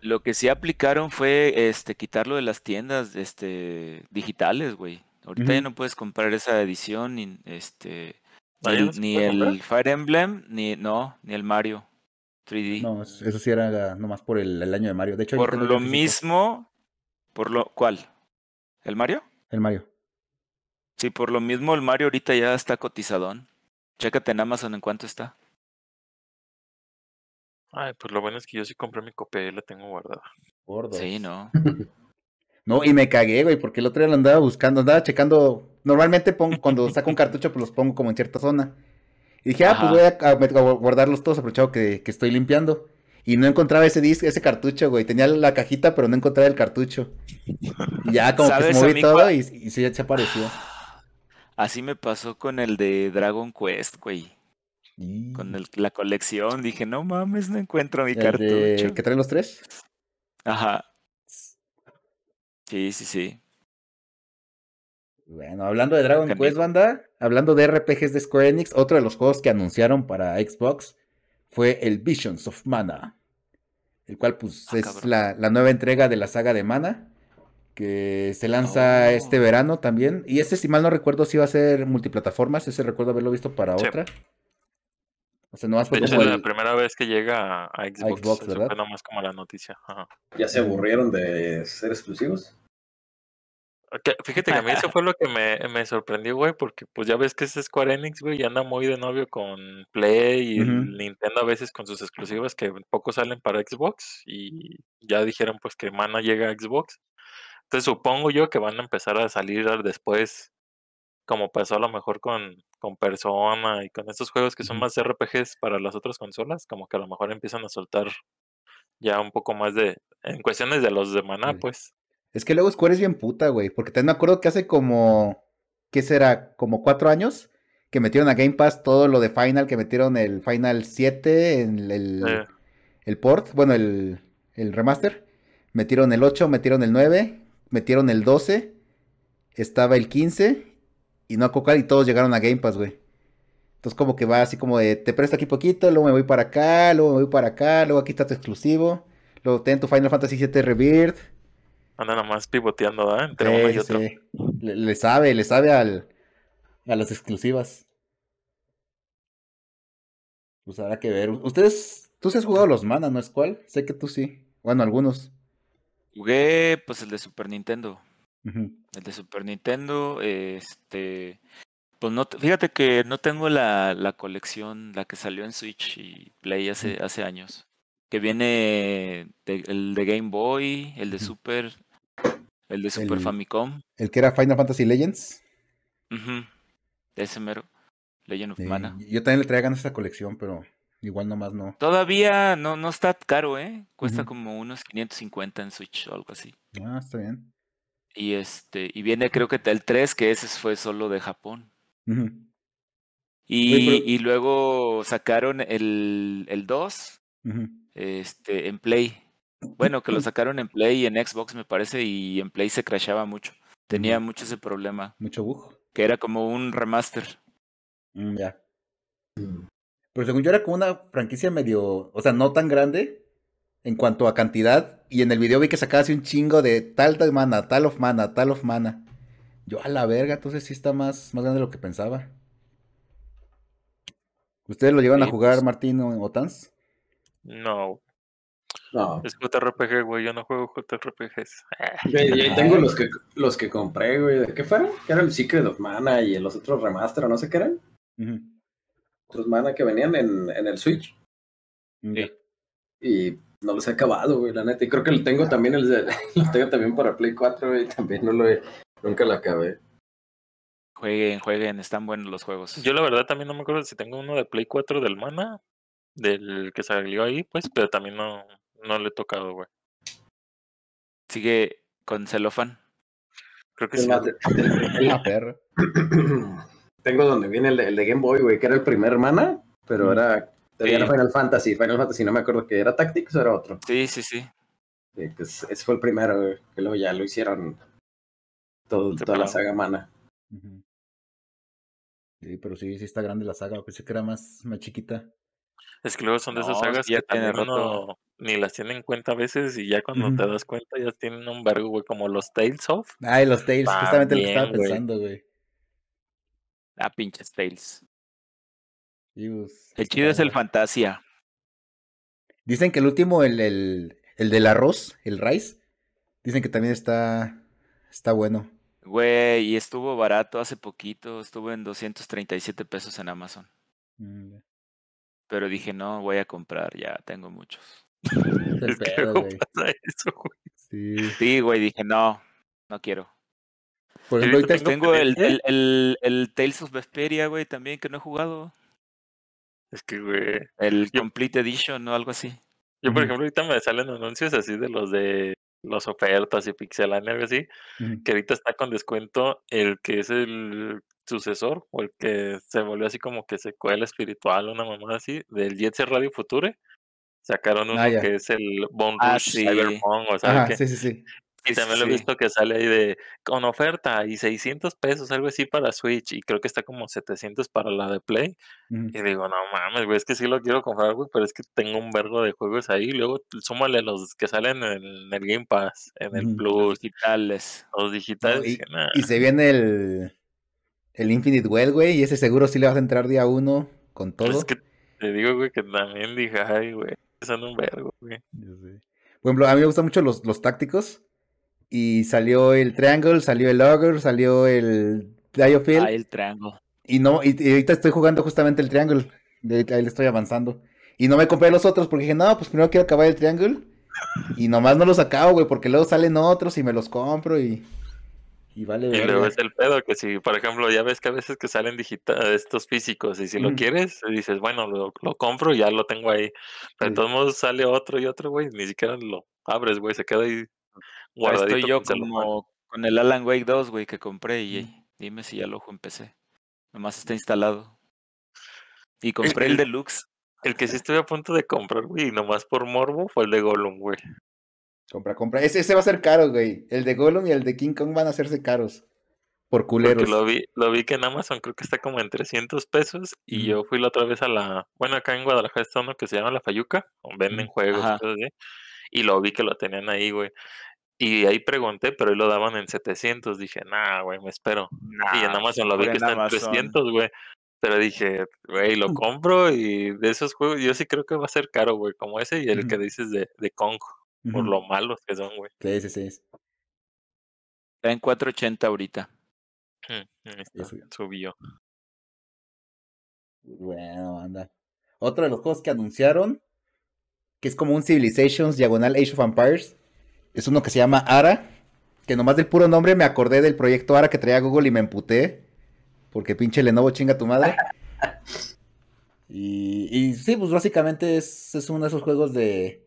S1: Lo que sí aplicaron fue este quitarlo de las tiendas este digitales, güey. Ahorita ya no puedes comprar esa edición ni este ni, el Fire Emblem ni no, ni el Mario. 3D.
S2: No, eso sí era nomás por el, año de Mario. De hecho,
S1: por lo mismo, por lo ¿cuál? ¿El Mario?
S2: El Mario.
S1: Sí, por lo mismo el Mario ahorita ya está cotizadón. Chécate en Amazon en cuánto está.
S3: Ay, pues lo bueno es que yo sí compré mi copia y la tengo guardada.
S1: Sí, no.
S2: no, y me cagué, güey, porque el otro día lo andaba buscando, andaba checando. Normalmente pongo, cuando saco un cartucho, pues los pongo como en cierta zona. Y dije, ah, pues voy a, guardarlos todos aprovechado que, que, estoy limpiando. Y no encontraba ese disco, ese cartucho, güey. Tenía la cajita, pero no encontraba el cartucho. Y ya como que se moví todo y, y se, ya se apareció.
S1: Así me pasó con el de Dragon Quest, güey. Con el, la colección. Dije, no mames, no encuentro mi cartucho.
S2: ¿Que trae los tres?
S1: Ajá. Sí, sí, sí.
S2: Bueno, hablando de Dragon Quest, banda, hablando de RPGs de Square Enix, otro de los juegos que anunciaron para Xbox fue el Visions of Mana, el cual pues ah, es la, nueva entrega de la saga de Mana, que se lanza oh. este verano también. Y este, si mal no recuerdo, si iba a ser multiplataformas, ese recuerdo haberlo visto para otra.
S3: O sea, nomás fue de como la primera vez que llega a Xbox, ¿verdad? Fue nomás como la noticia.
S4: ¿Ya se aburrieron de ser exclusivos?
S3: fíjate que a mí eso fue lo que me, me sorprendió, güey, porque pues ya ves que es Square Enix, güey, y anda muy de novio con Play y Nintendo a veces con sus exclusivas que poco salen para Xbox y ya dijeron pues que Mana llega a Xbox. Entonces supongo yo que van a empezar a salir después, como pasó a lo mejor con, con Persona y con estos juegos que son más RPGs para las otras consolas, como que a lo mejor empiezan a soltar ya un poco más de, en cuestiones de los de Mana, pues.
S2: Es que luego Square es bien puta, güey. Porque también me acuerdo que hace como. ¿Qué será? Como cuatro años. que metieron a Game Pass todo lo de Final, que metieron el Final 7 en el, el, port, bueno, el, el remaster. Metieron el 8, metieron el 9, metieron el 12, estaba el 15 y no a Coca y todos llegaron a Game Pass, güey. Entonces como que va así como de, te presto aquí poquito, luego me voy para acá, luego me voy para acá, luego aquí está tu exclusivo, luego ten tu Final Fantasy VII Rebirth.
S3: Anda nomás pivoteando, ¿eh? Entre uno y otro.
S2: Le, sabe, le sabe al, a las exclusivas. Pues habrá que ver. Ustedes, tú sí has jugado los Mana, ¿no es cuál? Sé que tú sí. Bueno, algunos.
S1: Jugué, pues el de Super Nintendo. El de Super Nintendo, este, pues no, fíjate que no tengo la, la colección, la que salió en Switch y Play hace, hace años. Que viene el de Game Boy, el de Super, el de Super Famicom.
S2: El que era Final Fantasy Legends.
S1: Ese mero. Legend of Mana.
S2: Yo también le traía ganas a esta colección, pero igual nomás no.
S1: Todavía no, no está caro, ¿eh? Cuesta como unos 550 en Switch o algo así.
S2: Ah, está bien.
S1: Y este, y viene creo que el 3, que ese fue solo de Japón. y, y, luego sacaron el, el 2 este, en Play. Bueno, que lo sacaron en Play y en Xbox me parece, y en Play se crashaba mucho. Tenía mucho ese problema.
S2: Mucho bug.
S1: Que era como un remaster.
S2: Mm, ya. Pero según yo era como una franquicia medio, o sea, no tan grande, en cuanto a cantidad. Y en el video vi que sacaba así un chingo de tal de mana, tal of mana, tal of mana. Yo a la verga, entonces sí está más, más grande de lo que pensaba. ¿Ustedes lo llevan a jugar, pues Martín o Tans?
S3: No. No. Es JRPG, güey. Yo no juego JRPGs.
S4: Y ahí tengo los que, los que compré, güey. ¿De qué fueron? Que era el Secret of Mana y los otros remaster, o no sé qué eran. Otros Mana que venían en, en el Switch. Sí. Y no los he acabado, güey, la neta. Y creo que lo tengo también, el, lo tengo también para Play 4, y también no lo he, nunca lo acabé.
S1: Jueguen, jueguen, están buenos los juegos.
S3: Yo la verdad también no me acuerdo si tengo uno de Play 4 del Mana, del que salió ahí, pues, pero también no, no le he tocado, güey.
S1: Sigue con celofán.
S3: Creo que sí.
S2: La perra.
S4: Tengo donde viene el de, el de Game Boy, güey, que era el primer Mana, pero era era Final Fantasy, Final Fantasy, no me acuerdo que era Tactics o era otro.
S1: Sí, sí, sí.
S4: pues ese fue el primero, que luego ya lo hicieron todo, toda la saga Mana.
S2: Sí, pero sí, sí está grande la saga, pensé que era más, más chiquita.
S3: Es que luego son de esas sagas que también uno ni las tienen en cuenta a veces y ya cuando te das cuenta ya tienen un vergo, güey, como los Tales of.
S2: Ay, los Tales, justamente lo que estaba pensando, güey.
S1: Ah, pinches Tales. El chido es el Fantasia.
S2: Dicen que el último, el, el, el del arroz, el rice, dicen que también está, está bueno.
S1: Güey, y estuvo barato hace poquito, estuvo en 237 pesos en Amazon. Mm, Pero dije, no, voy a comprar, ya tengo muchos. Sí. güey, dije, no, no quiero. Por ejemplo, tengo el, el, el, el, Tales of Vesperia, güey, también que no he jugado.
S3: Es que, güey.
S1: El Complete Edition o algo así.
S3: Yo, por ejemplo, ahorita me salen anuncios así de los de las ofertas y Pixelania, algo así, que ahorita está con descuento el que es el sucesor o el que se volvió así como que secuela espiritual, una mamá así, del Jet Set Radio Future. Sacaron uno ah, que es el Bone ah, Rush Cyberpunk, o sea, que,
S2: sí, sí, sí.
S3: Y también lo he visto que sale ahí de con oferta y 600 pesos, algo así para Switch. Y creo que está como 700 para la de Play. Y digo, no mames, güey, es que sí lo quiero comprar, güey, pero es que tengo un vergo de juegos ahí. Luego súmale los que salen en el Game Pass, en el Plus.
S1: Los digitales.
S3: Los digitales.
S2: y, se viene el, el Infinite Well, güey, y ese seguro sí le vas a entrar día uno con todo. Es
S3: que te digo, güey, que también dije, ay, güey, son un vergo, güey.
S2: Por ejemplo, a mí me gustan mucho los, los tácticos. Y salió el Triangle, salió el Ogre, salió el Diofield.
S1: Ah, el Triangle.
S2: Y no, y, ahorita estoy jugando justamente el Triangle. Ahí le estoy avanzando. Y no me compré los otros porque dije, no, pues primero quiero acabar el Triangle. Y nomás no los acabo, güey, porque luego salen otros y me los compro y. Y vale,
S3: Y luego es el pedo que si, por ejemplo, ya ves que a veces que salen digital estos físicos y si lo quieres, dices, bueno, lo, lo, compro y ya lo tengo ahí. Pero de todos modos sale otro y otro, güey, ni siquiera lo abres, güey, se queda ahí
S1: estoy yo como con el Alan Wake 2, güey, que compré y dime si ya lo empecé. Nomás está instalado. Y compré el, deluxe.
S3: El que sí estoy a punto de comprar, güey, nomás por morbo, fue el de Gollum, güey.
S2: Compra, compra. Ese, ese va a ser caro, güey. El de Gollum y el de King Kong van a hacerse caros. Por culeros.
S3: Porque lo vi, lo vi que en Amazon creo que está como en 300 pesos. Y yo fui la otra vez a la. Bueno, acá en Guadalajara está uno que se llama La Fayuca. Venden juegos y cosas así. Y lo vi que lo tenían ahí, güey. Y ahí pregunté, pero ahí lo daban en 700. Dije, nah, güey, me espero. y en Amazon lo vi que está en 300, güey. Pero dije, güey, lo compro y de esos juegos yo sí creo que va a ser caro, güey, como ese y el que dices de, de Kong, por lo malos que son, güey.
S2: Sí, sí, sí.
S1: Está en 480 ahorita.
S3: subió.
S2: Bueno, anda. Otro de los juegos que anunciaron, que es como un Civilizations diagonal Age of Empires, es uno que se llama Ara, que nomás del puro nombre me acordé del proyecto Ara que traía Google y me emputé porque pinche Lenovo chinga tu madre. Y, y sí, pues básicamente es, es, uno de esos juegos de,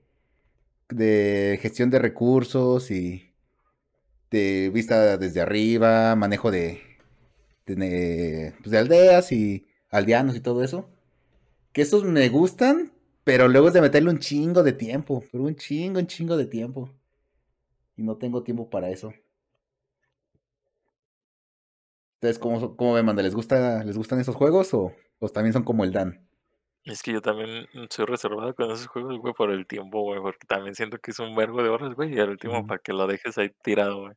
S2: de gestión de recursos y de vista desde arriba, manejo de, de, pues de aldeas y aldeanos y todo eso. Que esos me gustan, pero luego es de meterle un chingo de tiempo, pero un chingo, un chingo de tiempo. Y no tengo tiempo para eso. ¿Ustedes cómo, cómo ven, Manda? ¿Les, gusta, ¿Les gustan esos juegos o, también son como el Dan?
S3: Es que yo también soy reservado con esos juegos, güey, por el tiempo, güey, porque también siento que es un verbo de horas, güey, y al último para que lo dejes ahí tirado, güey.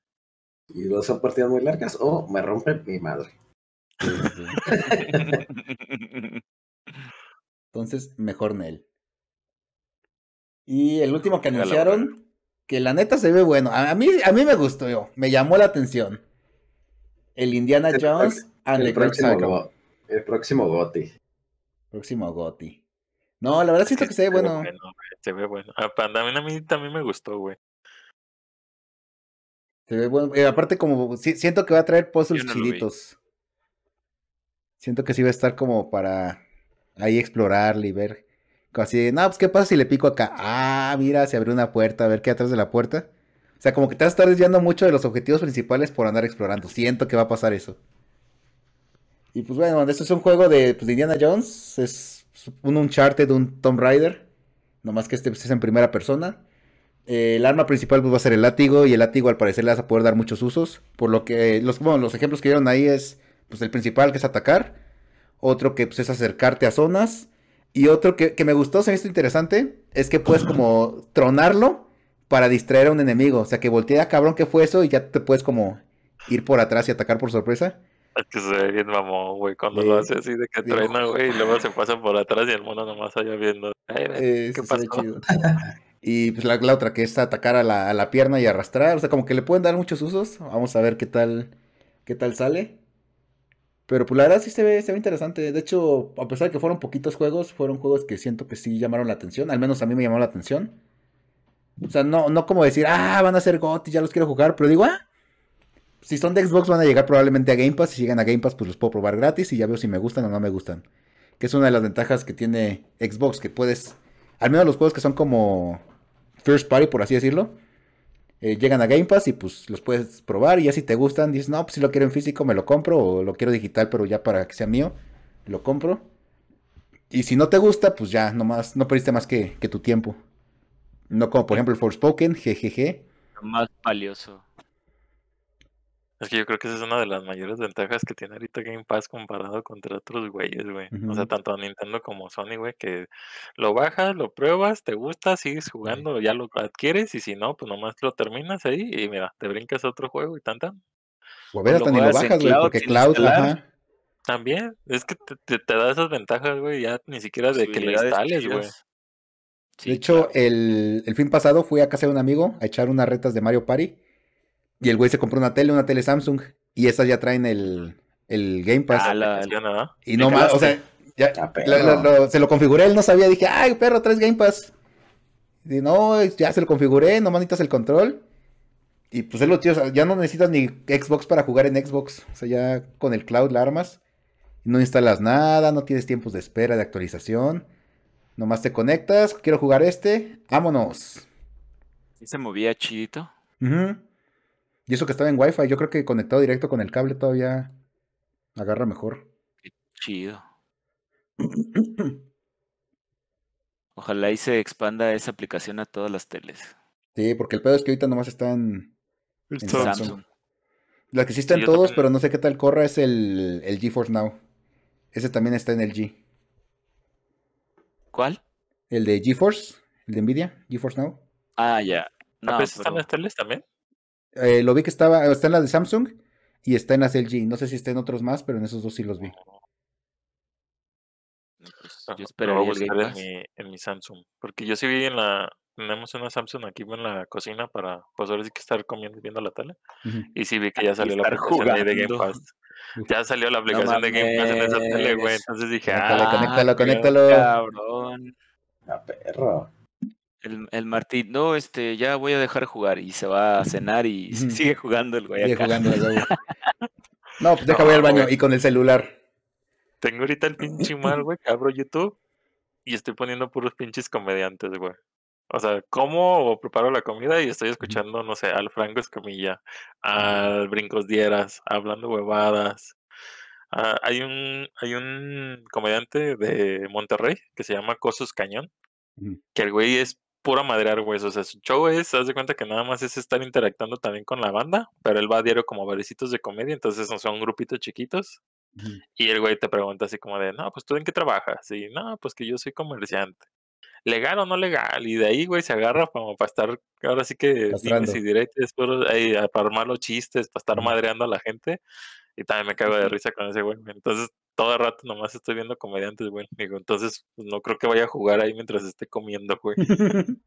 S4: Y luego son partidas muy largas o me rompen mi madre.
S2: Entonces, mejor Nel. Y el último que anunciaron, que la neta se ve bueno. A mí, a mí me gustó, me llamó la atención. El Indiana Jones
S4: and el, próximo, el próximo Gotti.
S2: Próximo Gotti. No, la verdad siento que, se ve bueno.
S3: Se ve bueno. A, a mí también me gustó, güey.
S2: Se ve bueno. Eh, aparte, como siento que va a traer puzzles chiditos. Siento que sí va a estar como para ahí explorarle y ver. Así, no, pues qué pasa si le pico acá. Ah, mira, se abrió una puerta, a ver qué hay atrás de la puerta. O sea, como que te vas a estar desviando mucho de los objetivos principales por andar explorando. Siento que va a pasar eso. Y pues bueno, esto es un juego de, pues, Indiana Jones. Es un Uncharted, un Tomb Raider. Nomás que este pues, es en primera persona. Eh, el arma principal pues, va a ser el látigo. Y el látigo al parecer le vas a poder dar muchos usos. Por lo que los, los ejemplos que dieron ahí es pues el principal que es atacar. Otro que pues, es acercarte a zonas. Y otro que, que me gustó, se me hizo interesante. Es que puedes como tronarlo para distraer a un enemigo. O sea, que voltea, cabrón, ¿qué fue eso? Y ya te puedes como ir por atrás y atacar por sorpresa.
S3: Es que se ve bien mamón, güey, cuando lo hace así de que truena, güey, y luego se pasa por atrás y el mono nomás allá viendo. ¿Qué pasó?
S2: y pues la, otra que es atacar a la, a la, pierna y arrastrar. O sea, como que le pueden dar muchos usos. Vamos a ver qué tal, qué tal sale. Pero pues la verdad sí se ve, se ve interesante. De hecho, a pesar de que fueron poquitos juegos, fueron juegos que siento que sí llamaron la atención. Al menos a mí me llamó la atención. O sea, no, no como decir, ah, van a ser GOTY, ya los quiero jugar, pero digo, ah, si son de Xbox van a llegar probablemente a Game Pass, si llegan a Game Pass pues los puedo probar gratis y ya veo si me gustan o no me gustan. Que es una de las ventajas que tiene Xbox, que puedes, al menos los juegos que son como first party, por así decirlo, eh, llegan a Game Pass y pues los puedes probar y ya si te gustan, dices, no, pues si lo quiero en físico me lo compro o lo quiero digital pero ya para que sea mío, lo compro. Y si no te gusta, pues ya, nomás, no perdiste más que, que tu tiempo. No como por ejemplo el Forspoken, GGG.
S1: Más valioso.
S3: Es que yo creo que esa es una de las mayores ventajas que tiene ahorita Game Pass comparado contra otros güeyes, güey. O sea, tanto Nintendo como Sony, güey, que lo bajas, lo pruebas, te gusta, sigues jugando, ya lo adquieres y si no, pues nomás lo terminas ahí y mira, te brincas a otro juego y tan tan.
S2: O a ver, hasta ni lo bajas, güey, porque Cloud,
S3: También, es que te, te, da esas ventajas, güey, ya ni siquiera de que le instales, güey
S2: de hecho, el, el, fin pasado fui a casa de un amigo a echar unas retas de Mario Party. Y el güey se compró una tele, una tele Samsung. Y esas ya traen el, el Game Pass.
S3: Ah,
S2: y no más, o sea, ya, ah, se lo configuré, él no sabía. Dije, ay, perro, traes Game Pass. Y no, ya se lo configuré, no manitas el control. Y pues es lo tío, ya no necesitas ni Xbox para jugar en Xbox. O sea, ya con el cloud la armas. No instalas nada, no tienes tiempos de espera de actualización. Nomás te conectas, quiero jugar este, vámonos.
S1: ¿Y se movía chidito?
S2: Y eso que estaba en Wi-Fi, yo creo que conectado directo con el cable todavía agarra mejor.
S1: chido. Ojalá y se expanda esa aplicación a todas las teles.
S2: Sí, porque el pedo es que ahorita nomás está en, Samsung. La que sí está en todos, pero no sé qué tal corra, es el, el GeForce Now. Ese también está en el G.
S1: ¿Cuál?
S2: El de GeForce, el de Nvidia, GeForce Now.
S1: Ah, ya.
S3: No, ¿Está en las teles también?
S2: Eh, lo vi que estaba, está en la de Samsung y está en las LG. No sé si está en otros más, pero en esos dos sí los vi.
S3: Pues, yo espero en mi, en mi Samsung. Porque yo sí vi en la. Tenemos una Samsung aquí en la cocina para, pues ahora sí que estar comiendo viendo la tele. Y sí vi que ya salió la aplicación de Game Pass. Ya salió la aplicación de Game Pass en esa tele, güey. Entonces dije,
S2: ah, conéctalo, conéctalo.
S1: Cabrón.
S4: La perro.
S1: El, el Martín, no, este, ya voy a dejar jugar y se va a cenar y sigue jugando el güey.
S2: Sigue jugando el güey. No, pues deja voy al baño y con el celular.
S3: Tengo ahorita el pinche mal, güey, que abro YouTube y estoy poniendo puros pinches comediantes, güey. O sea, como o preparo la comida y estoy escuchando, no sé, al Franco Escamilla, al Brincos Dieras, hablando huevadas. Ah, hay un hay un comediante de Monterrey que se llama Cosos Cañón, que el güey es pura madrear, güey. O sea, su show es, haz de cuenta que nada más es estar interactuando también con la banda, pero él va a diario como a barecitos de comedia, entonces son grupitos chiquitos y el güey te pregunta así como de, no, pues tú en qué trabajas? Y no, pues que yo soy comerciante. ¿Legal o no legal? Y de ahí, güey, se agarra como para estar, ahora sí que dimes y directos, para armar los chistes, para estar madreando a la gente. Y también me cago de risa con ese güey. Entonces, todo el rato nomás estoy viendo comediantes, güey. Digo, entonces, pues, no creo que vaya a jugar ahí mientras esté comiendo, güey.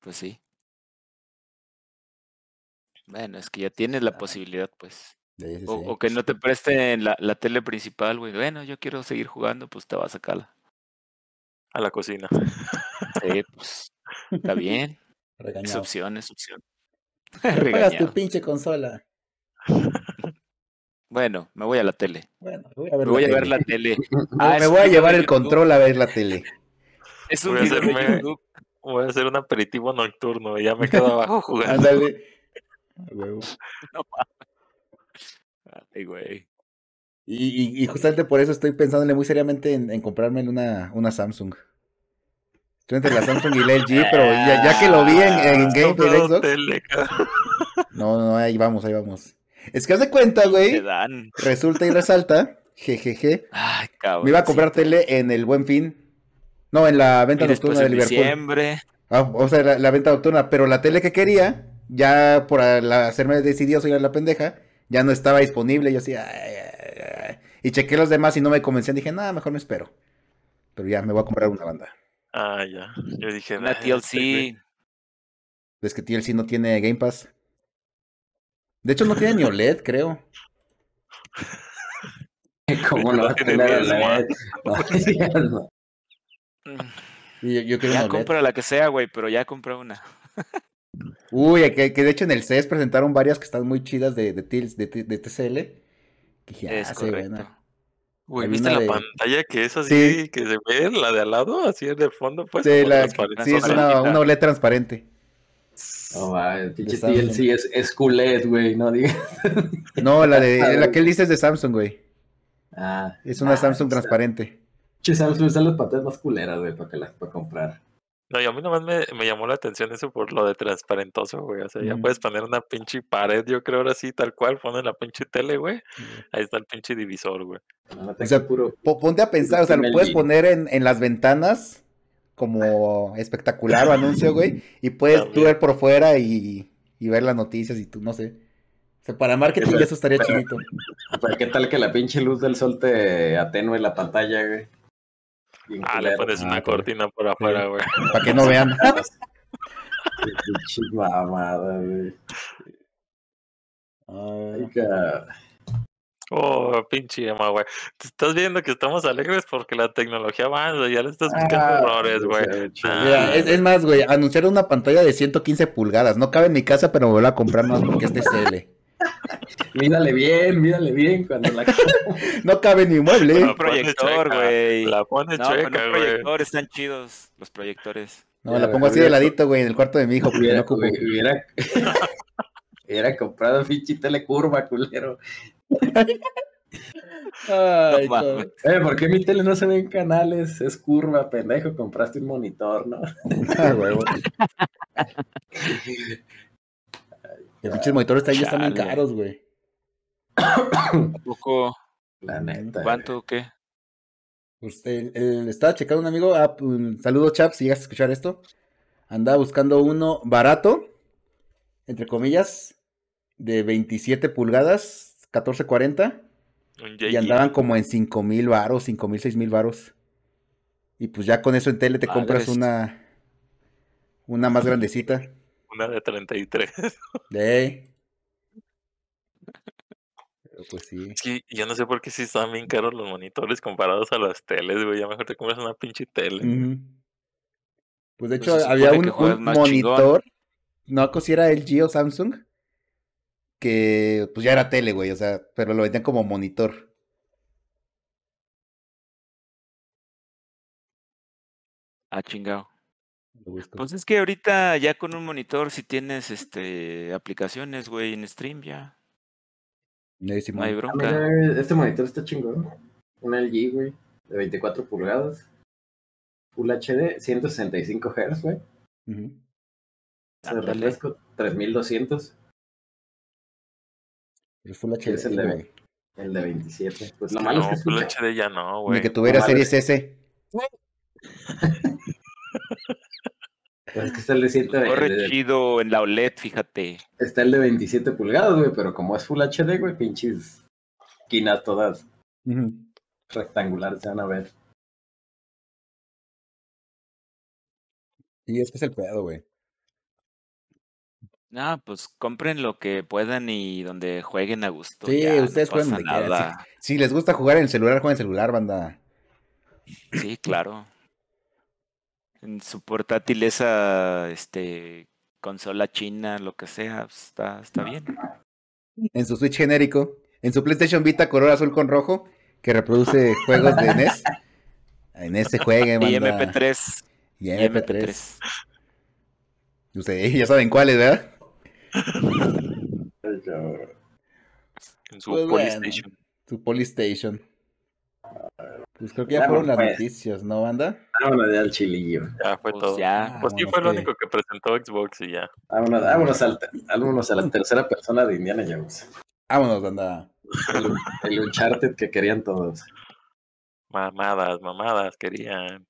S1: pues sí. Bueno, es que ya tienes la posibilidad, pues. o, que no te presten la, la tele principal, güey. Bueno, yo quiero seguir jugando, pues te vas a sacarla.
S3: A la cocina.
S1: Sí, pues. Está bien. Es opción, es opción.
S2: Pagas tu pinche consola.
S1: Bueno, me voy a la tele.
S2: Bueno, me voy a ver,
S1: me
S2: voy
S1: a ver la tele.
S2: Ah, me voy a llevar el control a ver la tele.
S3: Es un voy, a hacerme, voy a hacer un aperitivo nocturno y ya me quedo abajo jugando. Ándale.
S2: No Ay, güey. Y, y, justamente por eso estoy pensándole muy seriamente en, comprarme una, una Samsung. Estoy entre la Samsung y la LG, pero ya, que lo vi en, en gameplay Xbox. No, no, ahí vamos, ahí vamos. Es que haz de cuenta, güey. Resulta y resalta. Jejeje. Ay, cabrón. Me iba a comprar tele en el Buen Fin. No, en la venta nocturna de Liverpool. Diciembre. Ah, o sea, la, la, venta nocturna. Pero la tele que quería ya por hacerme decidioso ir a la pendeja, ya no estaba disponible. Yo así, y chequé los demás y no me convencían. Dije, nada, mejor me espero. Pero ya me voy a comprar una banda.
S3: Ah, ya. Yo dije,
S1: una TLC.
S2: Es que TLC no tiene Game Pass. De hecho, no tiene ni OLED, creo.
S4: ¿Cómo lo va a tener OLED?
S1: yo, yo ya compra la que sea, güey, pero ya compra una.
S2: Uy, que, de hecho en el CES presentaron varias que están muy chidas de, de, de, TCL. Que dije,
S3: es ah, correcto. Güey, ¿viste la pantalla que es así, que se ve, la de al lado, así de fondo? Pues,
S2: sí, la, sí es una, una OLED transparente.
S4: No, va, el pinche TLC es, es QLED, güey, no digas.
S2: No, la de la que él dice es de Samsung, güey. Ah. Es una ah, Samsung transparente.
S4: Che, Samsung están las pantallas más culeras, güey, para, que las, para comprar.
S3: No, y a mí nomás me, me llamó la atención eso por lo de transparentoso, güey. O sea, ya puedes poner una pinche pared, yo creo ahora sí, tal cual, pones la pinche tele, güey. Ahí está el pinche divisor, güey.
S2: o sea, puro, ponte a pensar, o sea, lo puedes poner en, en las ventanas como espectacular o anuncio, güey. Y puedes tú ver por fuera y, y, ver las noticias y tú, no sé. O sea, para marketing eso estaría.
S4: Pero qué tal que la pinche luz del sol te atenue la pantalla, güey
S3: ah, le pones una ah, cortina por afuera, güey.
S2: Para que no vean.
S4: Qué mamada, güey. Ay,
S3: Oh, pinche Emma, güey. Te estás viendo que estamos alegres porque la tecnología avanza, ya le estás buscando ah, errores, güey.
S2: Mira, es, más, güey, anunciaron una pantalla de 115 pulgadas. No cabe en mi casa, pero me voy a comprar más porque es TCL.
S4: mírale bien, mírale bien cuando la
S2: No cabe ni mueble.
S1: Un proyector, güey. La pones no, chueca, güey. proyector están chidos los proyectores.
S2: No, la pongo así de ladito, güey, en el cuarto de mi hijo.
S4: Hubiera, Hubiera comprado pinche telecurva, culero.
S2: Ay,
S4: eh, ¿Por qué mi tele no se ve en canales? Es curva, pendejo. Compraste un monitor, ¿no? ah, huevo.
S2: Los pinches monitores ahí están bien caros, güey.
S1: ¿Un poco?
S4: La neta.
S1: ¿Cuánto o qué?
S2: Pues el, estaba checando un amigo. Ah, saludos, chaps, si llegas a escuchar esto. Andaba buscando uno barato, entre comillas, de 27 pulgadas, 1440. Y andaban como en 5 mil varos, 5 mil, 6 mil varos. Y pues ya con eso en tele te compras una, una más grandecita.
S3: Una de 33.
S2: De. Pero pues sí.
S3: Sí, yo no sé por qué sí están bien caros los monitores comparados a las teles, güey. Ya mejor te compras una pinche tele.
S2: Pues de hecho había un, monitor, no si era LG o Samsung, que pues ya era tele, güey, o sea, pero lo vendían como monitor.
S1: Ah, chingado. Pues es que ahorita ya con un monitor si tienes este aplicaciones, güey, en stream ya.
S2: No
S1: hay bronca.
S4: este monitor está chingón. Un LG, güey, de 24 pulgadas. Full HD, 165 Hz, güey. Uh -huh. refresco, 3200.
S2: El Full HD.
S4: Es el de, el de 27. Pues lo malo es que
S3: Full HD ya no, güey.
S2: Ni que tuviera series S.
S4: Pues es que está el de 100.
S1: Corre chido en la OLED, fíjate.
S4: Está el de 27 pulgadas, güey, pero como es Full HD, güey, pinches quinas todas rectangulares se van a ver.
S2: Y es que es el pedo, güey.
S1: No, pues compren lo que puedan y donde jueguen a gusto.
S2: Sí, ustedes jueguen donde quieran. Si, si, les gusta jugar en el celular, jueguen en celular, banda.
S1: Sí, claro en su portátil esa este consola china, lo que sea, está, está bien.
S2: En su Switch genérico, en su PlayStation Vita color azul con rojo, que reproduce juegos de NES. En ese juegue,
S1: Y MP3.
S2: Y MP3. Ustedes ya saben cuáles, ¿verdad?
S3: En su pues Polystation.
S2: su Polystation. Pues creo que ya, fueron las noticias, ¿no, banda?
S4: Vámonos ya al chilillo.
S3: Ya fue pues todo. Ya, pues sí fue lo único que presentó Xbox y ya.
S4: Vámonos, vámonos, a la tercera persona de Indiana Jones.
S2: Vámonos, banda.
S4: El, el Uncharted que querían todos.
S3: Mamadas, mamadas querían.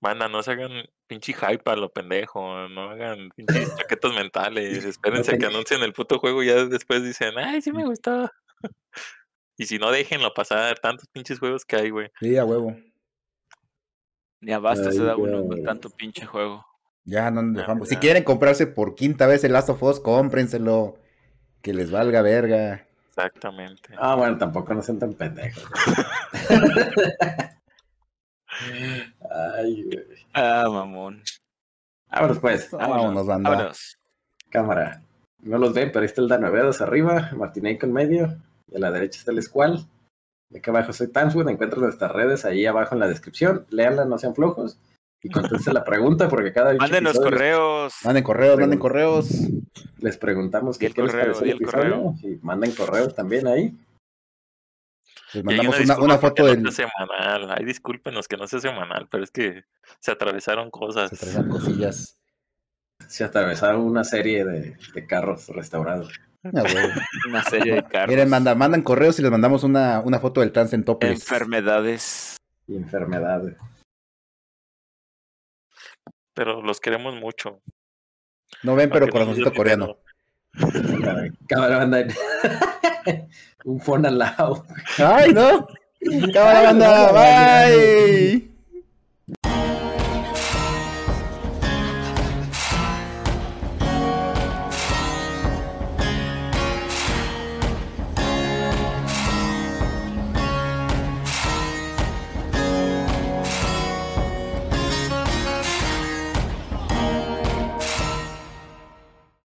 S3: Manda, no se hagan pinche hype a lo pendejo, no hagan pinches chaquetas mentales, espérense que anuncien el puto juego y ya después dicen, ay, sí me gustó. Y si no, déjenlo pasar. Tantos pinches juegos que hay, güey.
S2: Sí, a huevo.
S1: Ya basta, se da uno con tanto pinche juego.
S2: Ya no nos dejamos. Si quieren comprarse por quinta vez el Last of Us, cómprenselo. Que les valga verga.
S3: Exactamente.
S4: Ah, bueno, tampoco no sean tan pendejos. Ay, güey.
S1: Ah, mamón.
S4: Vámonos, pues.
S2: Vámonos, banda. Vámonos.
S4: Cámara. No los ven, pero ahí está el Danovedos arriba, con medio. De la derecha está el Squall. De acá abajo soy Tanswood. Encuentran nuestras redes ahí abajo en la descripción. Leanla, no sean flojos. Y contesten la pregunta porque cada
S1: Manden los correos.
S2: Manden correos, manden correos.
S4: Les preguntamos qué, les parece el episodio. Y manden correos también ahí.
S2: Les mandamos una, una, foto
S3: del. No semanal. Ay, discúlpenos que no sea semanal, pero es que se atravesaron cosas.
S2: Se atravesaron cosillas.
S4: Se atravesaron una serie de, de carros restaurados.
S1: Una serie de carros.
S2: Miren, mandan correos y les mandamos una, una foto del trans en topes.
S1: Enfermedades.
S4: Y enfermedades.
S3: Pero los queremos mucho.
S2: No ven, pero corazoncito coreano.
S4: Cámara banda. Un phone al lado.
S2: Ay, no. Cámara banda. Bye.